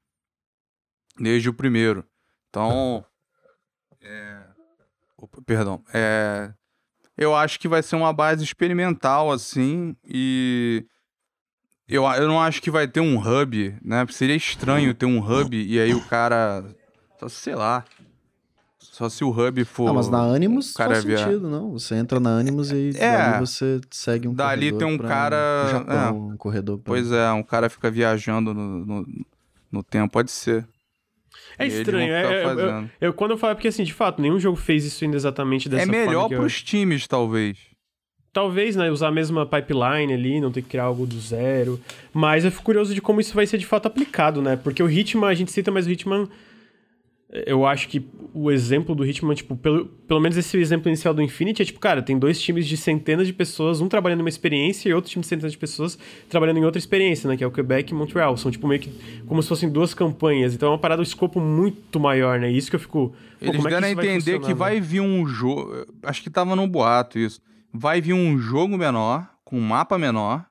Desde o primeiro. Então, é... Opa, perdão. É... Eu acho que vai ser uma base experimental, assim, e eu, eu não acho que vai ter um hub, né? Seria estranho ter um hub e aí o cara. Sei lá. Só se o hub for. Ah, mas na Animus o cara faz via- sentido, não? Você entra na Animus e É. dali você segue um Dali corredor tem um pra cara- o Japão, um corredor pra... Pois é, um cara fica viajando no, no, no tempo, pode ser. É estranho. É, é- eu- fazendo. eu, quando eu falo, é porque assim, de fato, nenhum jogo fez isso ainda exatamente dessa É forma. melhor que eu- pros times, talvez. Talvez, né, usar a mesma pipeline ali, não ter que criar algo do zero. Mas eu fico curioso de como isso vai ser de fato aplicado, né? Porque o Hitman, a gente cita, mas o Hitman. Eu acho que o exemplo do Hitman, tipo, pelo, pelo menos esse exemplo inicial do Infinity é tipo, cara, tem dois times de centenas de pessoas, um trabalhando em uma experiência e outro time de centenas de pessoas trabalhando em outra experiência, né? Que é o Quebec e Montreal. São, tipo, meio que como se fossem duas campanhas. Então é uma parada, um escopo muito maior, né? E isso que eu fico. Eles como é deram a entender que vai né? vir um jogo. Acho que tava no boato isso. Vai vir um jogo menor, com um mapa menor.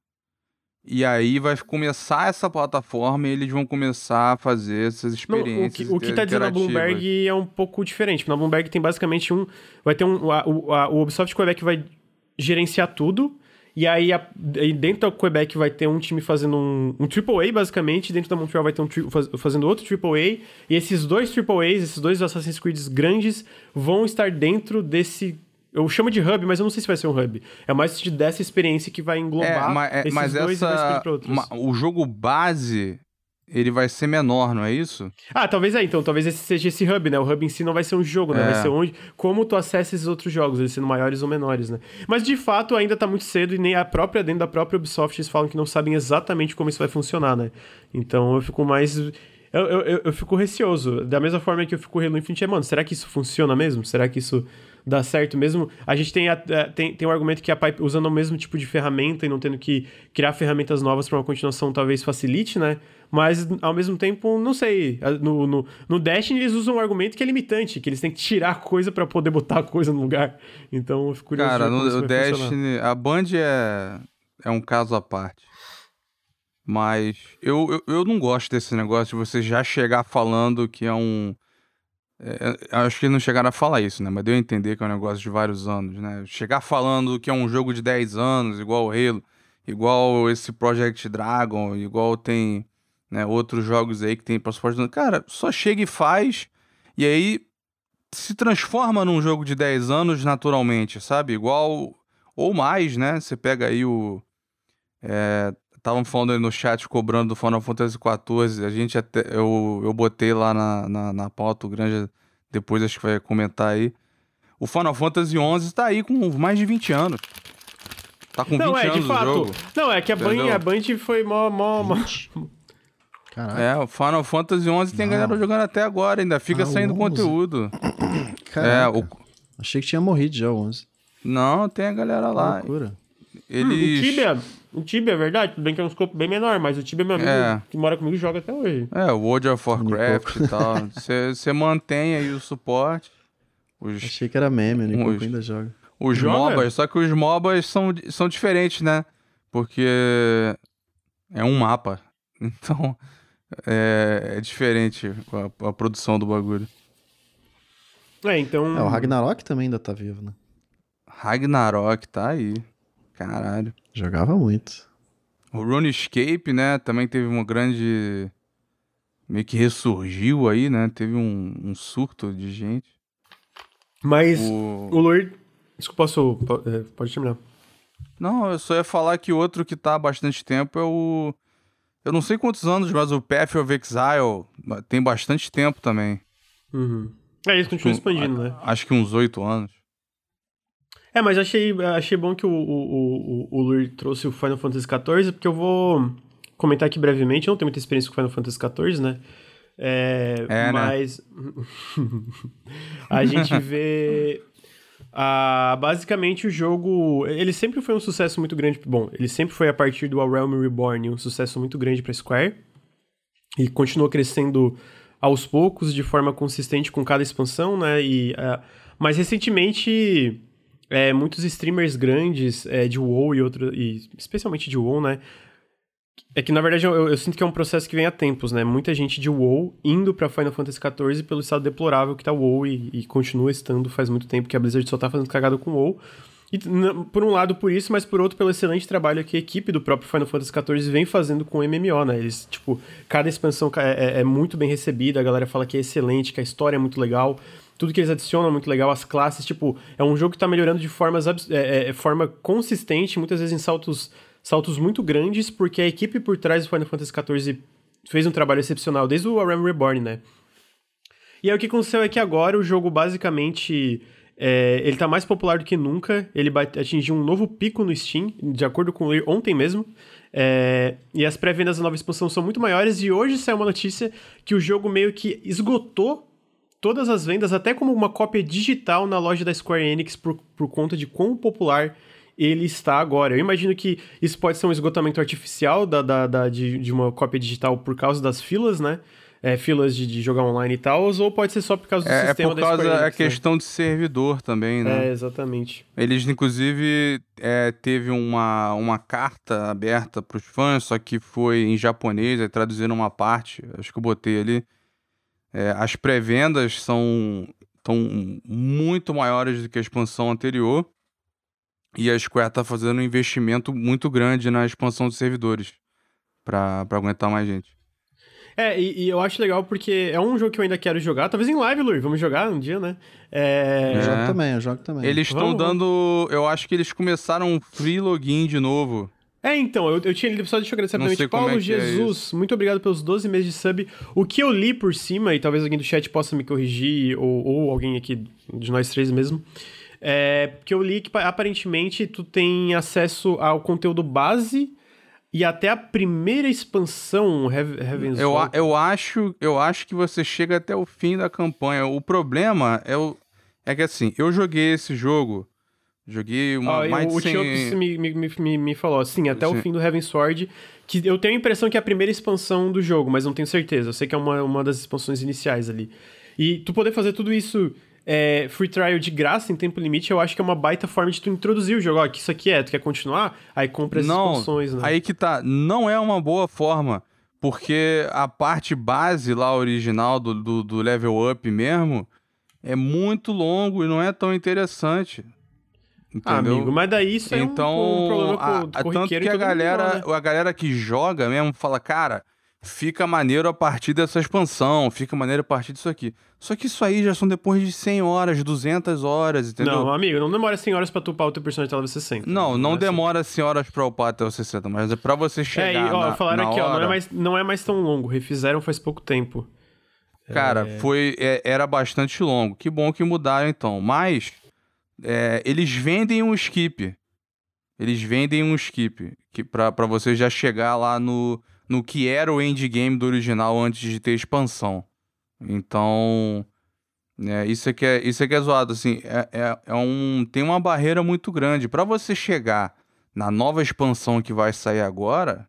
E aí vai começar essa plataforma e eles vão começar a fazer essas Não, experiências. que, o que tá dizendo a. Bloomberg é um pouco diferente. Na Bloomberg tem basicamente um. Vai ter um. a- o, a- o Ubisoft Quebec vai gerenciar tudo. E aí, a- dentro da Quebec vai ter um time fazendo um, um AAA, basicamente. Dentro da Montreal vai ter um tri- faz- fazendo outro AAA. E esses dois AAAs, esses dois Assassin's Creed grandes, vão estar dentro desse. Eu chamo de hub, mas eu não sei se vai ser um hub. É mais de dessa experiência que vai englobar É, mas, é- esses mas dois e essa. ma- o jogo base, ele vai ser menor, não é isso? Ah, talvez é, então. Talvez esse seja esse hub, né? O hub em si não vai ser um jogo, né? É. Vai ser onde, como tu acessa esses outros jogos, eles sendo maiores ou menores, né? Mas de fato ainda tá muito cedo e nem a própria, dentro da própria Ubisoft, eles falam que não sabem exatamente como isso vai funcionar, né? Então eu fico mais. Eu, eu, eu, fico receoso. Da mesma forma que eu fico Halo Infinite, é, mano, será que isso funciona mesmo? Será que isso dá certo mesmo? A gente tem, a, a- tem, tem o argumento que a Pipe, usando o mesmo tipo de ferramenta e não tendo que criar ferramentas novas para uma continuação, talvez facilite, né? Mas, ao mesmo tempo, não sei. No, no, no Destiny, eles usam um argumento que é limitante, que eles têm que tirar coisa para poder botar coisa no lugar. Então, eu fico curioso. Cara, no, o vai funcionar. Destiny. A Band é, é um caso à parte. Mas eu, eu, eu não gosto desse negócio de você já chegar falando que é um. É, eu acho que não chegaram a falar isso, né? Mas deu a entender que é um negócio de vários anos, né? Chegar falando que é um jogo de 10 anos, igual o Halo, igual esse Project Dragon, igual tem né, outros jogos aí que tem para suporte. Cara, só chega e faz, e aí se transforma num jogo de 10 anos naturalmente, sabe? Igual. Ou mais, né? Você pega aí o. Estavam falando aí no chat cobrando do Final Fantasy XIV. A gente até. Eu, eu botei lá na, na, na pauta, o Granja depois acho que vai comentar aí. O Final Fantasy XI tá aí com mais de 20 anos. Tá com 20 Não, é, de anos o fato. jogo. Não, é que a Band, Entendeu? a Band foi mó. mó, mó... Caraca. É, o Final Fantasy XI tem Não. galera jogando até agora, ainda fica Ah, saindo 11. conteúdo. É, Caraca. o... Achei que tinha morrido já o 11. Não, tem a galera lá. Loucura. Eles. O Tibia, o Tibia é verdade, tudo bem que é um escopo bem menor, mas o Tibia, meu amigo, É. que mora comigo, joga até hoje. É, o World of Warcraft e tal. Você mantém aí o suporte. Os, Achei que era meme, né? Os- ainda joga. os Joga? MOBAs, só que os MOBAs são, são diferentes, né? Porque é um mapa. Então é, é diferente a, a produção do bagulho. É, então. É, o Ragnarok também ainda tá vivo, né? Ragnarok tá aí. Caralho. Jogava muito. O RuneScape, né? Também teve uma grande. Meio que ressurgiu aí, né? Teve um, um surto de gente. Mas O... o Lord. Desculpa, posso. po- é, Pode terminar. Não, eu só ia falar que outro que tá há bastante tempo é o. Eu não sei quantos anos, mas o Path of Exile tem bastante tempo também. Uhum. É, eles continuam Com- expandindo, né? Acho que uns oito anos. É, mas achei, achei bom que o, o, o, o Lur trouxe o Final Fantasy XIV, porque eu vou comentar aqui brevemente. Eu não tenho muita experiência com Final Fantasy XIV, né? É, É, né? mas a gente vê. ah, basicamente, o jogo. Ele sempre foi um sucesso muito grande. Bom, ele sempre foi a partir do A Realm Reborn um sucesso muito grande para Square. E continuou crescendo aos poucos, de forma consistente com cada expansão, né? E, ah, mas recentemente, é, muitos streamers grandes é, de WoW e outros, e especialmente de WoW, né? É que na verdade eu, eu sinto que é um processo que vem há tempos, né? Muita gente de WoW indo pra Final Fantasy XIV pelo estado deplorável que tá WoW e, e continua estando faz muito tempo que a Blizzard só tá fazendo cagada com WoW. E, por um lado por isso, mas por outro pelo excelente trabalho que a equipe do próprio Final Fantasy XIV vem fazendo com o MMO, né? Eles, tipo, cada expansão é, é- é muito bem recebida, a galera fala que é excelente, que a história é muito legal, tudo que eles adicionam é muito legal, as classes, tipo, é um jogo que tá melhorando de formas, é, é- é forma consistente, muitas vezes em saltos, saltos muito grandes, porque a equipe por trás do Final Fantasy XIV fez um trabalho excepcional, desde o A Realm Reborn, né? E aí o que aconteceu é que agora o jogo basicamente é, ele tá mais popular do que nunca. Ele atingiu um novo pico no Steam, de acordo com Lear, ontem mesmo. É, e as pré-vendas da nova expansão são muito maiores. E hoje saiu uma notícia que o jogo meio que esgotou todas as vendas, até como uma cópia digital na loja da Square Enix, por, por conta de quão popular ele está agora. Eu imagino que isso pode ser um esgotamento artificial da, da, da- de, de uma cópia digital por causa das filas, né? É, filas de, de jogar online e tal, ou pode ser só por causa do É, é sistema por da causa da Enix, né? questão de servidor também, né? É, exatamente. Eles, inclusive, é, teve uma, uma carta aberta para os fãs, só que foi em japonês, aí traduziram uma parte, acho que eu botei ali. É, as pré-vendas são tão muito maiores do que a expansão anterior. E a Square tá fazendo um investimento muito grande na expansão dos servidores para aguentar mais gente. É, e, e eu acho legal porque é um jogo que eu ainda quero jogar. Talvez em live, Luiz. Vamos jogar um dia, né? É... Eu jogo também, eu jogo também. Eles estão dando. Eu acho que eles começaram um free login de novo. É, então, eu, eu tinha lido, só deixa eu agradecer rapidamente. Paulo é é Jesus, muito obrigado pelos 12 meses de sub. O que eu li por cima, e talvez alguém do chat possa me corrigir, ou, ou alguém aqui de nós três mesmo, é que eu li que pa- aparentemente tu tem acesso ao conteúdo base e até a primeira expansão, Heav- Heaven's Eu, a- eu, acho, eu acho que você chega até o fim da campanha. O problema é, o, é que assim, eu joguei esse jogo. Joguei uma, Ó, mais o de 100... Tiops me, me, me, me- falou, sim, até o fim do Heaven Sword, que eu tenho a impressão que é a primeira expansão do jogo, mas não tenho certeza. Eu sei que é uma, uma das expansões iniciais ali. E tu poder fazer tudo isso é, free trial de graça, em tempo limite, eu acho que é uma baita forma de tu introduzir o jogo. Ó, que isso aqui é, tu quer continuar? Aí compra as Não, expansões, né? aí que tá. Não é uma boa forma. Porque a parte base lá, original do, do, do level up mesmo, é muito longo e não é tão interessante. Ah, Entendeu? amigo, mas daí isso é um- então, um, problema a- co- a- tanto corriqueiro que a galera, né? a galera que joga mesmo fala, cara, fica maneiro a partir dessa expansão, fica maneiro a partir disso aqui. Só que isso aí já são depois de 100 horas, 200 horas, entendeu? Não, amigo, não demora 100 horas pra tu upar o teu personagem até level 60. Não, não é assim. demora 100 horas pra upar até o 60, mas é pra você É, chegar e, ó, na, falaram na aqui, ó, não hora. é, mais, não é mais tão longo, refizeram faz pouco tempo. Cara, É. foi, é- era bastante longo. Que bom que mudaram então. Mas é, eles vendem um skip. eles vendem um skip que pra você já chegar lá no, no que era o endgame do original antes de ter expansão. Então, é, isso aqui é, isso aqui é zoado, assim, é, é, é um, tem uma barreira muito grande. para você chegar na nova expansão que vai sair agora,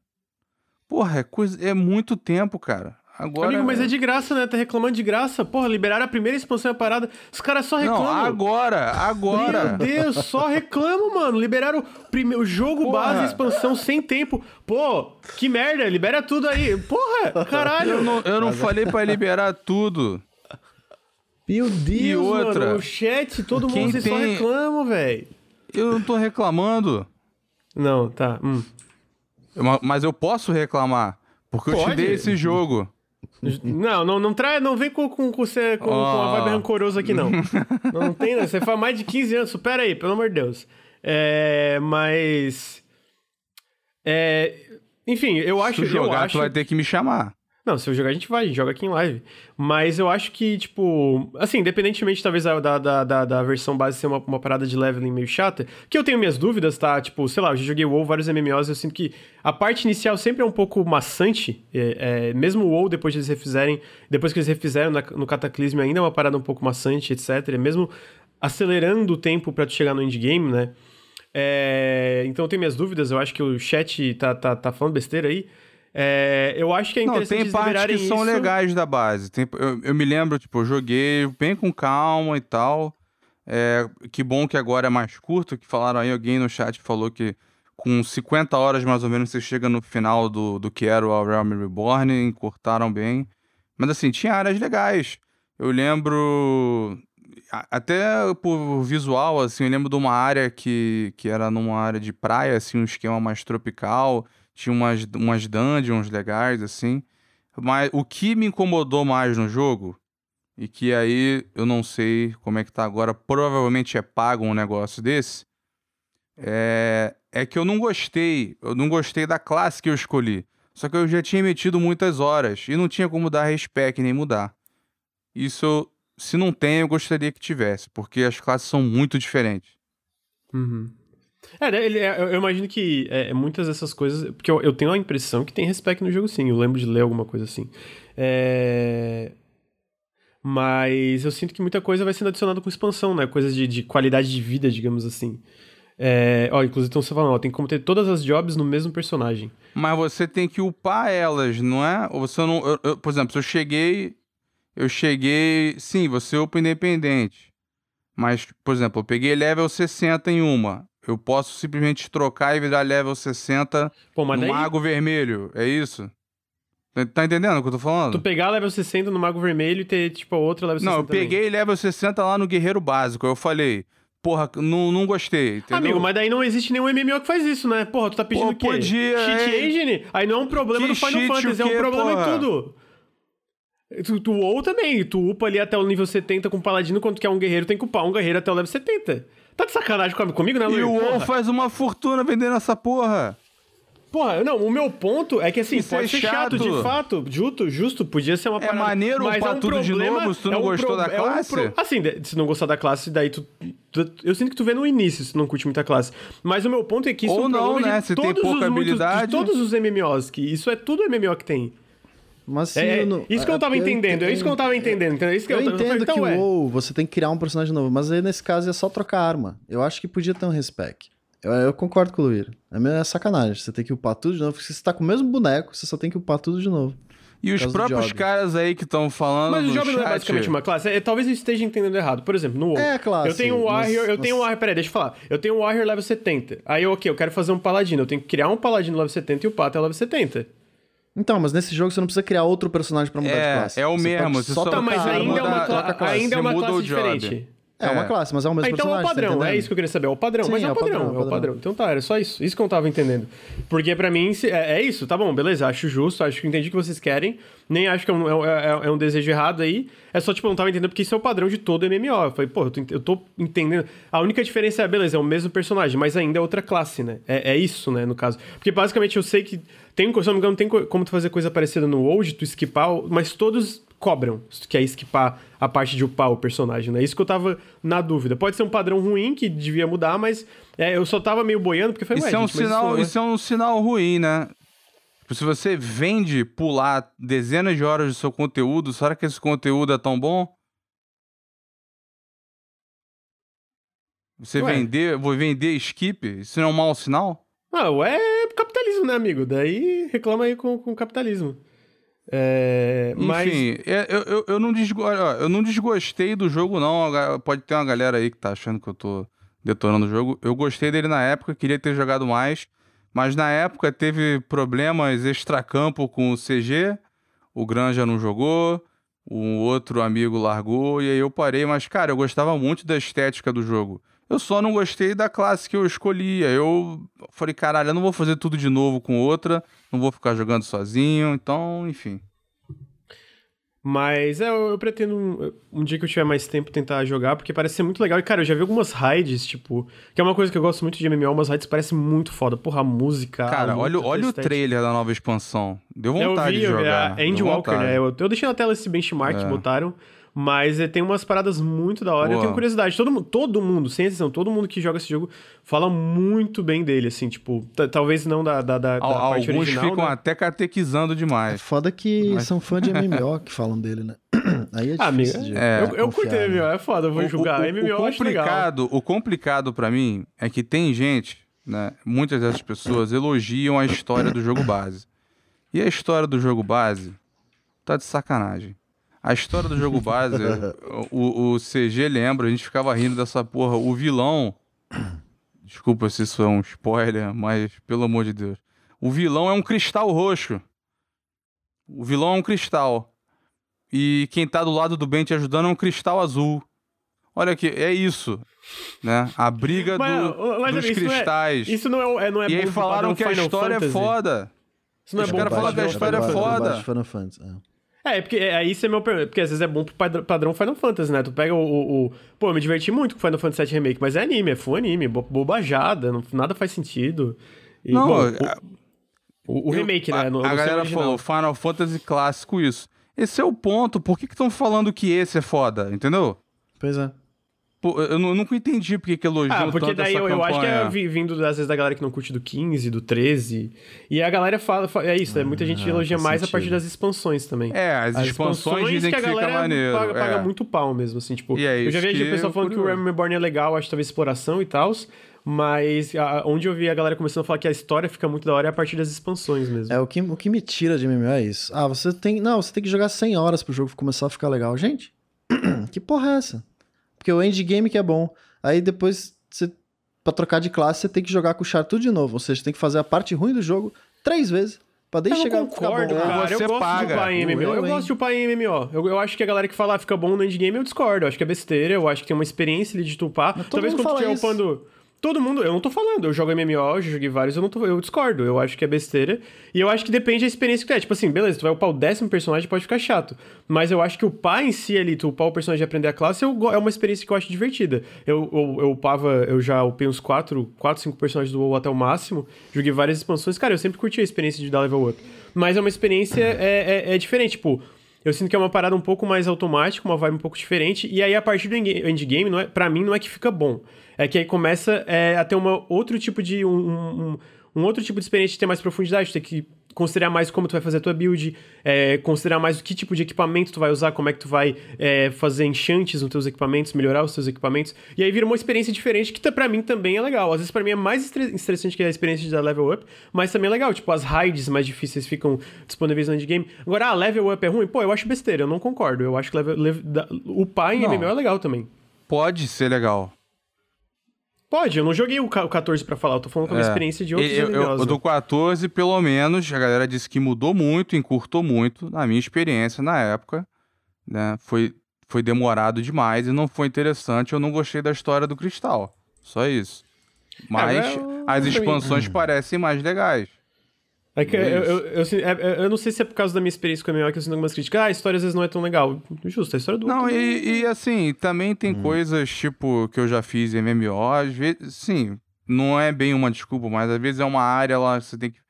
porra, é, coisa, é muito tempo, cara. Agora... Amigo, mas é de graça, né? Tá reclamando de graça. Porra, liberaram a primeira expansão da parada. Os caras só reclamam. Não, agora, agora. Meu Deus, só reclamam, mano. Liberaram o, jogo Porra. base, expansão sem tempo. Pô, que merda, libera tudo aí. Porra, caralho. Eu não, eu não falei para liberar tudo. Meu Deus, e outra, mano, o chat, todo mundo tem... só reclama, velho. Eu não tô reclamando. Não, tá. Hum. Mas eu posso reclamar, porque Pode. eu te dei esse jogo. Não, não, não, trai, não vem com, com, com, você, com, oh. com a vibe rancorosa aqui, não. não, tem. Você faz mais de 15 anos, supera aí, pelo amor de Deus. É, mas. É, enfim, eu acho. Se jogar, eu acho... tu vai ter que me chamar. Não, se eu jogar, a gente vai, a gente joga aqui em live. Mas eu acho que, tipo, assim, independentemente talvez da, da, da, da versão base ser uma, uma parada de leveling meio chata, que eu tenho minhas dúvidas, tá? Tipo, sei lá, eu já joguei WoW, vários MMOs, eu sinto que a parte inicial sempre é um pouco maçante. É, é, mesmo o WoW, depois que eles refizerem, depois que eles refizeram na, no Cataclysm, ainda é uma parada um pouco maçante, etc. Mesmo acelerando o tempo para tu chegar no endgame, né? É, então eu tenho minhas dúvidas, eu acho que o chat tá, tá, tá falando besteira aí. É, eu acho que é interessante Não, tem partes que isso... são legais da base. Tem, eu, eu, me lembro, tipo, eu joguei bem com calma e tal. É, que bom que agora é mais curto, que falaram aí, alguém no chat falou que com 50 horas mais ou menos você chega no final do, do que era o Realm Reborn, encurtaram bem. Mas assim, tinha áreas legais. Eu lembro até por visual, assim, eu lembro de uma área que, que era numa área de praia, assim, um esquema mais tropical. Tinha umas, umas dungeons legais, assim. Mas o que me incomodou mais no jogo, e que aí eu não sei como é que tá agora, provavelmente é pago um negócio desse, é, é que eu não gostei. Eu não gostei da classe que eu escolhi. Só que eu já tinha metido muitas horas e não tinha como dar respec nem mudar. Isso, se não tem, eu gostaria que tivesse, porque as classes são muito diferentes. Uhum. É, né, ele, é, eu imagino que é, muitas dessas coisas. Porque eu, eu, tenho a impressão que tem respeito no jogo, sim. Eu lembro de ler alguma coisa assim. É... Mas eu sinto que muita coisa vai sendo adicionada com expansão, né? Coisas de, de qualidade de vida, digamos assim. É... Ó, inclusive estão você falando, ó, tem como ter todas as jobs no mesmo personagem. Mas você tem que upar elas, não é? Ou você não. Eu, eu, por exemplo, se eu cheguei. Eu cheguei. Sim, você upa independente. Mas, por exemplo, eu peguei level 60 em uma eu posso simplesmente trocar e virar level 60 Pô, no daí... Mago Vermelho. É isso? Tá, tá entendendo o que eu tô falando? Tu pegar level 60 no Mago Vermelho e ter, tipo, outro level 60 Não, eu peguei também. level 60 lá no Guerreiro Básico. Eu falei, porra, não, não gostei, entendeu? Amigo, mas daí não existe nenhum MMO que faz isso, né? Porra, tu tá pedindo o quê? Podia, cheat é... engine? Aí não é um problema que no Final Fantasy, é um problema porra? em tudo. Tu, tu ou também, tu upa ali até o nível 70 com o paladino, quando tu quer um guerreiro, tem que upar um guerreiro até o level 70. Tá de sacanagem comigo, né, Luiz? E o WoW faz uma fortuna vendendo essa porra. Porra, não, o meu ponto é que assim, Isso pode é ser chato. chato. de fato, justo, justo, podia ser uma é parada. É maneiro mas upar é um tudo de novo se tu não é um gostou pro, da classe? É um pro, assim, se não gostar da classe, daí tu, tu, Eu sinto que tu vê no início se tu não curte muita classe. Mas o meu ponto é que isso Ou é um não, né? Se tem pouca habilidade. Muitos, de todos os MMOs, que isso é tudo MMO que tem. Mas sim, é, não, isso que eu tava eu entendendo, é isso que eu tava entendendo. É isso que eu, eu entendo então, que o WoW, você tem que criar um personagem novo, mas aí nesse caso é só trocar arma. Eu acho que podia ter um respec. Eu, eu concordo com o Luir. É sacanagem. Você tem que upar tudo de novo. Se você tá com o mesmo boneco, você só tem que upar tudo de novo. E os próprios caras aí que estão falando. Mas o job não é basicamente uma classe. É, talvez eu esteja entendendo errado. Por exemplo, no WoW. É classe. Eu tenho um Warrior. Eu mas... tenho um Warrior. Peraí, deixa eu falar. Eu tenho um Warrior level 70. Aí, ok, eu quero fazer um Paladino. Eu tenho que criar um Paladino level 70 e upar até level 70. Então, mas nesse jogo você não precisa criar outro personagem pra mudar é, de classe. É o você mesmo. Você só tá, mas ainda, é uma, cla ainda é uma classe diferente. É, é uma classe, mas é o mesmo ah, então personagem. Então é o padrão, é isso que eu queria saber. É o padrão, Sim, mas é, é, o padrão, padrão, é o padrão. Então tá, era só isso. Isso que eu não tava entendendo. Porque pra mim é, é isso, tá bom, beleza, acho justo, acho que entendi o que vocês querem. Nem acho que é um, é, é, é um desejo errado aí. É só, tipo, eu não tava entendendo porque isso é o padrão de todo MMO. Eu falei, pô, eu tô, eu tô entendendo. A única diferença é, beleza, é o mesmo personagem, mas ainda é outra classe, né? É, é isso, né, no caso. Porque basicamente eu sei que tem, se não me engano, tem como tu fazer coisa parecida no WoW, tu esquipar, mas todos cobram se tu quer esquipar a parte de upar o personagem, né? Isso que eu tava na dúvida. Pode ser um padrão ruim que devia mudar, mas é, eu só tava meio boiando porque foi isso é um sinal, isso, isso é um sinal ruim, né? Tipo, se você vende pular dezenas de horas do seu conteúdo, será que esse conteúdo é tão bom? Você Ué. vender, vou vender skip, isso não é um mau sinal? Ah, ué, é capitalismo, né, amigo? Daí reclama aí com, com o capitalismo. É, mas... Enfim, é, eu, eu, eu, não desgo... eu não desgostei do jogo, não. Pode ter uma galera aí que tá achando que eu tô detonando o jogo. Eu gostei dele na época, queria ter jogado mais. Mas na época teve problemas extracampo com o CG. O Granja não jogou. Um outro amigo largou. E aí eu parei. Mas, cara, eu gostava muito da estética do jogo. Eu só não gostei da classe que eu escolhia. Eu falei, caralho, eu não vou fazer tudo de novo com outra, não vou ficar jogando sozinho, então, enfim. Mas é, eu, eu pretendo um, um, dia que eu tiver mais tempo tentar jogar, porque parece ser muito legal. E, cara, eu já vi algumas raids, tipo, que é uma coisa que eu gosto muito de MMO, umas raids parecem muito foda. Porra, a música. Cara, a luta, olha, olha o trailer da nova expansão. Deu vontade eu vi, de jogar. É, Endwalker, né? Eu, eu deixei na tela esse benchmark é. que botaram. Mas é, tem umas paradas muito da hora. Boa. Eu tenho curiosidade. Todo, todo mundo, sem exceção, todo mundo que joga esse jogo fala muito bem dele, assim, tipo, talvez não da, da, da, Al, da parte Alguns original, ficam né? até catequizando demais. É foda que Mas... são fãs de MMO que falam dele, né? Aí é ah, difícil amiga, é, eu, eu curto MMO, né? é foda, eu vou o, jogar. O, MMO o complicado, O complicado para mim é que tem gente, né, muitas dessas pessoas elogiam a história do jogo base. E a história do jogo base tá de sacanagem. A história do jogo base, o, o CG lembra, a gente ficava rindo dessa porra. O vilão. Desculpa se isso é um spoiler, mas pelo amor de Deus. O vilão é um cristal roxo. O vilão é um cristal. E quem tá do lado do bem te ajudando é um cristal azul. Olha aqui, é isso. Né? A briga mas, do, mas, dos isso cristais. Não é, isso não é, é, não é E aí falaram que a história é Fantasy. é foda. Isso não é Os caras falaram que a história é foda. Final Fantasy, é. É, porque é, aí isso é meu problema. Porque às vezes é bom pro padrão Final Fantasy, né? Tu pega o, o, o, Pô, eu me diverti muito com Final Fantasy VII Remake, mas é anime, é full anime, bobajada, não, nada faz sentido. E, não, bom, o, o, remake, né? No, a, a galera falou Final Fantasy clássico isso. Esse é o ponto. Por que estão falando que esse é foda? Entendeu? Pois é. Pô, eu, nunca entendi porque que elogiam ah, porque daí eu, eu, acho que é vindo às vezes da galera que não curte do 15, do 13. E a galera fala, fala é isso, ah, muita gente elogia mais sentido. a partir das expansões também. É, as, as expansões, expansões dizem que, a galera maneiro. Paga, paga é. muito pau mesmo, assim, tipo, é eu já vejo o pessoal falando que o Realm Reborn é legal, acho que talvez exploração e tal, mas a, onde eu vi a galera começando a falar que a história fica muito da hora é a partir das expansões mesmo. É, o que, o que me tira de MMO é isso. Ah, você tem, não, você tem que jogar 100 horas pro jogo começar a ficar legal. Gente, que porra é essa? Porque o endgame que é bom. Aí depois, você, pra trocar de classe, você tem que jogar com o char tudo de novo. Ou seja, tem que fazer a parte ruim do jogo três vezes. Pra daí eu chegar concordo, bom. cara. Você eu gosto paga. de upar em MMO. Eu, eu gosto de upar em MMO. Eu, eu acho que a galera que fala ah, fica bom no endgame, eu discordo. Eu acho que é besteira. Eu acho que tem uma experiência ali de tu upar. Talvez quando tu estiver upando Todo mundo, eu não tô falando, eu jogo MMO, eu joguei vários, eu não tô, eu discordo, eu acho que é besteira. E eu acho que depende da experiência que tu é. Tipo assim, beleza, tu vai upar o décimo personagem, pode ficar chato. Mas eu acho que upar em si ali, tu upar o personagem e aprender a classe, eu, é uma experiência que eu acho divertida. Eu, eu, eu upava, eu já upei uns 4, 4, 5 personagens do WoW até o máximo, joguei várias expansões, cara, eu sempre curti a experiência de dar level up. Mas é uma experiência, é, é, é diferente, tipo eu sinto que é uma parada um pouco mais automática, uma vibe um pouco diferente. E aí, a partir do endgame, é, pra mim, não é que fica bom. É que aí começa é, a ter uma, outro tipo de. Um, um, um outro tipo de experiência de ter mais profundidade, ter que considerar mais como tu vai fazer a tua build, é, considerar mais o que tipo de equipamento tu vai usar, como é que tu vai é, fazer enchantes nos teus equipamentos, melhorar os teus equipamentos. E aí vira uma experiência diferente que tá, para mim também é legal. Às vezes para mim é mais interessante que a experiência de dar level up, mas também é legal. Tipo, as raids mais difíceis ficam disponíveis no endgame. Agora, ah, level up é ruim? Pô, eu acho besteira, eu não concordo. Eu acho que level, level, o pai em MMO é legal também. Pode ser legal. Pode, eu não joguei o 14 para falar, eu tô falando com a minha é. experiência de outros eu, eu, eu, do 14, pelo menos, a galera disse que mudou muito, encurtou muito, na minha experiência na época, né? Foi, foi demorado demais e não foi interessante, eu não gostei da história do Cristal. Só isso. Mas é, as expansões parecem mais legais. É que é eu, eu, eu, é, eu, não sei se é por causa da minha experiência com a MMO que eu sinto algumas críticas. Ah, a história às vezes não é tão legal. Justo, a história do Não, e, e, assim, também tem hum. coisas, tipo, que eu já fiz em MMO, às vezes, sim, não é bem uma desculpa, mas às vezes é uma área lá, você tem que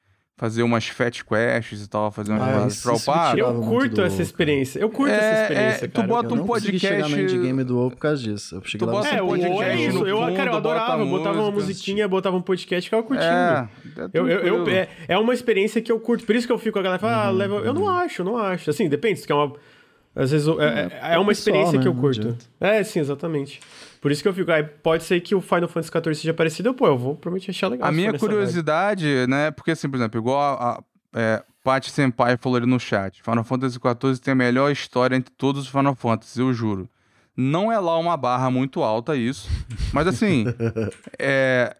fazer umas fat quests e tal, fazer umas Ah, isso- pra upar. Eu curto essa experiência. Eu curto É, essa experiência, é, tu cara. bota Eu um não consegui podcast- chegar no endgame do WoW por causa disso. Eu cheguei Tu lá bota no É, o podcast é isso. Eu, fundo, cara, eu bota adorava. Eu botava uma musiquinha, botava um podcast, ficava curtindo. É, é Eu, eu, eu- é, é uma experiência que eu curto. Por isso que eu fico com a galera fala, ah, level. Eu não acho, eu não acho. Assim, depende, se quer uma. Às vezes é, é, é uma experiência né? que eu Não curto. É, sim, exatamente. Por isso que eu fico. Aí pode ser que o Final Fantasy XIV seja parecido, eu, pô, eu vou provavelmente achar legal. A minha nessa vibe. curiosidade, né? Porque, assim, por exemplo, igual a, a é, Paty Senpai falou ali no chat, Final Fantasy XIV tem a melhor história entre todos os Final Fantasy, eu juro. Não é lá uma barra muito alta isso, mas assim, é,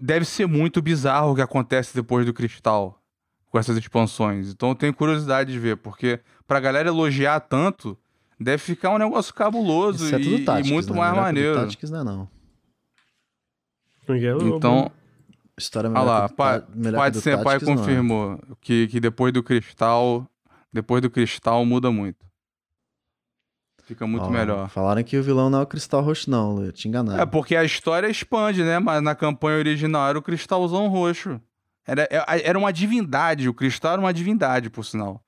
deve ser muito bizarro o que acontece depois do Cristal com essas expansões. Então eu tenho curiosidade de ver, porque pra galera elogiar tanto, deve ficar um negócio cabuloso é e, e muito né? mais maneiro. Tactics não é não. Porque eu- Então, História Olha melhor lá, que Pai que de Senpai Tactics não é. confirmou que, que depois do cristal, depois do cristal muda muito. Fica muito Ó, melhor. Falaram que o vilão não é o Cristal Roxo, não, Lu. Te enganaram. É porque a história expande, né? Mas na campanha original era o cristalzão roxo. Era, é- era uma divindade, o cristal era uma divindade, por sinal.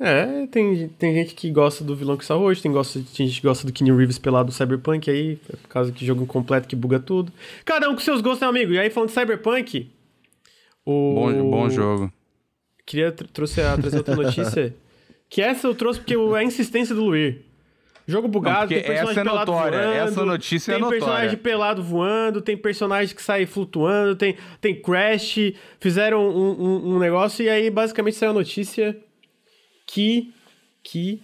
É, tem, tem gente que gosta do vilão que está hoje, tem, gosta, tem gente que gosta do Keanu Reeves pelado do Cyberpunk aí, é por causa que jogo incompleto que buga tudo. Cada um com seus gostos, né, amigo? E aí, falando de Cyberpunk, o... Bom, bom jogo. Queria tr trouxe a, trazer outra notícia, que essa eu trouxe porque é a insistência do Luir. Jogo bugado, porque tem personagem essa é pelado notória, voando, essa notícia é tem notória. personagem pelado voando, tem personagem que sai flutuando, tem, tem crash, fizeram um, um- um negócio e aí basicamente saiu a notícia que, que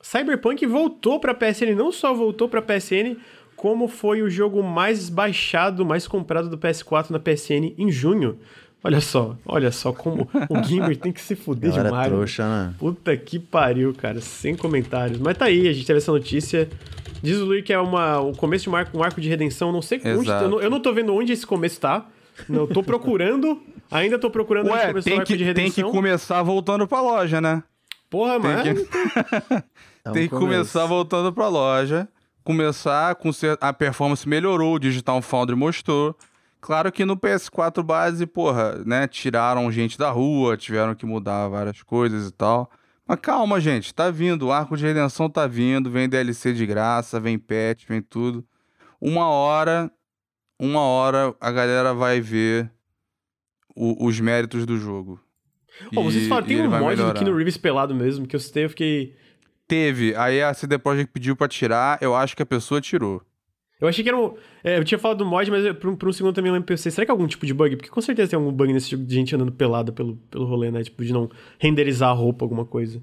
Cyberpunk voltou pra PSN, não só voltou pra PSN, como foi o jogo mais baixado, mais comprado do PS4 na PSN em junho. Olha só, olha só como o gamer tem que se fuder Galera demais. trouxa, né? Puta que pariu, cara. Sem comentários. Mas tá aí, a gente teve essa notícia. Diz o Luiz que é uma, o começo de um arco, um arco de redenção. Não sei onde. Exato. Eu não, eu não tô vendo onde esse começo tá. Não, tô procurando. ainda tô procurando onde Ué, começou o tem arco que, de tem redenção. que começar voltando pra loja, né? Porra, Tem mano. que, É tem que começar voltando pra loja. Começar com a performance melhorou, o Digital Foundry mostrou. Claro que no PS4 base, porra, né, tiraram gente da rua, tiveram que mudar várias coisas e tal. Mas calma, gente, tá vindo, o arco de redenção tá vindo, vem DLC de graça, vem patch, vem tudo. Uma hora, uma hora a galera vai ver o- os méritos do jogo. Pô, vocês e tem um mod do melhorar. Keanu Reeves pelado mesmo, que eu citei, eu fiquei... Teve, aí a CD Projekt pediu pra tirar, eu acho que a pessoa tirou. Eu achei que era um... é, eu tinha falado do mod, mas eu- por, um- por um segundo também eu lembro pensei, será que é algum tipo de bug? Porque com certeza tem algum bug nesse jogo de gente andando pelada pelo, pelo rolê, né? Tipo, de não renderizar a roupa, alguma coisa.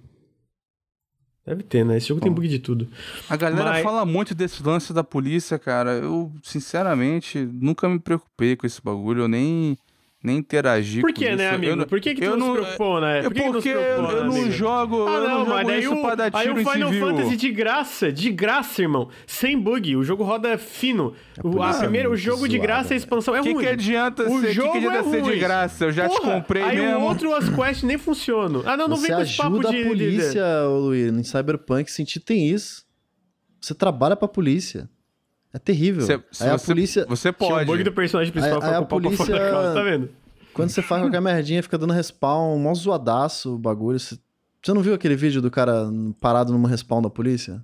Deve ter, né? Esse jogo tem Bom. bug de tudo. A galera Mas- fala muito desse lance da polícia, cara. Eu, sinceramente, nunca me preocupei com esse bagulho. Eu nem, nem interagi Por com que, isso. né, Eu amigo? não- Por que, que tu eu não, se preocupou, né? É Por que que não porque se preocupou, eu né, não jogo, Ah, eu não, não mas jogo isso o, pra dar aí tiro o em Final. Fantasy de graça, de graça, irmão. Sem bug. O jogo roda fino. O, a é primeira, o jogo de zoada, graça e a expansão é O que, ruim. que adianta O ser, que jogo que adianta é ser de ruim. graça? Eu já te Porra, comprei aí mesmo. o outro, as quests nem funcionam. Ah, não, não Você vem com esse papo ajuda de... a de- polícia, ô Luiz, em Cyberpunk, sentir tem isso. Você trabalha pra polícia. É terrível. Cê- aí a você- polícia, Você Tinha pode. o bug do personagem principal Aí- aí pra a polícia- calça, tá vendo? quando você faz qualquer merdinha, fica dando respawn, mó zoadaço o bagulho. Você você não viu aquele vídeo do cara parado numa respawn da polícia?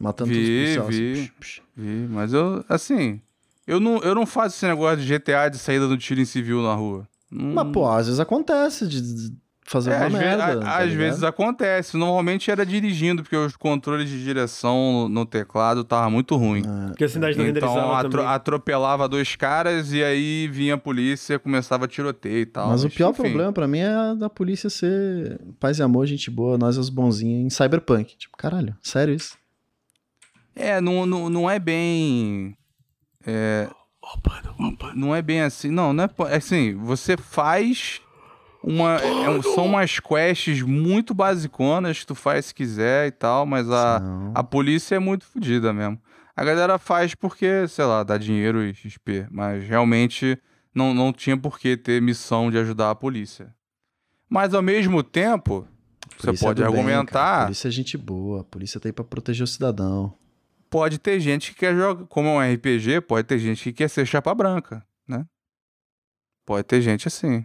Matando todos os Vi, policiais? assim, vi. psh, psh. Vi, mas eu, assim, eu não, eu não faço esse negócio de GTA de saída do tiro em civil na rua. Não- Mas, pô, às vezes acontece de de fazer É, uma às, ve- merda. a- tá às ligado? vezes acontece. Normalmente era dirigindo, porque os controles de direção no, teclado tava muito ruim. Porque a cidade não Então renderizava atro- também. atropelava dois caras e aí vinha a polícia, começava a tiroteio e tal. Mas o pior enfim. problema pra mim é a da polícia ser paz e amor, gente boa, nós os bonzinhos em Cyberpunk. Tipo, caralho, sério isso? É, não, não, não é bem. É, Opa, não, opa. não é bem assim. Não, não é. é assim, você faz. Uma, é um- são umas quests muito basiconas que tu faz se quiser e tal, mas a, Não. a polícia é muito fodida mesmo. A galera faz porque, sei lá, dá dinheiro e XP, mas realmente não, não tinha por que ter missão de ajudar a polícia. Mas ao mesmo tempo, você Polícia é pode do bem, argumentar, polícia é gente boa, a polícia tá aí pra proteger o cidadão. pode ter gente que quer jogar, como é um RPG, pode ter gente que quer ser chapa branca, né? Pode ter gente assim.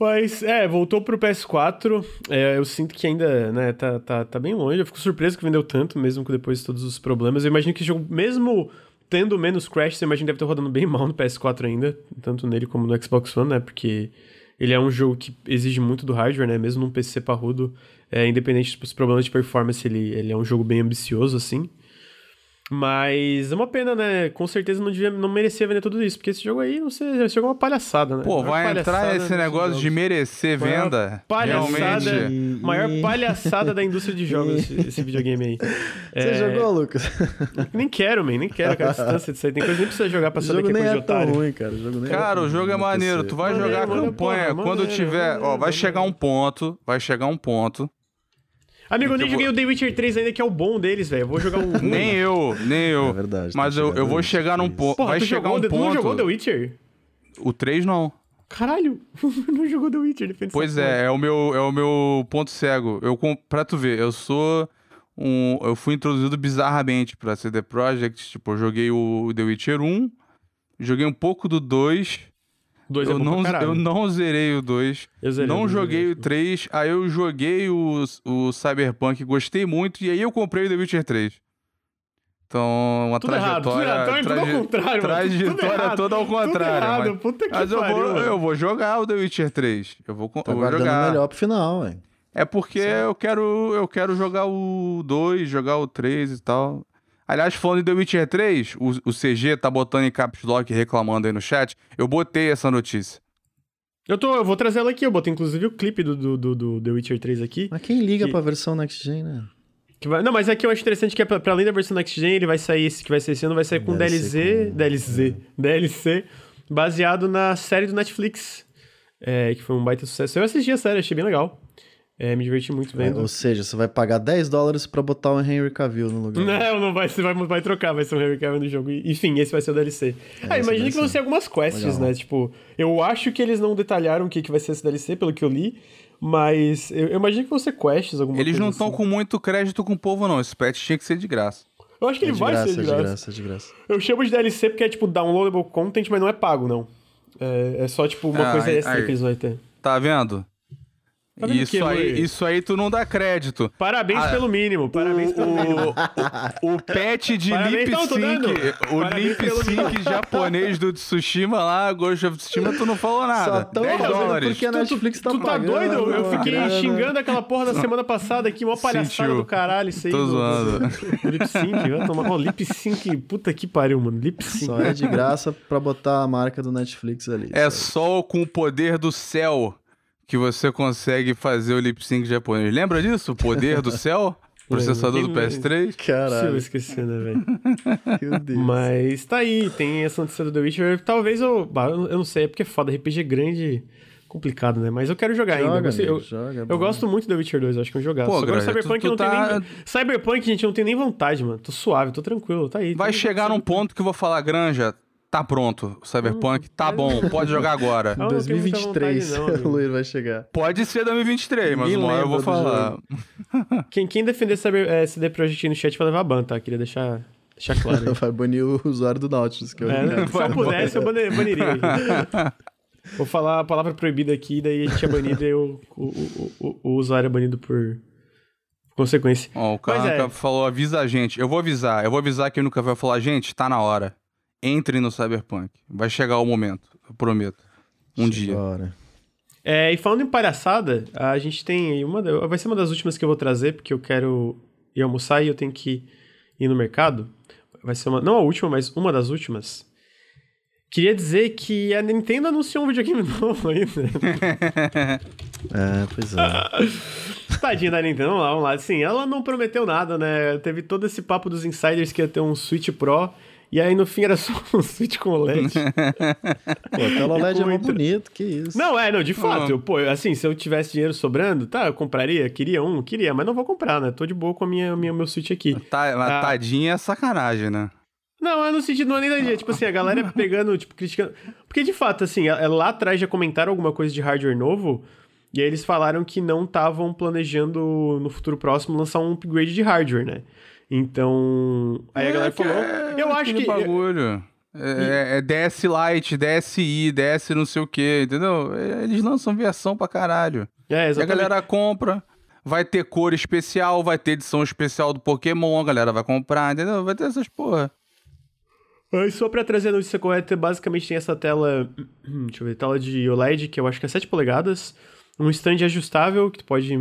Mas, é, voltou pro PS4. É, eu sinto que ainda, né, tá, tá, tá bem longe. Eu fico surpreso que vendeu tanto, mesmo que depois de todos os problemas. Eu imagino que jogo, mesmo tendo menos crash, você imagina que deve estar rodando bem mal no PS4 ainda, tanto nele como no Xbox One, né? Porque ele é um jogo que exige muito do hardware, né? Mesmo num PC parrudo, é, independente dos problemas de performance, ele, ele é um jogo bem ambicioso, assim. Mas é uma pena, né? Com certeza não, devia, não merecia vender tudo isso, porque esse jogo aí, não sei, esse jogo é uma palhaçada, né? Pô, Maior vai entrar esse negócio de merecer Maior venda? Palhaçada, Realmente. maior palhaçada da indústria de jogos, esse, videogame aí. Você É, jogou, Lucas? Nem quero, man, nem quero aquela distância disso aí. Tem coisa que nem precisa jogar pra saber que é coisa é de tão otário. ruim, cara. O jogo nem é Cara, tão o jogo é maneiro. Tu vai Maneiro, jogar a maneiro, campanha. porra, Quando maneiro, tiver. Ó, maneiro, vai chegar um ponto. Vai chegar um ponto. Amigo, eu nem joguei vou- o The Witcher 3 ainda, que é o bom deles, velho. Eu vou jogar um. Nem eu, nem eu. É verdade, Mas tem eu, eu vou chegar num ponto. Porra, Vai tu chegar jogou, um The- Tu não jogou The ponto. Witcher? O 3 não. Caralho, não jogou The Witcher, defende Pois é, é o meu, é o meu ponto cego. Eu, pra tu ver, eu sou um. Eu fui introduzido bizarramente pra CD Projekt. Tipo, eu joguei o The Witcher 1, joguei um pouco do 2. Dois é Eu bom pra não, eu não zerei o 2. Eu zerei, Não joguei o 3. Aí eu joguei o, o Cyberpunk, gostei muito. E aí eu comprei o The Witcher 3. Então, uma Tudo errado, tudo trajetória. errado. Tá indo tudo ao traje- contrário. Tudo trajetória errado, toda ao tudo contrário. errado, mas puta que mas eu, pariu, vou, mano. eu vou jogar o The Witcher 3. Eu vou, Tá eu vou jogar. melhor pro final, velho. É porque eu quero, eu quero jogar o 2, jogar o 3 e tal. Aliás, falando de The Witcher 3, o, o CG tá botando em caps lock reclamando aí no chat. Eu botei essa notícia. Eu, tô, eu vou trazer ela aqui, eu botei inclusive o clipe do, do, do, do The Witcher 3 aqui. Mas quem liga Que- pra versão Next Gen, né? Que vai- não, mas aqui eu acho interessante que é pra, pra além da versão Next Gen, ele vai sair, esse que vai ser esse ano, vai sair com DLC DLC, com- DLC, DLC, baseado na série do Netflix, é, que foi um baita sucesso. Eu assisti a série, achei bem legal. É, me diverti muito vendo. Ou seja, você vai pagar 10 dólares pra botar o Henry Cavill no lugar. Não, não vai, você vai, vai trocar, vai ser um Henry Cavill no jogo. Enfim, esse vai ser o DLC. ah, esse imagina que vão ser. algumas quests, Legal. né? Tipo, eu acho que eles não detalharam o que, que vai ser esse DLC, pelo que eu li, mas eu, eu imagino que vão ser quests, alguma Eles coisa não estão assim. com muito crédito com o povo, não. Esse patch tinha que ser de graça. Eu acho que É ele vai graça, ser de é de graça. graça, é de graça. Eu chamo de DLC porque é tipo downloadable content, mas não é pago, não. É, é só tipo uma Ah, coisa aí- extra aí. que eles vão ter. Tá vendo? Tá isso, que, aí, Luiz? isso aí tu não dá crédito. Parabéns Ah, pelo mínimo, parabéns pelo mínimo. O, o patch de Parabéns, lip sync, o Parabéns lip sync japonês do Tsushima lá, Ghost of Tsushima, tu não falou Só nada. tão 10 fazendo dólares. porque a Netflix tá tu tá pagando. doido? Eu fiquei grana. xingando aquela porra da semana passada aqui, uma palhaçada Sentiu. do caralho isso aí. Tô do- do- zoando. do lip sync, vai tomar. Lip sync, puta que pariu, mano. Lip sync. Só é de graça pra botar a marca do Netflix ali. É só. só com o poder do céu que você consegue fazer o lip sync japonês. Lembra disso? O poder do céu? Processador do Quem- PS3? Impossível Caralho, esquecer, né, velho? meu Deus. Mas tá aí, tem essa notícia do The Witcher. Talvez eu. eu eu não sei, é porque é foda. RPG grande, complicado, né? Mas eu quero jogar ainda. Joga, Eu, sei- eu, amigo, joga, é eu gosto muito do The Witcher 2, eu acho que é um jogaço. Pô, Agora Cyberpunk tu- eu não tu tenho tá- nem. Cyberpunk, gente, eu não tem nem vontade, mano. Tô suave, tô tranquilo, tá aí. Vai chegar num ponto que eu vou falar, Granja, tá pronto. O Cyberpunk tá bom, pode jogar agora. Não, não tenho muita 2023 vontade, não, amigo. o Luiz vai chegar. Pode ser 2023, mas uma hora eu vou falar. Quem, quem defender Cyber, é, CD Projekt no chat vai levar ban, tá? Queria deixar, deixar claro. aí. Vai banir o usuário do Nautilus, que é o É, Ricardo. se eu pudesse, eu baniria. aqui. Vou falar a palavra proibida aqui, daí a gente é banido e o, o, o, o- usuário é banido por consequência. Ó, o Carranca é. falou, avisa a gente. Eu vou avisar, eu vou avisar que nunca vai falar, gente, tá na hora. Entrem no Cyberpunk. Vai chegar o momento, eu prometo. Um dia. Agora. É, e falando em palhaçada, a gente tem aí uma. Vai ser uma das últimas que eu vou trazer, porque eu quero ir almoçar e eu tenho que ir no mercado. Vai ser uma. Não a última, mas uma das últimas. Queria dizer que a Nintendo anunciou um videogame novo ainda. É, pois é. Tadinha da Nintendo, vamos lá, vamos lá. Sim, ela não prometeu nada, né? Teve todo esse papo dos insiders que ia ter um Switch Pro. E aí no fim era só um Switch com OLED. Pô, a tela OLED é mais Muito. bonito, que isso. Não, é, não, de fato. Ah. Eu, pô, assim, se eu tivesse dinheiro sobrando, tá, eu compraria, queria um, queria, mas não vou comprar, né? Tô de boa com a minha, minha meu Switch aqui. Tá, Ah. tadinha é sacanagem, né? Não, é no sentido, não é nem da dia, tipo assim, a galera pegando, tipo, criticando. Porque de fato, assim, a- lá atrás já comentaram alguma coisa de hardware novo, e aí eles falaram que não estavam planejando no futuro próximo lançar um upgrade de hardware, né? Então. Aí a É, galera falou. é eu acho que. bagulho. É, é DS Lite, DSi, DS não sei o que, entendeu? Eles lançam versão pra caralho. É, E a exatamente. galera compra. Vai ter cor especial, vai ter edição especial do Pokémon, a galera vai comprar, entendeu? Vai ter essas porra. Mas só pra trazer a notícia correta, basicamente tem essa tela, deixa eu ver, tela de OLED, que eu acho que é 7 polegadas, um stand ajustável, que tu pode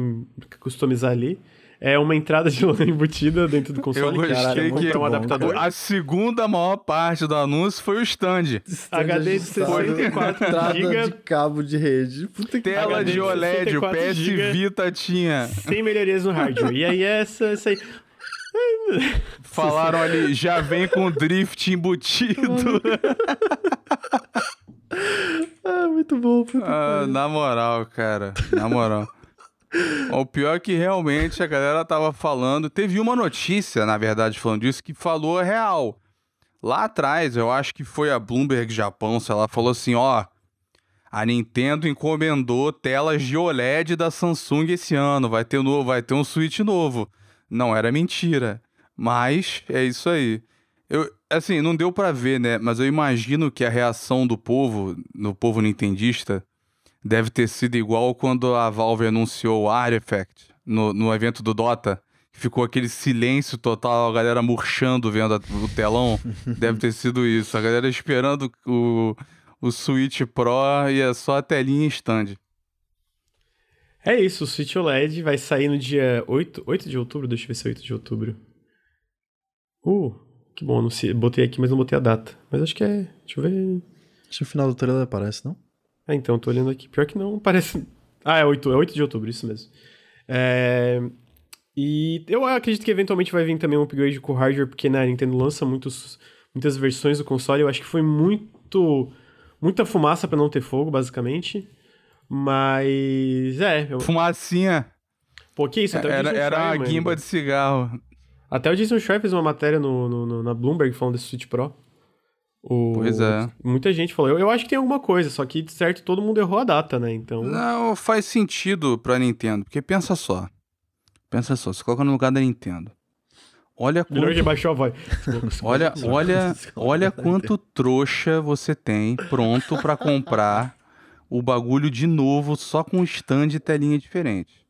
customizar ali, é uma entrada de lã embutida dentro do console, Eu que gostei é que um adaptador. a segunda maior parte do anúncio foi o stand. HD de ajustado, 64 entrada GB. de cabo de rede. Puta que Tela HD de OLED, o 64 PS GB. Vita tinha. Sem melhorias no hardware. E aí essa, essa aí. Falaram ali, já vem com drift embutido. Ah, muito bom. Puta Ah, na moral, cara. Na moral. O pior é que realmente a galera tava falando. Teve uma notícia, na verdade, falando disso, que falou real. Lá atrás, eu acho que foi a Bloomberg Japão, sei lá, falou assim: ó. A Nintendo encomendou telas de OLED da Samsung esse ano. Vai ter, novo, vai ter um Switch novo. Não era mentira. Mas é isso aí. Eu, assim, não deu pra ver, né? Mas eu imagino que a reação do povo, do povo nintendista, deve ter sido igual quando a Valve anunciou o Artifact no, no evento do Dota. Ficou aquele silêncio total, a galera murchando vendo a- o telão. deve ter sido isso. A galera esperando o, o Switch Pro e é só a telinha em stand. É isso, o Switch OLED vai sair no dia 8, 8 de outubro, deixa eu ver se é 8 de outubro. Uh, que bom, não sei, botei aqui, mas não botei a data. Mas acho que é, deixa eu ver. Acho que o final do trailer aparece, não? Ah, então, tô olhando aqui. Pior que não, parece... Ah, é 8, é 8 de outubro, isso mesmo. É... E eu acredito que eventualmente vai vir também um upgrade com o hardware, porque né, a Nintendo lança muitos, muitas versões do console. Eu acho que foi muito... Muita fumaça pra não ter fogo, basicamente. Mas... É, eu... Fumacinha. pô, que isso? Até Era, era a Schreier, guimba mano. de cigarro. Até o Jason Schreier fez uma matéria no, no- no- na Bloomberg falando desse Switch Pro. O- Pois é. Muita gente falou. Eu, eu acho que tem alguma coisa, só que, de certo, todo mundo errou a data, né? Então. Não, faz sentido pra Nintendo, porque pensa só. Pensa só, se coloca no lugar da Nintendo. Olha Melhor que quanto, baixou a voz. olha, olha, olha quanto trouxa você tem pronto pra comprar o bagulho de novo só com stand e telinha diferente.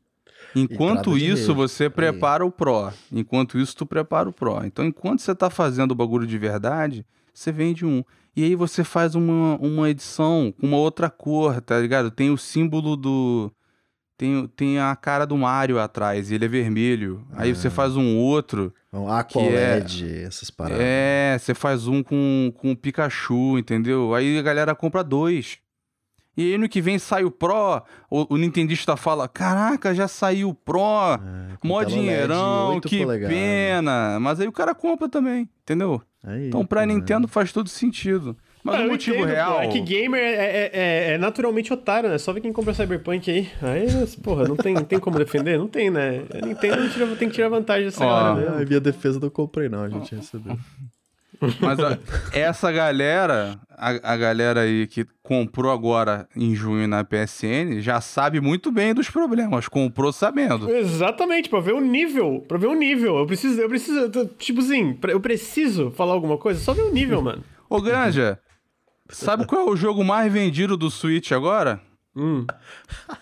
Enquanto isso, você prepara o Pro. Enquanto isso, tu prepara o Pro. Então, enquanto você tá fazendo o bagulho de verdade, você vende um. E aí você faz uma, uma edição com uma outra cor, tá ligado? Tem o símbolo do. Tem, tem a cara do Mario atrás, e ele é vermelho. Aí Ah. você faz um outro. Um Aqua Que é- essas paradas. É, você faz um com, com o Pikachu, entendeu? Aí a galera compra dois. E aí no que vem sai o Pro, o, o Nintendista fala: Caraca, já saiu o Pro, É, mó LED, dinheirão, 8 que polegadas. pena. Mas aí o cara compra também, entendeu? Aí, Então pra pô, Nintendo faz todo sentido. Mas Ah, o motivo entendo, pô, real. É que gamer é, é- é- é naturalmente otário, né? Só ver quem compra Cyberpunk aí. Aí, porra, não tem, tem como defender? Não tem, né? A Nintendo tira- tem que tirar vantagem dessa hora, Ah, né? minha defesa não comprei, não. A gente recebeu. Mas ó, essa galera, a, a galera aí que comprou agora em junho na PSN, já sabe muito bem dos problemas. Comprou sabendo. Exatamente, pra ver o nível. Pra ver o nível. Eu preciso, eu preciso, eu tô- tipo assim, eu preciso falar alguma coisa, só ver o nível, mano. Ô, Granja, sabe qual é o jogo mais vendido do Switch agora? Hum.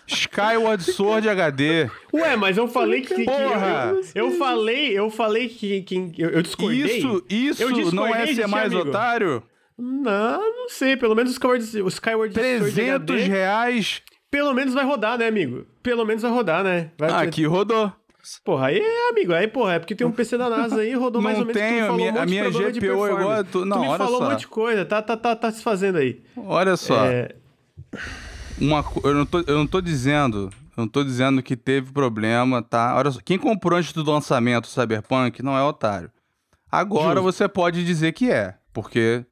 Skyward Sword HD. Ué, mas eu falei que. que Porra! eu, eu falei, eu falei que. que eu, eu discordei. Isso, isso Eu discordei não é ser mais amigo. otário? Não, não sei. Pelo menos o Skyward, o Skyward Sword 300 HD, reais. Pelo menos vai rodar, né, amigo? Pelo menos vai rodar, né? Vai ter- Aqui rodou. Porra, aí é, amigo. Aí, porra, é porque tem um PC da NASA aí, rodou mais Não ou menos. tenho, tu a falou minha- um monte a de minha GPU é igual a tu- não, tu me olha falou só. um monte de coisa, tá, tá, tá, tá se fazendo aí. Olha só. É, Uma, eu, não tô, eu não tô dizendo. Eu não tô dizendo que teve problema, tá? Olha só. Quem comprou antes do lançamento Cyberpunk não é otário. Agora Justo. você pode dizer que é. Porque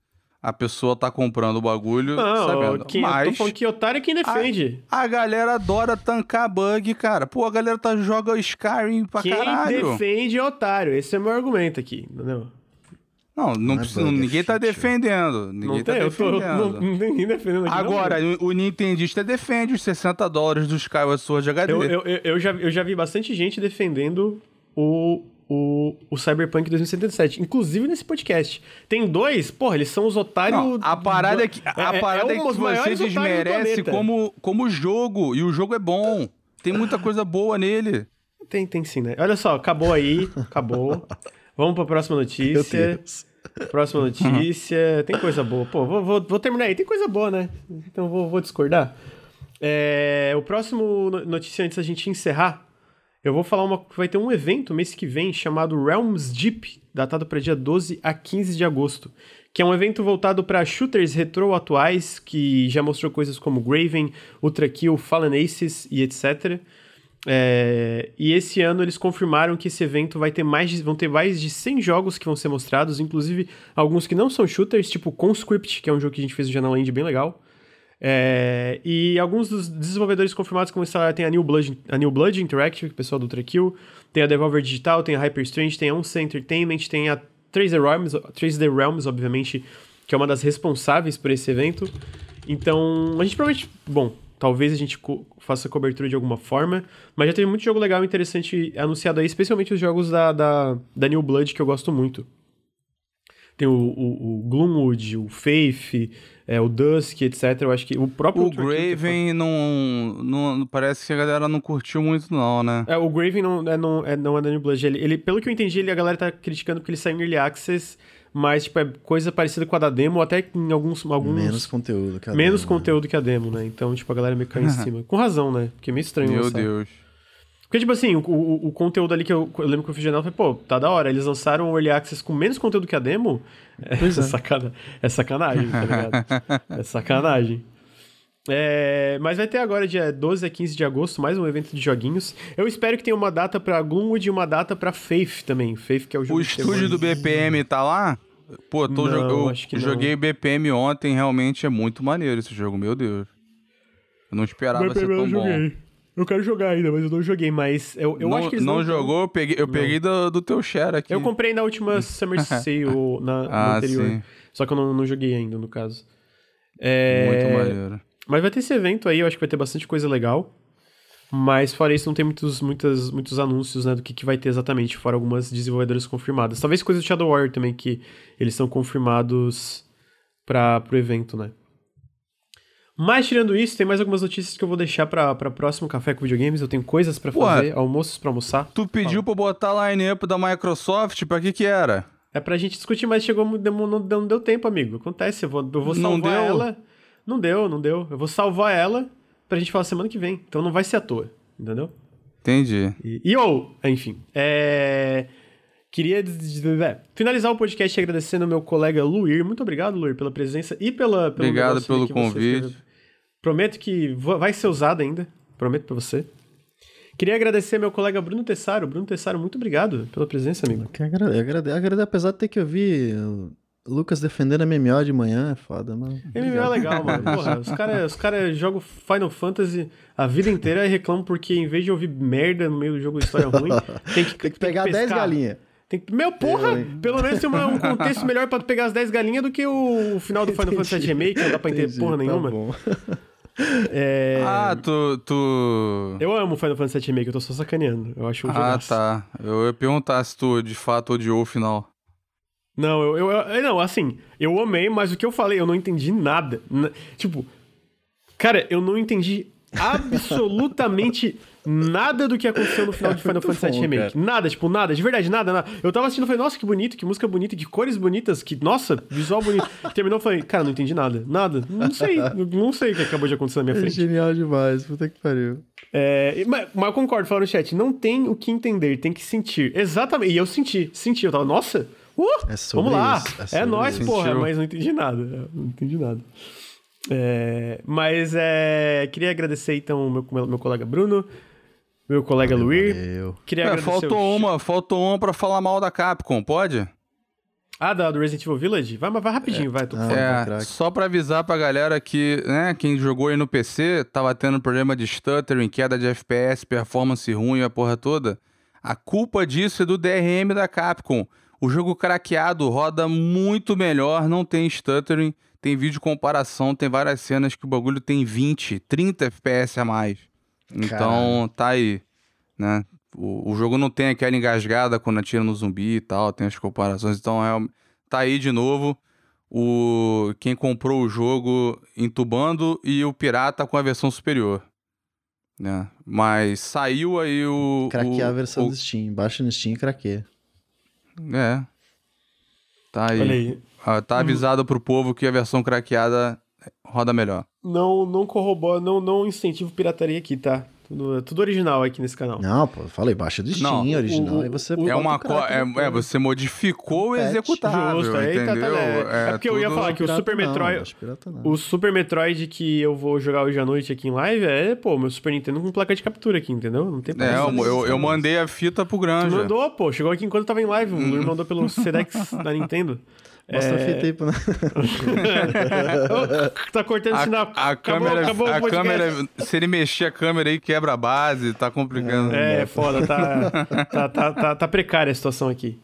a pessoa tá comprando o bagulho não, sabendo. quem, eu tô Mas falando que otário é quem defende. a galera adora tancar bug, cara. Pô, a galera tá, joga Skyrim pra quem caralho. defende é otário. Esse é o meu argumento aqui, entendeu? Não, não é precisa, é ninguém tá feature. defendendo. Ninguém não tá tem, eu tô, defendendo. não, não tem ninguém defendendo aqui. não, Agora, mano. o, o Nintendista defende os 60 dólares do Skyward Sword HD. eu, eu, eu, eu já, eu já vi bastante gente defendendo o, o, o Cyberpunk 2077. Inclusive nesse podcast. Tem dois, porra, eles são os otários. Não, a parada é que, a é- é parada é, dos que você do desmerece como, como jogo. E o jogo é bom. Tem muita coisa boa nele. Tem, tem sim, né? Olha só, acabou aí, acabou. Vamos pra próxima Meu notícia. Próxima notícia. Tem coisa boa. Pô, vou, vou, vou terminar aí. Tem coisa boa, né? Então vou, vou discordar. É, o próximo no- notícia antes da gente encerrar. Eu vou falar uma. Vai ter um evento mês que vem chamado Realms Deep, datado para dia 12 a 15 de agosto. Que é um evento voltado para shooters retro atuais, que já mostrou coisas como Graven, Ultra Kill, Fallen Aces e etc. É, e esse ano eles confirmaram que esse evento vai ter mais de, vão ter mais de 100 jogos que vão ser mostrados, inclusive alguns que não são shooters, tipo Conscript, que é um jogo que a gente fez no Janela Indie bem legal. É, e alguns dos desenvolvedores confirmados vão instalar tem a New Blood, a New Blood Interactive, que é o pessoal do Ultra Kill, tem a Devolver Digital, tem a Hyper Strange, tem a Once Entertainment, tem a 3D Realms, 3D Realms, obviamente, que é uma das responsáveis por esse evento. Então, a gente provavelmente, bom, talvez a gente co faça cobertura de alguma forma, mas já teve muito jogo legal e interessante anunciado aí, especialmente os jogos da, da, da New Blood, que eu gosto muito. Tem o, o, o Gloomwood, o Faith, é, o Dusk, etc. Eu acho que o próprio. O Graven não, não. Parece que a galera não curtiu muito, não, né? É, o Graven não é, não, é, não é da New Blood. Ele, ele- pelo que eu entendi, ele, a galera tá criticando porque ele saiu em Early Access, mas, tipo, é coisa parecida com a da demo, até em alguns... alguns Menos conteúdo, cara. menos conteúdo que a demo, né? Então, tipo, a galera meio caiu em cima. Com razão, né? Porque é meio estranho Meu lançar. Deus. Porque, tipo assim, o, o, o conteúdo ali que eu, eu lembro que eu fiz janela, foi, pô, tá da hora. Eles lançaram o Early Access com menos conteúdo que a demo. É, é. sacana- é sacanagem, tá ligado? é sacanagem. É, mas vai ter agora, dia 12 a 15 de agosto, mais um evento de joguinhos. Eu espero que tenha uma data pra Gloomwood e uma data pra Faith também. Faith, que é o jogo O estúdio do BPM tá lá? Pô, tô Não, jog- eu que não. joguei BPM ontem, realmente é muito maneiro esse jogo, meu Deus. Eu não esperava ser tão bom. Eu quero jogar ainda, mas eu não joguei. Mas eu, eu não acho que eles não não jogou, eu peguei, eu peguei do, do teu share aqui. Eu comprei na última Summer Sale na, Ah, anterior. sim. Só que eu não, não joguei ainda, no caso. É, Muito maneiro. Mas vai ter esse evento aí, eu acho que vai ter bastante coisa legal. Mas fora isso, não tem muitos, muitas, muitos anúncios, né, do que, que vai ter exatamente, fora algumas desenvolvedoras confirmadas. Talvez coisa do Shadow Warrior também, que eles são confirmados para pro evento, né. Mas tirando isso, tem mais algumas notícias que eu vou deixar pra, pra próximo Café com Videogames. Eu tenho coisas pra Pô, fazer, almoços pra almoçar. Tu pediu pra botar a line-up da Microsoft, pra que que era? É pra gente discutir, mas chegou, não, deu, não deu tempo, amigo. Acontece, eu vou, eu vou Não salvar deu? ela. Não deu, não deu. Eu vou salvar ela pra gente falar semana que vem. Então não vai ser à toa, entendeu? Entendi. E, e ou, enfim, é... Queria é, finalizar o podcast agradecendo ao meu colega Luir. Muito obrigado, Luir, pela presença e pela, pelo Obrigado pelo você convite. escreveu. Prometo que va- vai ser usado ainda. Prometo pra você. Queria agradecer ao meu colega Bruno Tessaro. Bruno Tessaro, muito obrigado pela presença, amigo. Que agrade, agrade, agrade, apesar de ter que ouvir Lucas defendendo a MMO de manhã, é foda, mano. MMO é legal, mano. Porra, os caras os cara jogam Final Fantasy a vida inteira e reclamam porque em vez de ouvir merda no meio do jogo de história ruim, tem que, Tem que pegar 10 pescar. galinhas. Tem que... Meu, porra! Pelo menos tem um contexto melhor pra tu pegar as 10 galinhas do que o final do Final Fantasy VII Remake, que não dá pra entender Entendi, porra tá nenhuma. bom. É... Ah, tu. tu... Eu amo Final Fantasy VII Remake, eu tô só sacaneando. Eu acho um Ah, jogaço. tá. Eu ia perguntar se tu de fato odiou o final. Não, eu, eu, eu- Não, assim, eu amei, mas o que eu falei, eu não entendi nada. Na- tipo, cara, eu não entendi absolutamente nada do que aconteceu no final de Final Muito Fantasy VII Remake. cara. Nada, tipo, nada, de verdade, nada, nada. Eu tava assistindo e falei, nossa, que bonito, que música bonita, que cores bonitas, que, nossa, visual bonito. Terminou, falei, cara, não entendi nada, nada. Não sei, não sei o que acabou de acontecer na minha É frente. genial demais, puta que pariu. É, mas, mas eu concordo, falando no chat, não tem o que entender, tem que sentir. Exatamente, e eu senti, senti, eu tava, nossa, uh, É sobre vamos lá, isso, é é, isso. porra, mas não entendi nada, é, não entendi nada. É, mas é, queria agradecer então meu, meu, meu colega Bruno, meu colega Luir, Eu. queria É, agradecer faltou o uma, faltou uma pra falar mal da Capcom, pode? Ah, da, do Resident Evil Village? Vai, mas vai rapidinho, vai, tô Ah, tá É, só pra avisar pra galera que, né, quem jogou aí no PC, tava tendo problema de stuttering, queda de FPS, performance ruim, a porra toda. A culpa disso é do DRM da Capcom. O jogo craqueado roda muito melhor, não tem stuttering, tem vídeo comparação, tem várias cenas que o bagulho tem 20, 30 FPS a mais. Então, tá aí, né? o, o jogo não tem aquela engasgada quando atira no zumbi e tal, tem as comparações. Então é, tá aí de novo o quem comprou o jogo entubando e o pirata com a versão superior. Né? Mas saiu aí o. Craquear a versão o, do Steam. Baixa no Steam e craqueia. É. Tá aí. Olha aí. Ah, Tá avisado pro povo que a versão craqueada roda melhor. Não, não corrobora, não, não incentivo pirataria aqui, tá? Tudo, tudo original aqui nesse canal. Não, pô, eu falei, baixa do Steam, Não, original, o- você o- É uma o co é, é, você modificou o executável, Justo, aí tá- tá- entendeu? é- é porque eu ia falar que o Super não, Metroid- não. O Super Metroid que eu vou jogar hoje à noite aqui em live é, pô, meu Super Nintendo com placa de captura aqui, entendeu? Não tem É, eu, problema. eu, eu mandei a fita pro Tu Granja. mandou, pô, chegou aqui enquanto eu tava em live. O Luiz mandou pelo Sedex da Nintendo. Mostra É, a fita aí, pô. né? tá cortando A, sinal. a Acabou- câmera, acabou o a podcast. câmera, se ele mexer a câmera aí, quebra a base, tá complicando. É, foda, tá, tá, tá, tá, tá precária a situação aqui.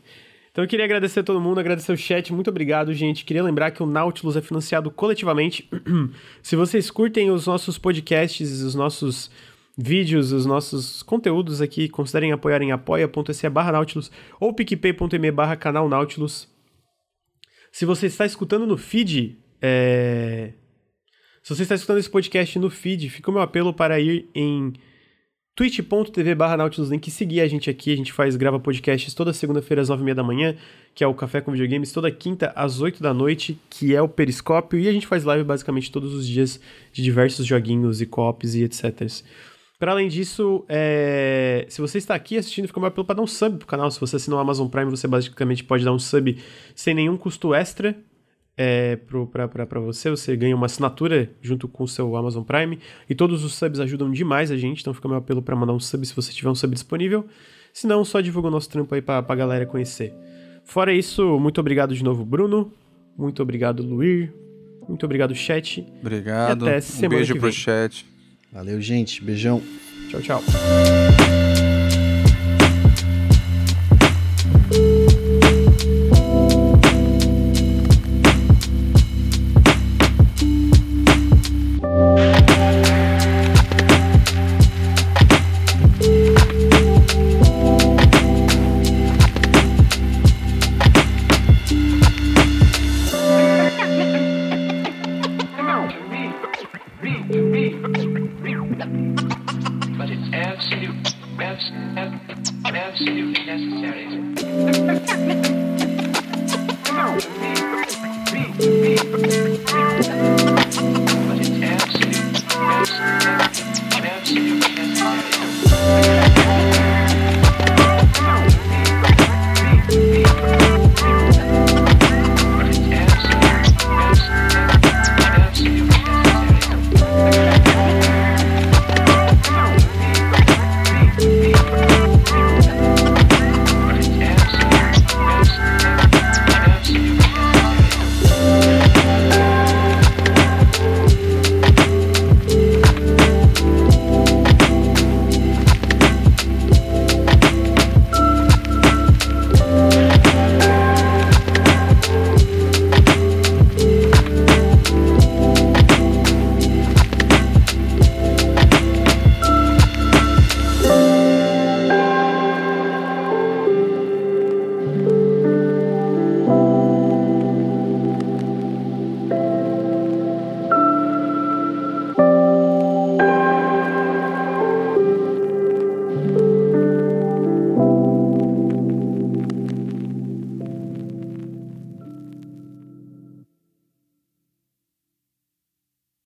Então eu queria agradecer a todo mundo, agradecer o chat, muito obrigado, gente. Queria lembrar que o Nautilus é financiado coletivamente. Se vocês curtem os nossos podcasts, os nossos vídeos, os nossos conteúdos aqui, considerem apoiar em apoia.se barra Nautilus ou picpay.me barra canal Nautilus. Se você está escutando no feed, é... se você está escutando esse podcast no feed, fica o meu apelo para ir em twitch.tv barra Nautilus Link e seguir a gente aqui. A gente faz, grava podcasts toda segunda-feira às nove e meia da manhã, que é o Café com Videogames, toda quinta às oito da noite, que é o Periscópio, e a gente faz live basicamente todos os dias de diversos joguinhos e copies e etc. Para além disso, é, se você está aqui assistindo, fica o meu apelo para dar um sub pro canal. Se você assinar o Amazon Prime, você basicamente pode dar um sub sem nenhum custo extra é, para você. Você ganha uma assinatura junto com o seu Amazon Prime. E todos os subs ajudam demais a gente. Então fica meu apelo para mandar um sub se você tiver um sub disponível. Se não, só divulga o nosso trampo aí para a galera conhecer. Fora isso, muito obrigado de novo, Bruno. Muito obrigado, Luir. Muito obrigado, chat. Obrigado. E até um semana beijo que pro vem. chat. Valeu, gente. Beijão. Tchau, tchau.